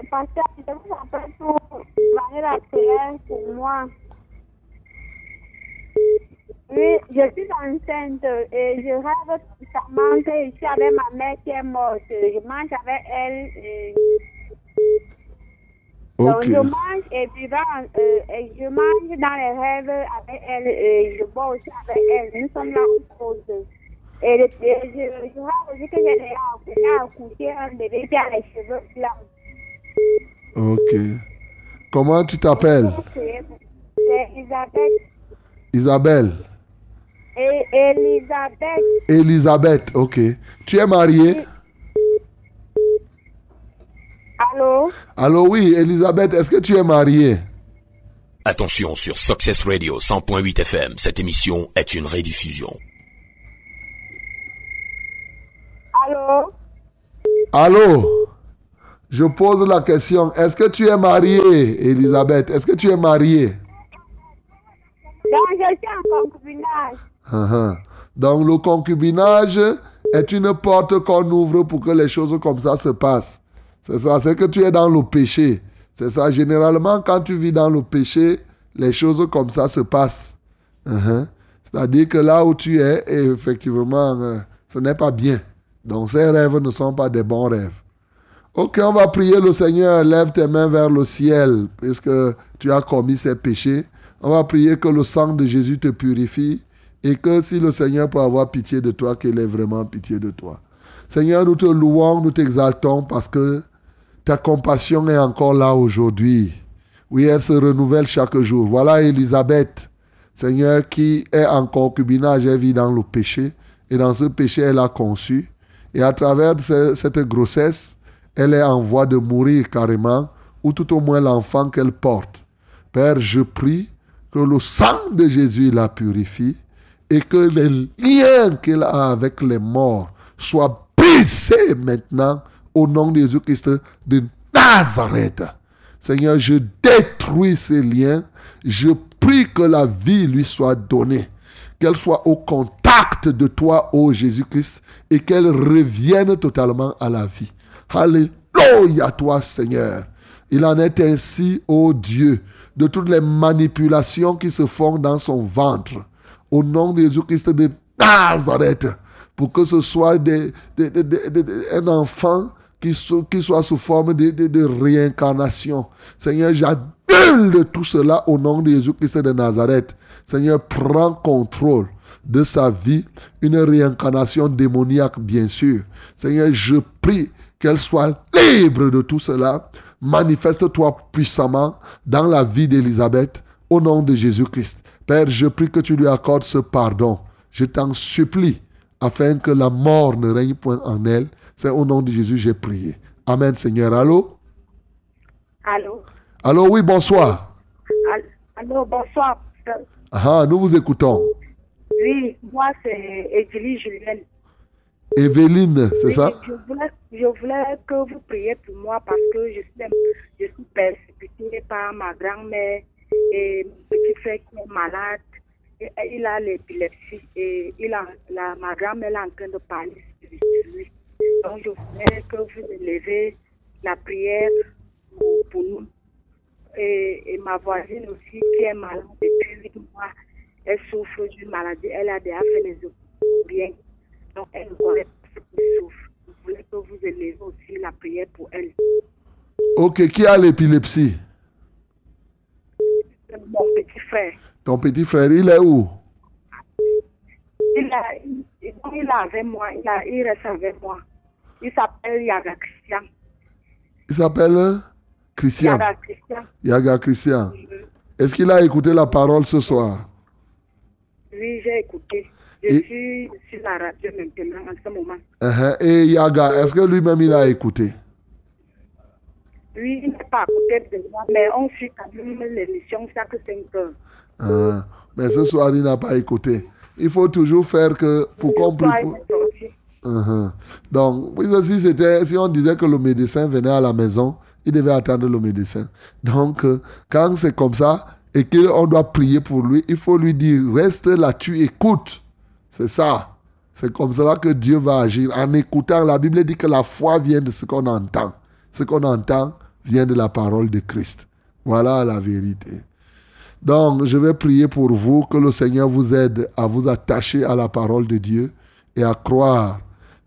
K: Oui, pasteur, je vous appelle pour demander la prière pour moi. Oui, je suis enceinte et je rêve constamment que je suis avec ma mère qui est morte. Je mange avec elle. Et... Donc,
B: Ok.
K: je mange et puis dans, euh, et je mange dans les rêves avec elle et je bois aussi avec elle. Nous sommes là en pause. Et, et je, je rêve aussi que j'ai accouché un bébé qui a les cheveux blancs.
B: Ok. Comment tu t'appelles?
K: C'est c'est Elisabeth.
B: Isabelle.
K: Et Elisabeth,
B: Elisabeth, ok. Tu es mariée?
K: allô?
B: Allô, oui, Elisabeth, est-ce que tu es mariée?
A: Attention sur Success Radio 100.8 FM, cette émission est une rediffusion.
K: Allô?
B: Allô? Je pose la question. Est-ce que tu es mariée, Elisabeth? Est-ce que tu es mariée?
K: Donc, je suis en concubinage.
B: Ah. Donc, le concubinage est une porte qu'on ouvre pour que les choses comme ça se passent. C'est ça, c'est que tu es dans le péché. C'est ça, généralement, quand tu vis dans le péché, les choses comme ça se passent. Ah. C'est-à-dire que là où tu es, effectivement, euh, ce n'est pas bien. Donc, ces rêves ne sont pas des bons rêves. Ok, on va prier le Seigneur. Lève tes mains vers le ciel, puisque tu as commis ces péchés. On va prier que le sang de Jésus te purifie et que si le Seigneur peut avoir pitié de toi, qu'il ait vraiment pitié de toi. Seigneur, nous te louons, nous t'exaltons parce que ta compassion est encore là aujourd'hui. Oui, elle se renouvelle chaque jour. Voilà Élisabeth, Seigneur, qui est en concubinage, elle vit dans le péché. Et dans ce péché, elle a conçu. Et à travers ce- cette grossesse, elle est en voie de mourir carrément, ou tout au moins l'enfant qu'elle porte. Père, je prie que le sang de Jésus la purifie et que les liens qu'elle a avec les morts soient brisés maintenant au nom de Jésus-Christ de Nazareth. Seigneur, je détruis ces liens. Je prie que la vie lui soit donnée. Qu'elle soit au contact de toi, ô Jésus-Christ, et qu'elle revienne totalement à la vie. Alléluia, toi, Seigneur. Il en est ainsi, ô Dieu, de toutes les manipulations qui se font dans son ventre. Au nom de Jésus-Christ de Nazareth, pour que ce soit des, des- des- un enfant qui, so- qui soit sous forme de, de- réincarnation. Seigneur, j'annule tout cela au nom de Jésus-Christ de Nazareth. Seigneur, prends contrôle de sa vie, une réincarnation démoniaque, bien sûr. Seigneur, je prie qu'elle soit libre de tout cela. Manifeste-toi puissamment dans la vie d'Élisabeth au nom de Jésus-Christ. Père, je prie que tu lui accordes ce pardon. Je t'en supplie afin que la mort ne règne point en elle. C'est au nom de Jésus j'ai prié. Amen, Seigneur. Allô?
K: Allô?
B: Allô, oui, bonsoir.
K: Allô, bonsoir.
B: Ah, nous vous écoutons.
K: Oui, moi c'est Edili Julienne.
B: Evelyne, c'est
K: Oui,
B: ça?
K: je voulais, je voulais que vous priez pour moi parce que je suis, je suis persécutée par ma grand-mère et mon petit frère qui est malade. Et- et il a l'épilepsie et il a, la, ma grand-mère est en train de parler sur lui. Donc je voulais que vous élevez la prière pour, pour nous. Et, et ma voisine aussi qui est malade depuis huit mois, elle souffre d'une maladie. Elle a déjà fait les bien. Donc, elle ne connaît pas ce qui souffre. Je voulais que vous élevez aussi la prière pour elle.
B: Ok, qui a l'épilepsie?
K: Mon petit frère,
B: Ton petit frère, il est où?
K: il, a, il, avec moi, il, a, il reste avec moi. Il s'appelle Yaga Christian.
B: Il s'appelle Christian.
K: Yaga Christian.
B: Yaga Christian. Est-ce qu'il a écouté la parole ce soir?
K: Oui, j'ai écouté. Je
B: Et-
K: suis sur la radio maintenant en ce moment.
B: Uh-huh. Et Yaga, est-ce que lui-même il a écouté?
K: Oui, il n'est pas à côté de moi, mais on suit quand même l'émission chaque 5 heures.
B: Ah, mais ce soir, il n'a pas écouté. Il faut toujours faire que pour
K: est sorti.
B: Uh-huh. Donc, si, c'était, si on disait que le médecin venait à la maison, il devait attendre le médecin. Donc, euh, quand c'est comme ça et qu'on doit prier pour lui, il faut lui dire, reste là, tu écoutes. C'est ça. C'est comme cela que Dieu va agir. En écoutant, la Bible dit que la foi vient de ce qu'on entend. Ce qu'on entend vient de la parole de Christ. Voilà la vérité. Donc, je vais prier pour vous, que le Seigneur vous aide à vous attacher à la parole de Dieu et à croire.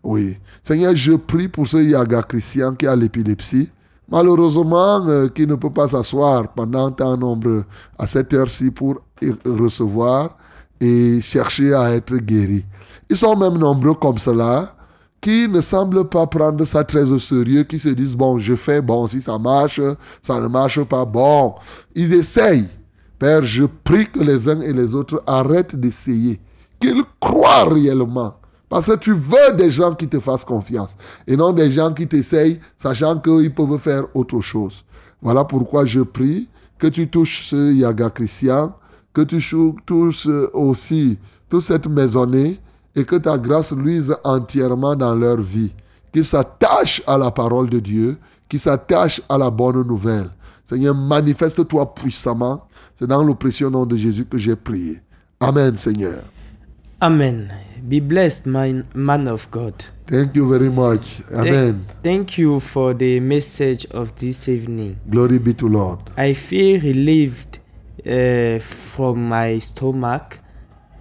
B: Oui. Seigneur, je prie pour ce Yaga Christian qui a l'épilepsie. Malheureusement, euh, qui ne peut pas s'asseoir pendant tant nombre à cette heure-ci pour y- recevoir et chercher à être guéri. Ils sont même nombreux comme cela qui ne semblent pas prendre ça très au sérieux, qui se disent, bon, je fais, bon, si ça marche, ça ne marche pas, bon. Ils essayent. Père, je prie que les uns et les autres arrêtent d'essayer, qu'ils croient réellement. Parce que tu veux des gens qui te fassent confiance et non des gens qui t'essayent, sachant qu'ils peuvent faire autre chose. Voilà pourquoi je prie que tu touches ce Yaga Christian, que tu touches aussi toute cette maisonnée et que ta grâce luise entièrement dans leur vie. Qu'ils s'attachent à la parole de Dieu, qu'ils s'attachent à la bonne nouvelle. Seigneur, manifeste-toi puissamment. C'est dans le précieux nom de Jésus que j'ai prié. Amen, Seigneur.
H: Amen. Be blessed, my man of God.
B: Thank you very much.
H: Thank-
B: Amen.
H: Thank you for the message of this evening.
B: Glory be to Lord.
H: I feel relieved uh, from my stomach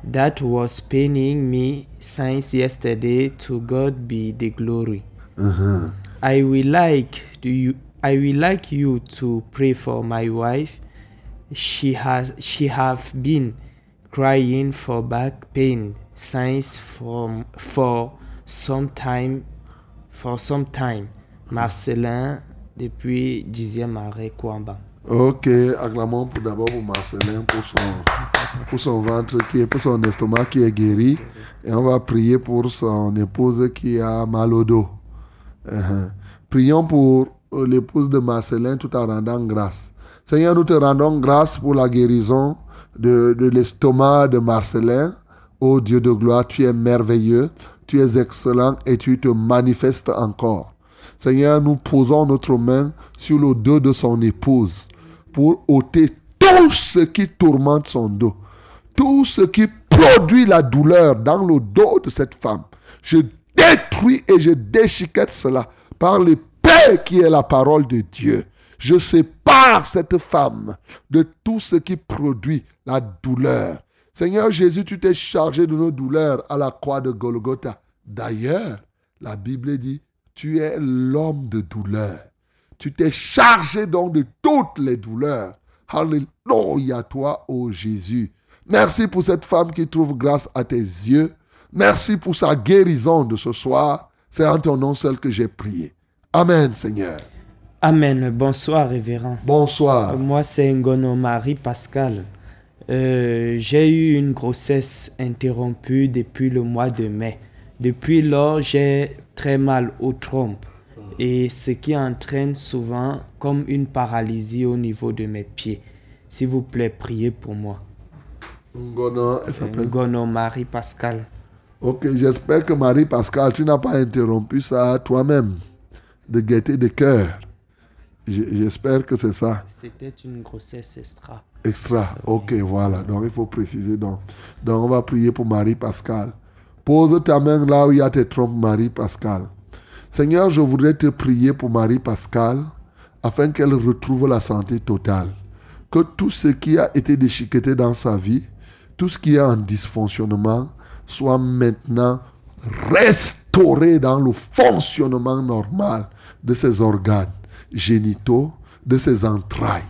H: that was paining me since yesterday. To God be the glory.
B: Uh-huh.
H: I will like to you. I will like you to pray for my wife. She has she have been crying for back pain since from for some time for some time. Marcelin depuis 10e arrêt Kwamba.
B: Ok, acclamons pour d'abord pour Marcelin, pour son, pour son ventre, qui est, pour son estomac qui est guéri. Et on va prier pour son épouse qui a mal au dos. Uh-huh. Prions pour euh, l'épouse de Marcelin tout en rendant grâce. Seigneur, nous te rendons grâce pour la guérison de, de l'estomac de Marcelin. Ô Dieu de gloire, tu es merveilleux, tu es excellent et tu te manifestes encore. Seigneur, nous posons notre main sur le dos de son épouse pour ôter tout ce qui tourmente son dos, tout ce qui produit la douleur dans le dos de cette femme. Je détruis et je déchiquette cela par l'épée qui est la parole de Dieu. Je sépare cette femme de tout ce qui produit la douleur. Seigneur Jésus, tu t'es chargé de nos douleurs à la croix de Golgotha. D'ailleurs, la Bible dit, tu es l'homme de douleur. Tu t'es chargé donc de toutes les douleurs. Alléluia toi, ô Jésus. Merci pour cette femme qui trouve grâce à tes yeux. Merci pour sa guérison de ce soir. C'est en ton nom seul que j'ai prié. Amen, Seigneur.
H: Amen. Bonsoir, révérend.
B: Bonsoir.
H: Moi, c'est Ngono Marie Pascal. Euh, j'ai eu une grossesse interrompue depuis le mois de mai. Depuis lors, j'ai très mal aux trompes et ce qui entraîne souvent comme une paralysie au niveau de mes pieds. S'il vous plaît, priez pour moi.
B: Ngono, elle s'appelle
H: Ngono Marie Pascal.
B: Ok, j'espère que Marie-Pascal, tu n'as pas interrompu ça toi-même, de gaieté de cœur. J'espère que c'est ça.
H: C'était une grossesse extra.
B: Extra. Ok, voilà. Donc il faut préciser. Donc, donc on va prier pour Marie-Pascal. Pose ta main là où il y a tes trompes, Marie-Pascal. Seigneur, je voudrais te prier pour Marie-Pascal afin qu'elle retrouve la santé totale. Que tout ce qui a été déchiqueté dans sa vie, tout ce qui est en dysfonctionnement, soit maintenant restauré dans le fonctionnement normal de ses organes génitaux, de ses entrailles.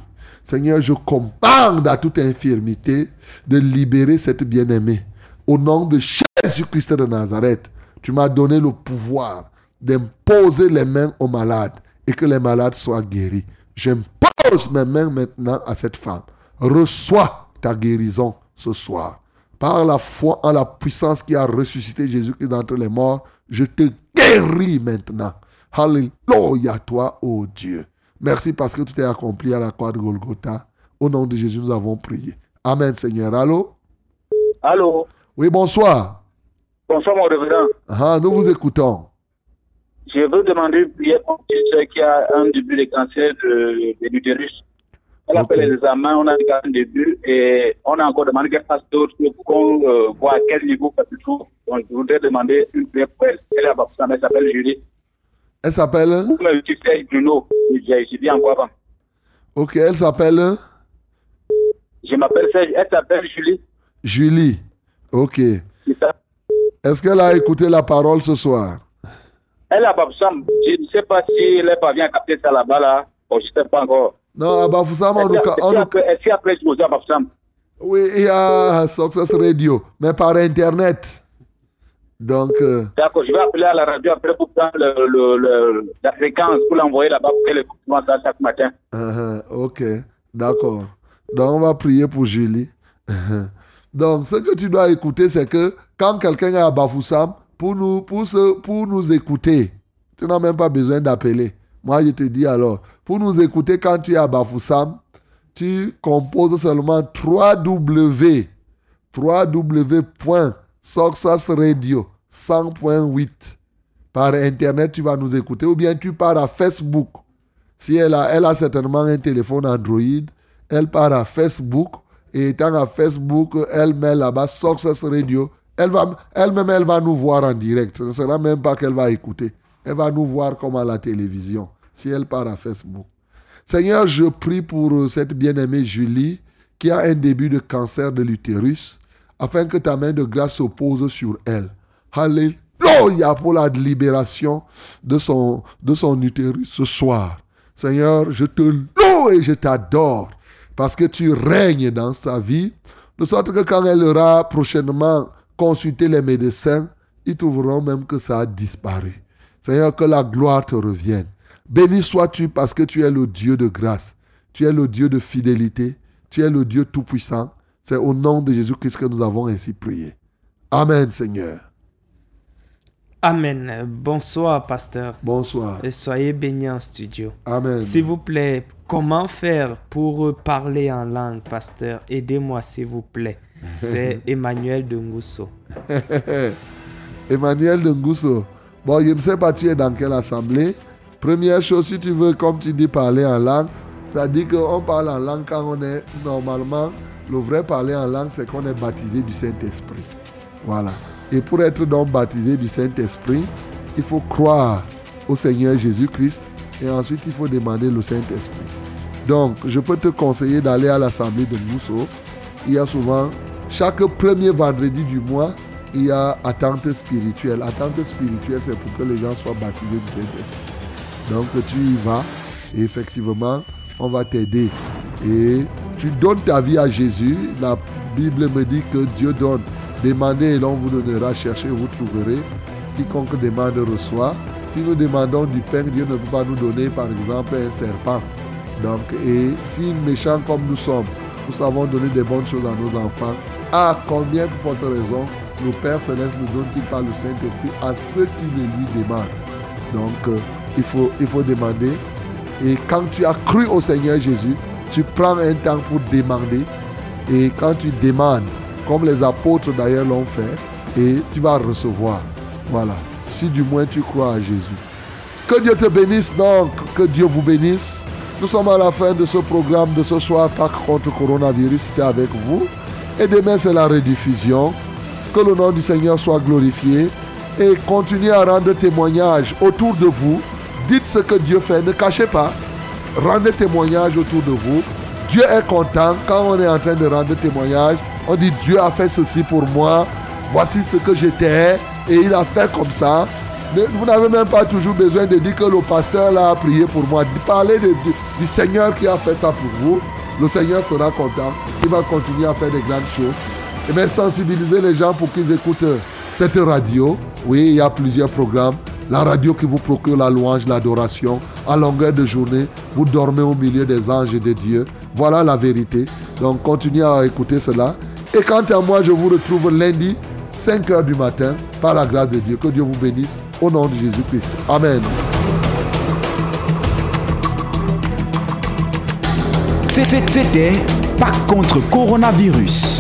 B: Seigneur, je commande à toute infirmité de libérer cette bien-aimée. Au nom de Jésus-Christ de Nazareth, tu m'as donné le pouvoir d'imposer les mains aux malades et que les malades soient guéris. J'impose mes mains maintenant à cette femme. Reçois ta guérison ce soir. Par la foi en la puissance qui a ressuscité Jésus-Christ d'entre les morts, je te guéris maintenant. Alléluia toi, ô Dieu. Merci parce que tout est accompli à la croix de Golgotha. Au nom de Jésus, nous avons prié. Amen, Seigneur. Allô?
L: Allô?
B: Oui, bonsoir.
L: Bonsoir, mon révérend.
B: Ah, nous vous écoutons.
L: Je veux demander prière pour soeur qui a un début de cancer de, de l'utérus. Elle a fait les examens, on a regardé un début et on a encore demandé qu'elle fasse d'autres pour qu'on euh, voit à quel niveau ça se trouve. Donc, je voudrais demander une prière pour elle. Elle, elle s'appelle Julie.
B: Elle s'appelle?
L: Serge Bruno. J'ai dit encore avant.
B: Ok, elle s'appelle?
L: Je m'appelle Serge. Elle s'appelle Julie.
B: Julie. Ok. Est-ce qu'elle a écouté la parole ce soir?
L: Elle est à. Je ne sais pas si elle parvient à capter ça là-bas là. Je ne sais pas encore.
B: Non, à.
L: Est-ce
B: on nous-
L: qu'après- est-ce qu'après je suis à Bafoussam
B: Oui, il y a Success Radio, mais par Internet. Donc, euh,
L: D'accord, je vais appeler à la radio après pour prendre le, le, le- la fréquence pour l'envoyer là-bas pour qu'elle écoute ça chaque matin.
B: uh-huh, ok, d'accord. Donc, on va prier pour Julie. Donc, ce que tu dois écouter, c'est que quand quelqu'un est à Bafoussam, pour nous, pour, pour nous écouter, tu n'as même pas besoin d'appeler. Moi, je te dis alors, pour nous écouter quand tu es à Bafoussam, tu composes seulement 3W. 3W.successradio 100.8. Par Internet, tu vas nous écouter. Ou bien tu pars à Facebook. Si elle a, elle a certainement un téléphone Android, elle part à Facebook. Et étant à Facebook, elle met là-bas Success Radio. Elle va, elle-même, elle va nous voir en direct. Ce ne sera même pas qu'elle va écouter. Elle va nous voir comme à la télévision. Si elle part à Facebook. Seigneur, je prie pour euh, cette bien-aimée Julie qui a un début de cancer de l'utérus, afin que ta main de grâce se pose sur elle. Alléluia pour la libération de son, de son utérus ce soir. Seigneur, je te loue et je t'adore parce que tu règnes dans sa vie, de sorte que quand elle aura prochainement consulté les médecins, ils trouveront même que ça a disparu. Seigneur, que la gloire te revienne. Béni sois-tu parce que tu es le Dieu de grâce. Tu es le Dieu de fidélité. Tu es le Dieu tout-puissant. C'est au nom de Jésus-Christ que nous avons ainsi prié. Amen, Seigneur.
H: Amen. Bonsoir, pasteur.
B: Bonsoir.
H: Et soyez bénis en studio.
B: Amen.
H: S'il vous plaît, comment faire pour parler en langue, pasteur? Aidez-moi, s'il vous plaît. C'est Emmanuel de Ngousso.
B: Emmanuel de Ngousso. Bon, je ne sais pas, tu es dans quelle assemblée. Première chose, si tu veux, comme tu dis, parler en langue, c'est-à-dire qu'on parle en langue quand on est normalement, le vrai parler en langue, c'est qu'on est baptisé du Saint-Esprit. Voilà. Et pour être donc baptisé du Saint-Esprit, il faut croire au Seigneur Jésus-Christ et ensuite il faut demander le Saint-Esprit. Donc, je peux te conseiller d'aller à l'assemblée de Mousso. Il y a souvent, chaque premier vendredi du mois, il y a attente spirituelle. Attente spirituelle, c'est pour que les gens soient baptisés du Saint-Esprit. Donc tu y vas et effectivement, on va t'aider. Et tu donnes ta vie à Jésus. La Bible me dit que Dieu donne. Demandez et l'on vous donnera. Cherchez et vous trouverez. Quiconque demande reçoit. Si nous demandons du pain, Dieu ne peut pas nous donner, par exemple, un serpent. Donc, et si méchants comme nous sommes, nous savons donner des bonnes choses à nos enfants, à combien pour forte raison le Père Céleste ne donne-t-il pas le Saint-Esprit à ceux qui le lui demandent? Donc, euh, il, faut, il faut demander. Et quand tu as cru au Seigneur Jésus, tu prends un temps pour demander. Et quand tu demandes, comme les apôtres d'ailleurs l'ont fait, et tu vas recevoir. Voilà. Si du moins tu crois à Jésus. Que Dieu te bénisse donc, que Dieu vous bénisse. Nous sommes à la fin de ce programme de ce soir, Pâques contre coronavirus. C'était avec vous. Et demain, c'est la rediffusion. Que le nom du Seigneur soit glorifié. Et continuez à rendre témoignage autour de vous. Dites ce que Dieu fait. Ne cachez pas. Rendez témoignage autour de vous. Dieu est content quand on est en train de rendre témoignage. On dit Dieu a fait ceci pour moi. Voici ce que j'étais. Et il a fait comme ça. Vous n'avez même pas toujours besoin de dire que le pasteur là a prié pour moi. Parlez de, de, du Seigneur qui a fait ça pour vous. Le Seigneur sera content. Il va continuer à faire des grandes choses. Et bien sensibiliser les gens pour qu'ils écoutent cette radio. Oui, il y a plusieurs programmes. La radio qui vous procure la louange, l'adoration. À longueur de journée, vous dormez au milieu des anges et des dieux. Voilà la vérité. Donc continuez à écouter cela. Et quant à moi, je vous retrouve lundi, 5 h du matin, par la grâce de Dieu. Que Dieu vous bénisse au nom de Jésus-Christ. Amen.
D: C'était pas contre coronavirus.